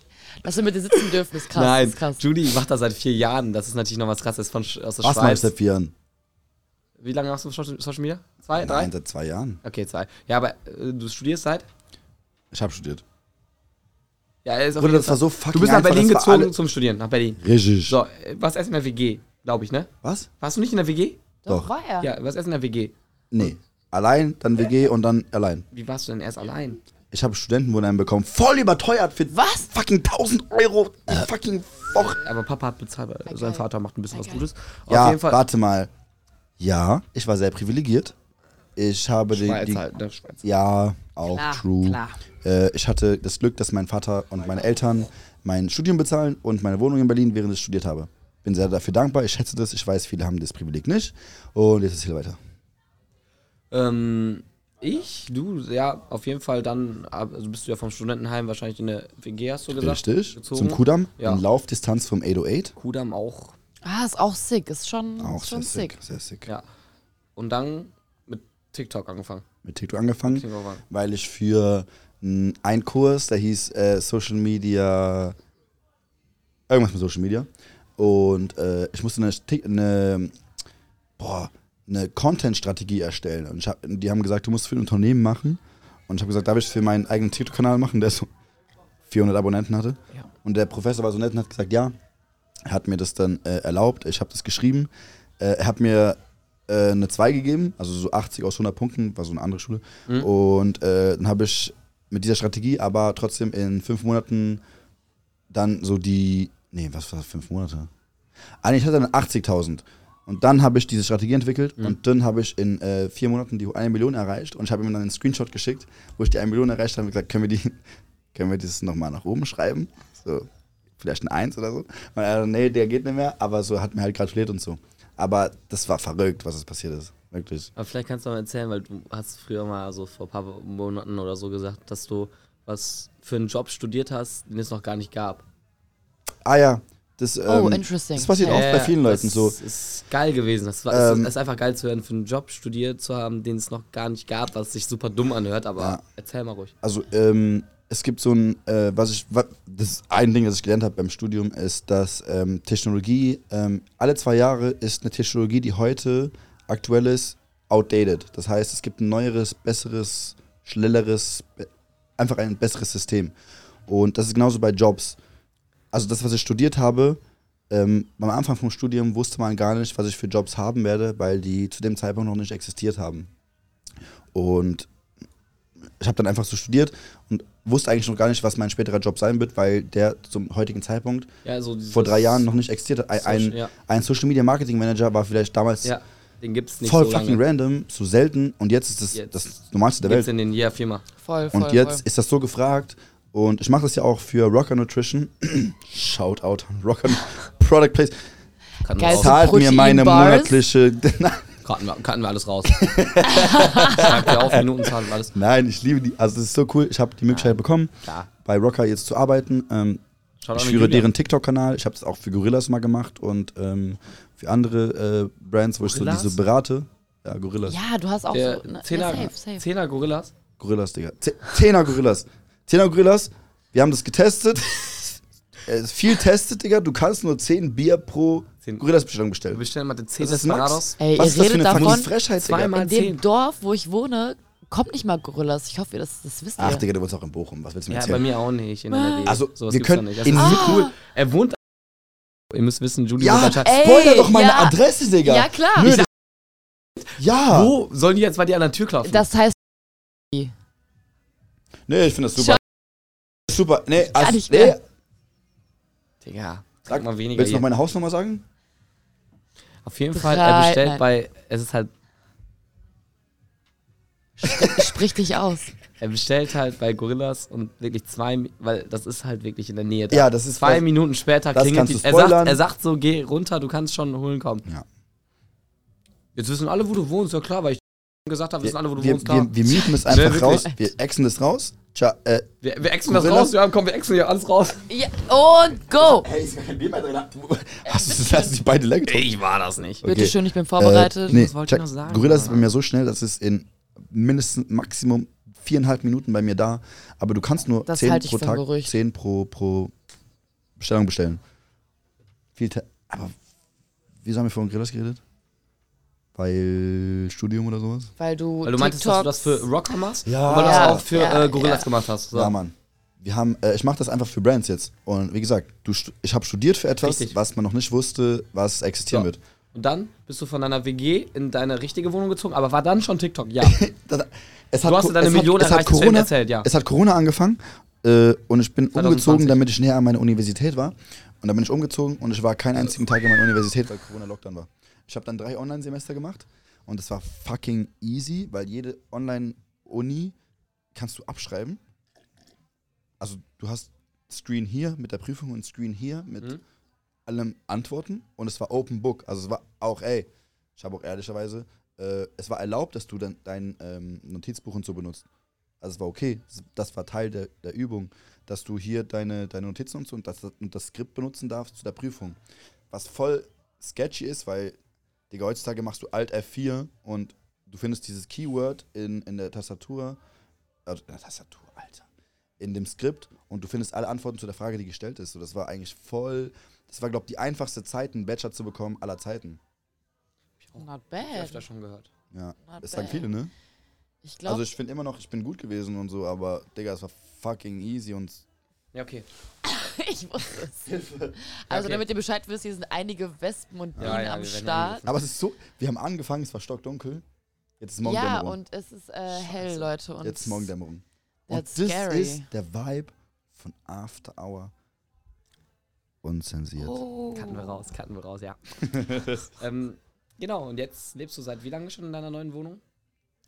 Dass wir mit dir sitzen dürfen, ist krass. nein, Ist krass. Julie macht das seit vier Jahren. Das ist natürlich noch was krasses von, aus der Was Schweiz. du seit vier Jahren? Wie lange machst du Social Social Media? Zwei, drei? Nein, seit zwei Jahren. Okay, zwei. Ja, aber äh, du studierst seit? Ich habe studiert. Ja, ist auf Bruder, das war so fucking Du bist nach einfach, Berlin das war gezogen alle- zum Studieren, nach Berlin. Richtig. So, äh, was erst in der WG, glaube ich, ne? Was? Warst du nicht in der WG? Doch, Doch. war er. Ja, was erst in der WG. Nee. Allein, dann WG und dann allein. Wie warst du denn erst allein? Ich habe Studentenwohnheim bekommen. Voll überteuert für Was? fucking 1000 Euro die fucking Woche. Aber Papa hat bezahlt, weil sein Vater macht ein bisschen was Gutes. Auf Ja, jeden Fall. warte mal. Ja, ich war sehr privilegiert. Ich habe die, Schweiz die halt, ne? Schweiz. Ja, auch Klar, true. klar. Äh, ich hatte das Glück, dass mein Vater und meine Eltern mein Studium bezahlen und meine Wohnung in Berlin, während ich studiert habe. Bin sehr dafür dankbar. Ich schätze das. Ich weiß, viele haben das Privileg nicht. Und jetzt ist hier weiter. Ähm, ich, du, ja, auf jeden Fall dann, also bist du ja vom Studentenheim wahrscheinlich in der WG, hast du gesagt. Richtig. gezogen. Zum Kudamm. Ja. In Laufdistanz vom 808. Kudam auch, Ah, ist auch sick. Ist schon, Auch ist schon sehr sick. sick. Sehr sick. ja. Und dann mit TikTok angefangen. Mit TikTok angefangen, TikTok angefangen. weil ich für einen Kurs, der hieß äh, Social Media, irgendwas mit Social Media. Und äh, ich musste eine, eine, boah, eine Content-Strategie erstellen. Und hab, die haben gesagt, du musst für ein Unternehmen machen. Und ich habe gesagt, darf ich es für meinen eigenen TikTok-Kanal machen, der so 400 Abonnenten hatte. Ja. Und der Professor war so nett und hat gesagt, ja. Er hat mir das dann äh, erlaubt. Ich habe das geschrieben. Äh, er hat mir äh, eine 2 gegeben, also so 80 aus 100 Punkten, war so eine andere Schule. Mhm. Und äh, dann habe ich mit dieser Strategie aber trotzdem in fünf Monaten dann so die, nee, was war das, fünf Monate? Eigentlich hatte er dann 80.000. Und dann habe ich diese Strategie entwickelt Mhm. und dann habe ich in äh, vier Monaten die eine Million erreicht und ich habe ihm dann einen Screenshot geschickt, wo ich die eine Million erreicht habe und gesagt, können wir die, können wir das nochmal nach oben schreiben? So, vielleicht ein Eins oder so. Und er, nee, der geht nicht mehr, aber so hat mir halt gratuliert und so. Aber das war verrückt, was es passiert ist. Wirklich. Aber vielleicht kannst du mal erzählen, weil du hast früher mal so vor ein paar Monaten oder so gesagt, dass du was für einen Job studiert hast, den es noch gar nicht gab. Ah ja, das, Oh, ähm, interesting. das passiert oft bei vielen Leuten das so. ist geil gewesen. Das war, Ähm, es ist einfach geil zu hören, für einen Job studiert zu haben, den es noch gar nicht gab, was sich super dumm anhört, aber Ja. erzähl mal ruhig. Also ähm, es gibt so ein, äh, was ich, wa- das ist ein Ding, das ich gelernt habe beim Studium, ist, dass ähm, Technologie, ähm, alle zwei Jahre ist eine Technologie, die heute aktuell ist, outdated. Das heißt, es gibt ein neueres, besseres, schnelleres, be einfach ein besseres System. Und das ist genauso bei Jobs. Also das, was ich studiert habe, ähm, am Anfang vom Studium wusste man gar nicht, was ich für Jobs haben werde, weil die zu dem Zeitpunkt noch nicht existiert haben. Und ich habe dann einfach so studiert und wusste eigentlich noch gar nicht, was mein späterer Job sein wird, weil der zum heutigen Zeitpunkt Ja, so dieses- vor drei Jahren noch nicht existiert hat. Ein, ein, ja. ein Social Media Marketing Manager war vielleicht damals Ja, den gibt's nicht voll so fucking lange. random, so selten und jetzt ist es Jetzt. das Normalste der Gibt's Welt. in den jeder Firma. Voll, voll. Und jetzt voll. ist das so gefragt und ich mache das ja auch für Rocker Nutrition. Shoutout an Rocker Product Place. Raus. Zahlt mir meine monatliche. Kannten wir, wir alles raus. Schreibt ja auf Minutenzahl und alles. Nein, ich liebe die. Also es ist so cool. Ich habe die Möglichkeit bekommen, Klar. bei Rocker jetzt zu arbeiten. Ähm, Schaut ich führe deren TikTok-Kanal. Ich habe das auch für Gorillas mal gemacht und ähm, für andere äh, Brands, wo ich Gorillas? so diese berate. Ja, Gorillas. Ja, du hast auch Der so. Ne, Zehner, safe, safe. Zehner Gorillas. Gorillas, Digga. Ze- Zehner Gorillas. Zehner Gorillas. Wir haben das getestet. Es ist viel testet, Digga. Du kannst nur 10 Bier pro Gorillas-Bestellung Wir bestellen. bestellen mal den 10 Das ist Max. Desperados. Ey, Was ihr ist das für redet eine davon, Frechheit, Digga? Zweimal in dem zehn. Dorf, wo ich wohne, kommt nicht mal Gorillas. Ich hoffe, das, das wisst ihr. Ach, Digga, du wohnst auch in Bochum. Was willst du mir Ja, erzählen? bei mir auch nicht. In NRW. Also, wir gibt's können nicht. Das in- ist Ah. so cool. Er wohnt. Ihr müsst wissen, Julie Ja, ey, Spoiler doch meine ja. Adresse, Digga. Ja, klar. Nö, Ich ja. Wo sollen die jetzt bei dir an der Tür klopfen? Das heißt, Nee, ich finde das super. Super. Nee, Gar also, nicht mehr. nee. Digga, Sag, sag mal weniger. willst du noch meine Hausnummer sagen? Auf jeden Fall, er bestellt nein. bei. Es ist halt. sprich dich aus. Er bestellt halt bei Gorillas und wirklich zwei, weil das ist halt wirklich in der Nähe da. Ja, das ist Zwei Minuten später das klingelt kannst die. du Er sagt, spoilern. er sagt so, geh runter, du kannst schon holen kommen. Ja. Jetzt wissen alle, wo du wohnst, ja klar, weil ich gesagt habe, wissen alle, wo du wir, wohnst, wir, wir mieten es einfach raus. Wir exen das raus. Tja, äh, Wir, wir exen das raus, ja, komm, wir exen hier alles raus. Ja, und go! hey, ist gar kein Bier mehr drin. Hast du das hast du die beide leer getrunken? Ich war das nicht. Bitte Okay. schön, ich bin vorbereitet. Äh, nee, was wollte ich check. noch sagen? Gorillas ist bei mir so schnell, dass es in mindestens Maximum viereinhalb Minuten bei mir da. Aber du kannst nur Das zehn halte ich pro Tag, Gerücht. zehn pro, pro Bestellung bestellen. Viel Te aber wieso haben wir vorhin Gorillas geredet? Weil Studium oder sowas? Weil du. Weil du meintest, dass du das für Rocker machst? Ja. Und weil du Ja, das auch für ja, äh, Gorillas ja. gemacht hast. So. Ja, Mann. Wir haben, äh, ich mache das einfach für Brands jetzt. Und wie gesagt, du, ich habe studiert für etwas, Richtig. was man noch nicht wusste, was existieren So. wird. Und dann bist du von deiner WG in deine richtige Wohnung gezogen, aber war dann schon TikTok? Ja. Es Du hast deine Million es hat erreicht, Corona, erzählt, ja. Es hat Corona angefangen äh, und ich bin 2020. umgezogen, damit ich näher an meine Universität war. Und dann bin ich umgezogen und ich war keinen einzigen Tag in meiner Universität, weil Corona-Lockdown war. Ich habe dann drei Online-Semester gemacht und es war fucking easy, weil jede Online-Uni kannst du abschreiben. Also du hast Screen hier mit der Prüfung und Screen hier mit Mhm. allem Antworten und es war Open Book. Also es war auch, ey, ich habe auch ehrlicherweise, äh, es war erlaubt, dass du dann dein ähm, Notizbuch und so benutzt. Also es war okay. Das- war Teil der, der Übung, dass du hier deine, deine Notizen und so und das, und das Skript benutzen darfst zu der Prüfung. Was voll sketchy ist, weil, Digga, heutzutage machst du Alt F4 und du findest dieses Keyword in, in der Tastatur, also in der Tastatur, Alter, in dem Skript und du findest alle Antworten zu der Frage, die gestellt ist. So, das war eigentlich voll, das war, glaube ich, die einfachste Zeit, einen Bachelor zu bekommen aller Zeiten. Not Ich hab bad. das schon gehört. Ja, Not das sagen viele, ne? Ich glaube, Also ich finde immer noch, ich bin gut gewesen und so, aber Digga, es war fucking easy und Ja, okay. ich wusste es. Also, okay. damit ihr Bescheid wisst, hier sind einige Wespen und Bienen Ja, ja, am Start. Aber es ist so, wir haben angefangen, es war stockdunkel. Jetzt ist Ja, Morgendämmerung. und es ist äh, hell, Leute. Und Jetzt ist Morgendämmerung. Und das scary. ist der Vibe von After Hour. Unzensiert. Oh. Cutten wir raus, cutten wir raus, ja. ähm, genau, und jetzt lebst du seit wie lange schon in deiner neuen Wohnung?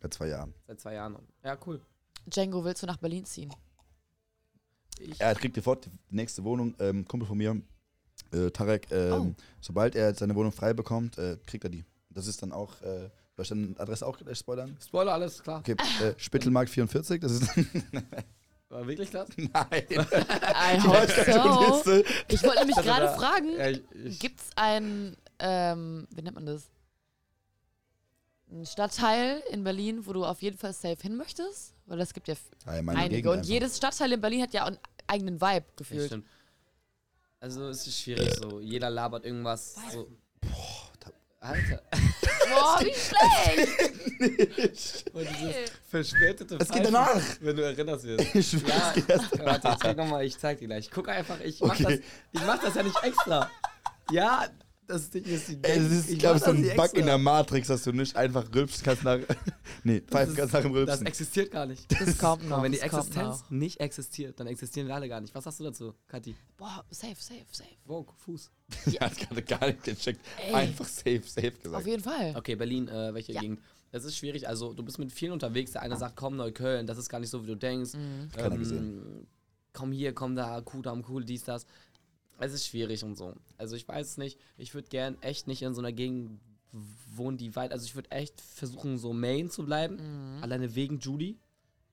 Seit zwei Jahren. Seit zwei Jahren. Ja, cool. Django, willst du nach Berlin ziehen? Ich, Er kriegt sofort die nächste Wohnung. Ähm, Kumpel von mir, äh, Tarek, ähm, Oh. sobald er seine Wohnung frei bekommt, äh, kriegt er die. Das ist dann auch, äh, soll ich dann Adresse auch gleich spoilern? Spoiler, alles klar. Okay, äh, Spittelmarkt 44, das ist. War wirklich das? Nein. I hope so. Liste. Ich wollte nämlich Also gerade fragen, Ja, gibt es einen, ähm, wie nennt man das? Einen Stadtteil in Berlin, wo du auf jeden Fall safe hin möchtest? Weil es gibt ja Ja, einige. Gegend Und einfach. jedes Stadtteil in Berlin hat ja einen eigenen Vibe ja, gefühlt. stimmt. Also es ist schwierig so. Jeder labert irgendwas. So. Alter. Boah, wie schlecht! Und dieses verspätete Es geht danach. Wenn du erinnerst wirst. Ich Ja, dir erst. warte, ich zeig nochmal, ich zeig dir gleich. Guck einfach, ich mach, Okay. das, ich mach das ja nicht extra. Ja, das Ding ist die Ey, das ist, ich glaube, so das ein nicht Bug extra. in der Matrix, dass du nicht einfach rülpst kannst nach. Nee, pfeifen ganz nach dem Das Rülpsen. existiert gar nicht. Das kommt noch. mal, wenn die das kommt Existenz noch. nicht existiert, dann existieren wir alle gar nicht. Was sagst du dazu, Kathi? Boah, safe, safe, safe. Vogue, Fuß. Die hat gerade gar nicht gecheckt. Ey. Einfach safe, safe Auf gesagt. jeden Fall. Okay, Berlin, äh, welche Ja. Gegend? Das ist schwierig. Also, du bist mit vielen unterwegs. Der eine sagt, komm, Neukölln, das ist gar nicht so, wie du denkst. Keiner gesehen. Komm hier, komm da, Kudamm, cool, dies, das. Es ist schwierig und so. Also, ich weiß es nicht. Ich würde gern echt nicht in so einer Gegend wohnen, die weit. Also, ich würde echt versuchen, so Main zu bleiben. Alleine wegen Judy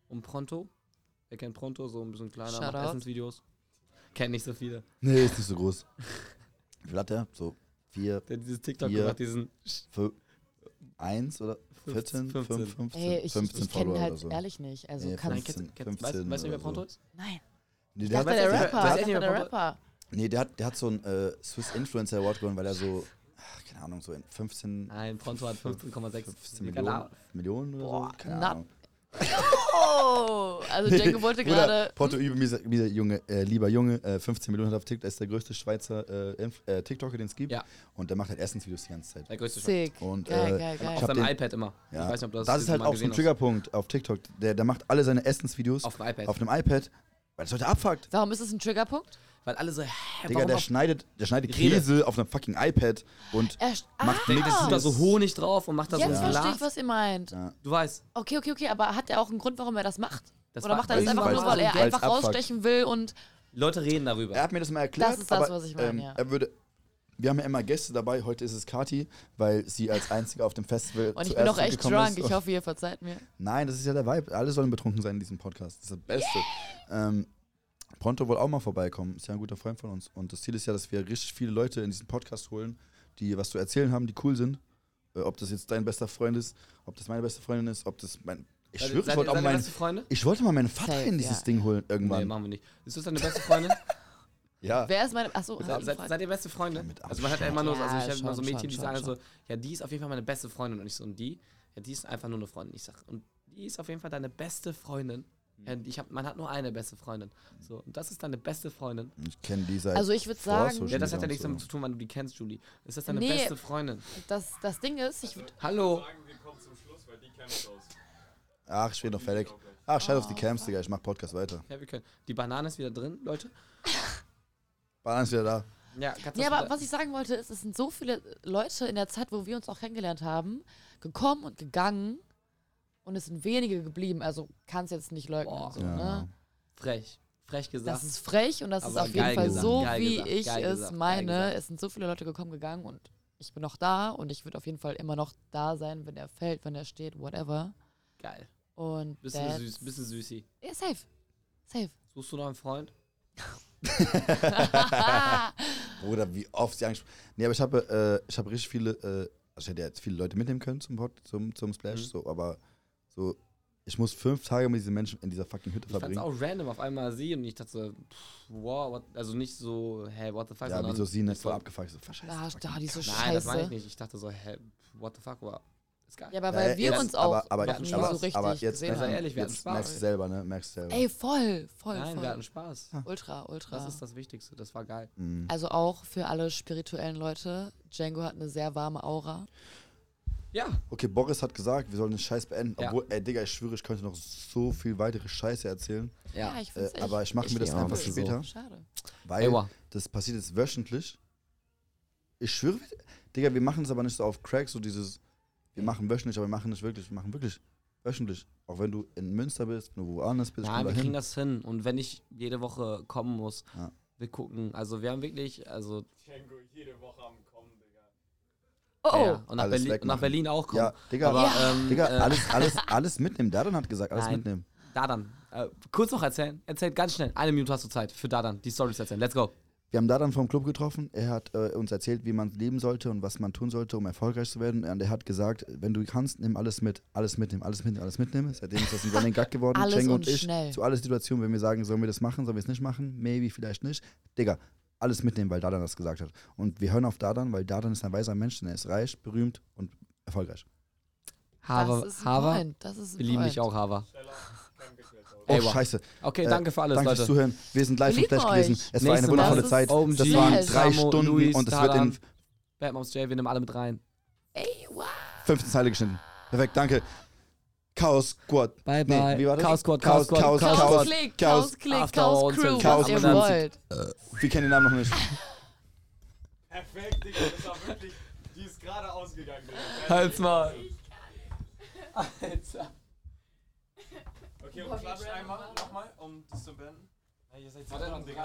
und Pronto. Wer kennt Pronto? So ein bisschen kleiner, macht Shoutout. Essensvideos. Kennt nicht so viele. Nee, ist nicht so groß. Wie viel hat der? So vier, Der hat dieses TikTok Vier. gemacht, diesen. fünf, eins oder 14, 15. 15, 15, Ey, ich, 15 ich kenne Follower halt oder so. ehrlich nicht. Also Nee, kannst Nein, 15, kennst, kennst, weißt, 15 weißt du nicht, wer Pronto so. ist? Nein. Nee, Ich der, hat, der weiß- Rapper. Ich echt nicht, dachte der wer Rapper. Nee, der hat, der hat so einen äh, Swiss Influencer Award gewonnen, weil er so, ach, keine Ahnung, so in 15, Nein, Pronto hat 15,6 15 Millionen, Millionen oder Boah, so. Keine na- Ahnung. Oh, also Django wollte gerade. Porto Übe, dieser Junge, äh, lieber Junge, äh, 15 Millionen hat auf TikTok, ist der größte Schweizer äh, Inf- äh, TikToker, den es gibt. Ja. Und der macht halt Essensvideos die ganze Zeit. Der größte. Sick. Und, geil, äh, geil, geil. Auf seinem iPad immer. Ja. Ich weiß nicht, ob du das das ist halt auch so ein. Triggerpunkt auf TikTok. Der, der macht alle seine Essensvideos Auf dem iPad. auf einem iPad, weil das heute abfuckt. Warum ist das ein Triggerpunkt? Weil alle so, hä, Digga, der schneidet, der schneidet Rede. Käse auf einem fucking iPad und Er, Macht ah, tut da so Honig drauf und macht da so Jetzt verstehe Glas. ich, was ihr meint. Ja. Du weißt. Okay, okay, okay, aber hat er auch einen Grund, warum er das macht? Das Oder macht er das einfach nur, weil er einfach abfuckt. rausstechen will und. Leute reden darüber. er hat mir das mal erklärt. Das ist das, aber, was ich meine, ähm, ja. Er würde, wir haben ja immer Gäste dabei, heute ist es Kati, weil sie als Einzige auf dem Festival Und ich bin auch echt drunk. Ich hoffe, ihr verzeiht mir. Nein, das ist ja der Vibe. Alle sollen betrunken sein in diesem Podcast. Das ist das Beste. Ähm, Pronto wohl auch mal vorbeikommen. Ist ja ein guter Freund von uns. Und das Ziel ist ja, dass wir richtig viele Leute in diesen Podcast holen, die was zu erzählen haben, die cool sind. Äh, ob das jetzt dein bester Freund ist, ob das meine beste Freundin ist, ob das mein. Ich Seid- schwöre, ich seid wollte auch seid meinen. beste Freunde? Ich wollte mal meinen Vater Safe, in dieses ja. Ding holen Nee, irgendwann. machen wir nicht. Ist das deine beste Freundin? ja. Wer ist meine. Achso, seid, seid, seid ihr beste Freunde? Also man hat ja immer nur, so- also ich Ja, habe immer so schon, Mädchen, die schon, sagen schon. so, ja, die ist auf jeden Fall meine beste Freundin. Und ich so, und die? Ja, die ist einfach nur eine Freundin. Ich sag, und die ist auf jeden Fall deine beste Freundin. Ja, ich hab, man hat nur eine beste Freundin. So, und das ist deine beste Freundin. Ich kenne die seit. Also ich würd vor sagen- Ja, das hat ja nichts und damit zu tun, wann du die kennst, Julie. Ist das deine Nee. beste Freundin? Das, das Ding ist, ich würd, Hallo? Sagen, wir kommen zum Schluss, weil die aus. Ach, ich bin noch fertig. Ach, scheiß auf die Camps, Digga. Ich mach Podcast weiter. Ja, wir können. Die Banane ist wieder drin, Leute. Bahn ist wieder da. Ja, das aber was ich sagen wollte, ist, es sind so viele Leute in der Zeit, wo wir uns auch kennengelernt haben, gekommen und gegangen und es sind wenige geblieben. Also kann es jetzt nicht leugnen. Boah. so, Ja. ne? Frech. Frech gesagt. Das ist frech und das ist auf jeden Fall gesagt, so, geil wie gesagt, ich geil es gesagt, meine. Es sind so viele Leute gekommen, gegangen und ich bin noch da und ich würde auf jeden Fall immer noch da sein, wenn er fällt, wenn er steht, whatever. geil. Und Bisschen süß, bisschen süßi. Ja, safe. Safe. Suchst du noch einen Freund? Bruder, wie oft sie angesprochen Nee, aber ich habe äh, ich habe richtig viele, äh, also ich hätte ja jetzt viele Leute mitnehmen können zum, Pod, zum, zum Splash, Mhm. so, aber so, ich muss fünf Tage mit diesen Menschen in dieser fucking Hütte Ich fand's verbringen. auch random auf einmal sie und ich dachte so, pff, wow, what, also nicht so, hey, what the fuck, Ja, wieso sie nicht so, voll abgefuckt so, verscheiße. Ah, da, die so Nein, das meine ich scheiße. nicht. Ich dachte so, hey, what the fuck, wow. Ja, aber weil Ja, wir jetzt- uns auch aber, aber, wir hatten nie Spaß. so richtig aber jetzt, gesehen haben. ehrlich, wir hatten jetzt Spaß. merkst du selber, ne? Merkst du selber. Ey, voll, voll, Nein, voll. wir hatten Spaß. ultra, ultra. Das ist das Wichtigste, das war geil. Mhm. Also auch für alle spirituellen Leute. Django hat eine sehr warme Aura. Ja, Okay, Boris hat gesagt, wir sollen den Scheiß beenden. Ja. Obwohl, ey, Digga, ich schwöre, ich könnte noch so viel weitere Scheiße erzählen. ja. ich Äh, echt. aber ich mache mir das einfach so. später. Schade. Weil Ewa. das passiert jetzt wöchentlich. Ich schwöre, Digga, wir machen es aber nicht so auf Crack, so dieses, wir machen wöchentlich, aber wir machen nicht wirklich, wir machen wirklich wöchentlich. Auch wenn du in Münster bist, wenn du woanders bist, Nein, wir kriegen das hin. Und wenn ich jede Woche kommen muss, Ja. wir gucken. Also wir haben wirklich, also Django jede Woche am. Oh, oh. ja, und nach, Berlin, nach Berlin auch kommen. Ja, Digga, aber, Ja. Ähm, Digga, äh, alles, alles, alles mitnehmen. Dadan hat gesagt, alles Nein. mitnehmen. Dadan, äh, kurz noch erzählen. Erzählt ganz schnell. Eine Minute hast du Zeit für Dadan, die Stories erzählen. Let's go. Wir haben Dadan vom Club getroffen. Er hat äh, uns erzählt, wie man leben sollte und was man tun sollte, um erfolgreich zu werden. Und er hat gesagt, wenn du kannst, nimm alles mit. Alles mitnehmen, alles mitnehmen, alles mitnehmen. Seitdem ist das ein Running Gag geworden. Alles Django und und ich schnell. zu aller Situationen, wenn wir sagen, sollen wir das machen, sollen wir es nicht machen, maybe, vielleicht nicht. Digga, alles mitnehmen, weil Dadan das gesagt hat. Und wir hören auf Dadan, weil Dadan ist ein weiser Mensch, denn er ist reich, berühmt und erfolgreich. Haver, das ein Wir lieben dich auch, Haver. Oh, scheiße. Okay, Äh, danke für alles, danke Leute. fürs Zuhören. Wir sind live im Flash lieben gewesen. euch. Es war eine Nächste wundervolle. Zeit. OMG, das waren drei Samo, Stunden Luis, und es wird in Dadan. Bad Moms J, wir nehmen alle mit rein. Ey, wow. 15 Zeile geschnitten. Perfekt, danke. Chaos Squad. Bye, Nee, bye. wie war das? Chaos Squad, Chaos, Chaos Chaos, Squad, Chaos, Chaos Chaos, Click, Chaos, Chaos Click, After Chaos Hours Crew, Chaos was ihr wollt. Wir kennen den Namen noch nicht. Perfekt, Digga, das war wirklich. Die ist gerade ausgegangen. Halt's mal. Alter. Okay, und klatscht einmal nochmal, um das zu beenden. Ja, ihr seid so dumm, Digga.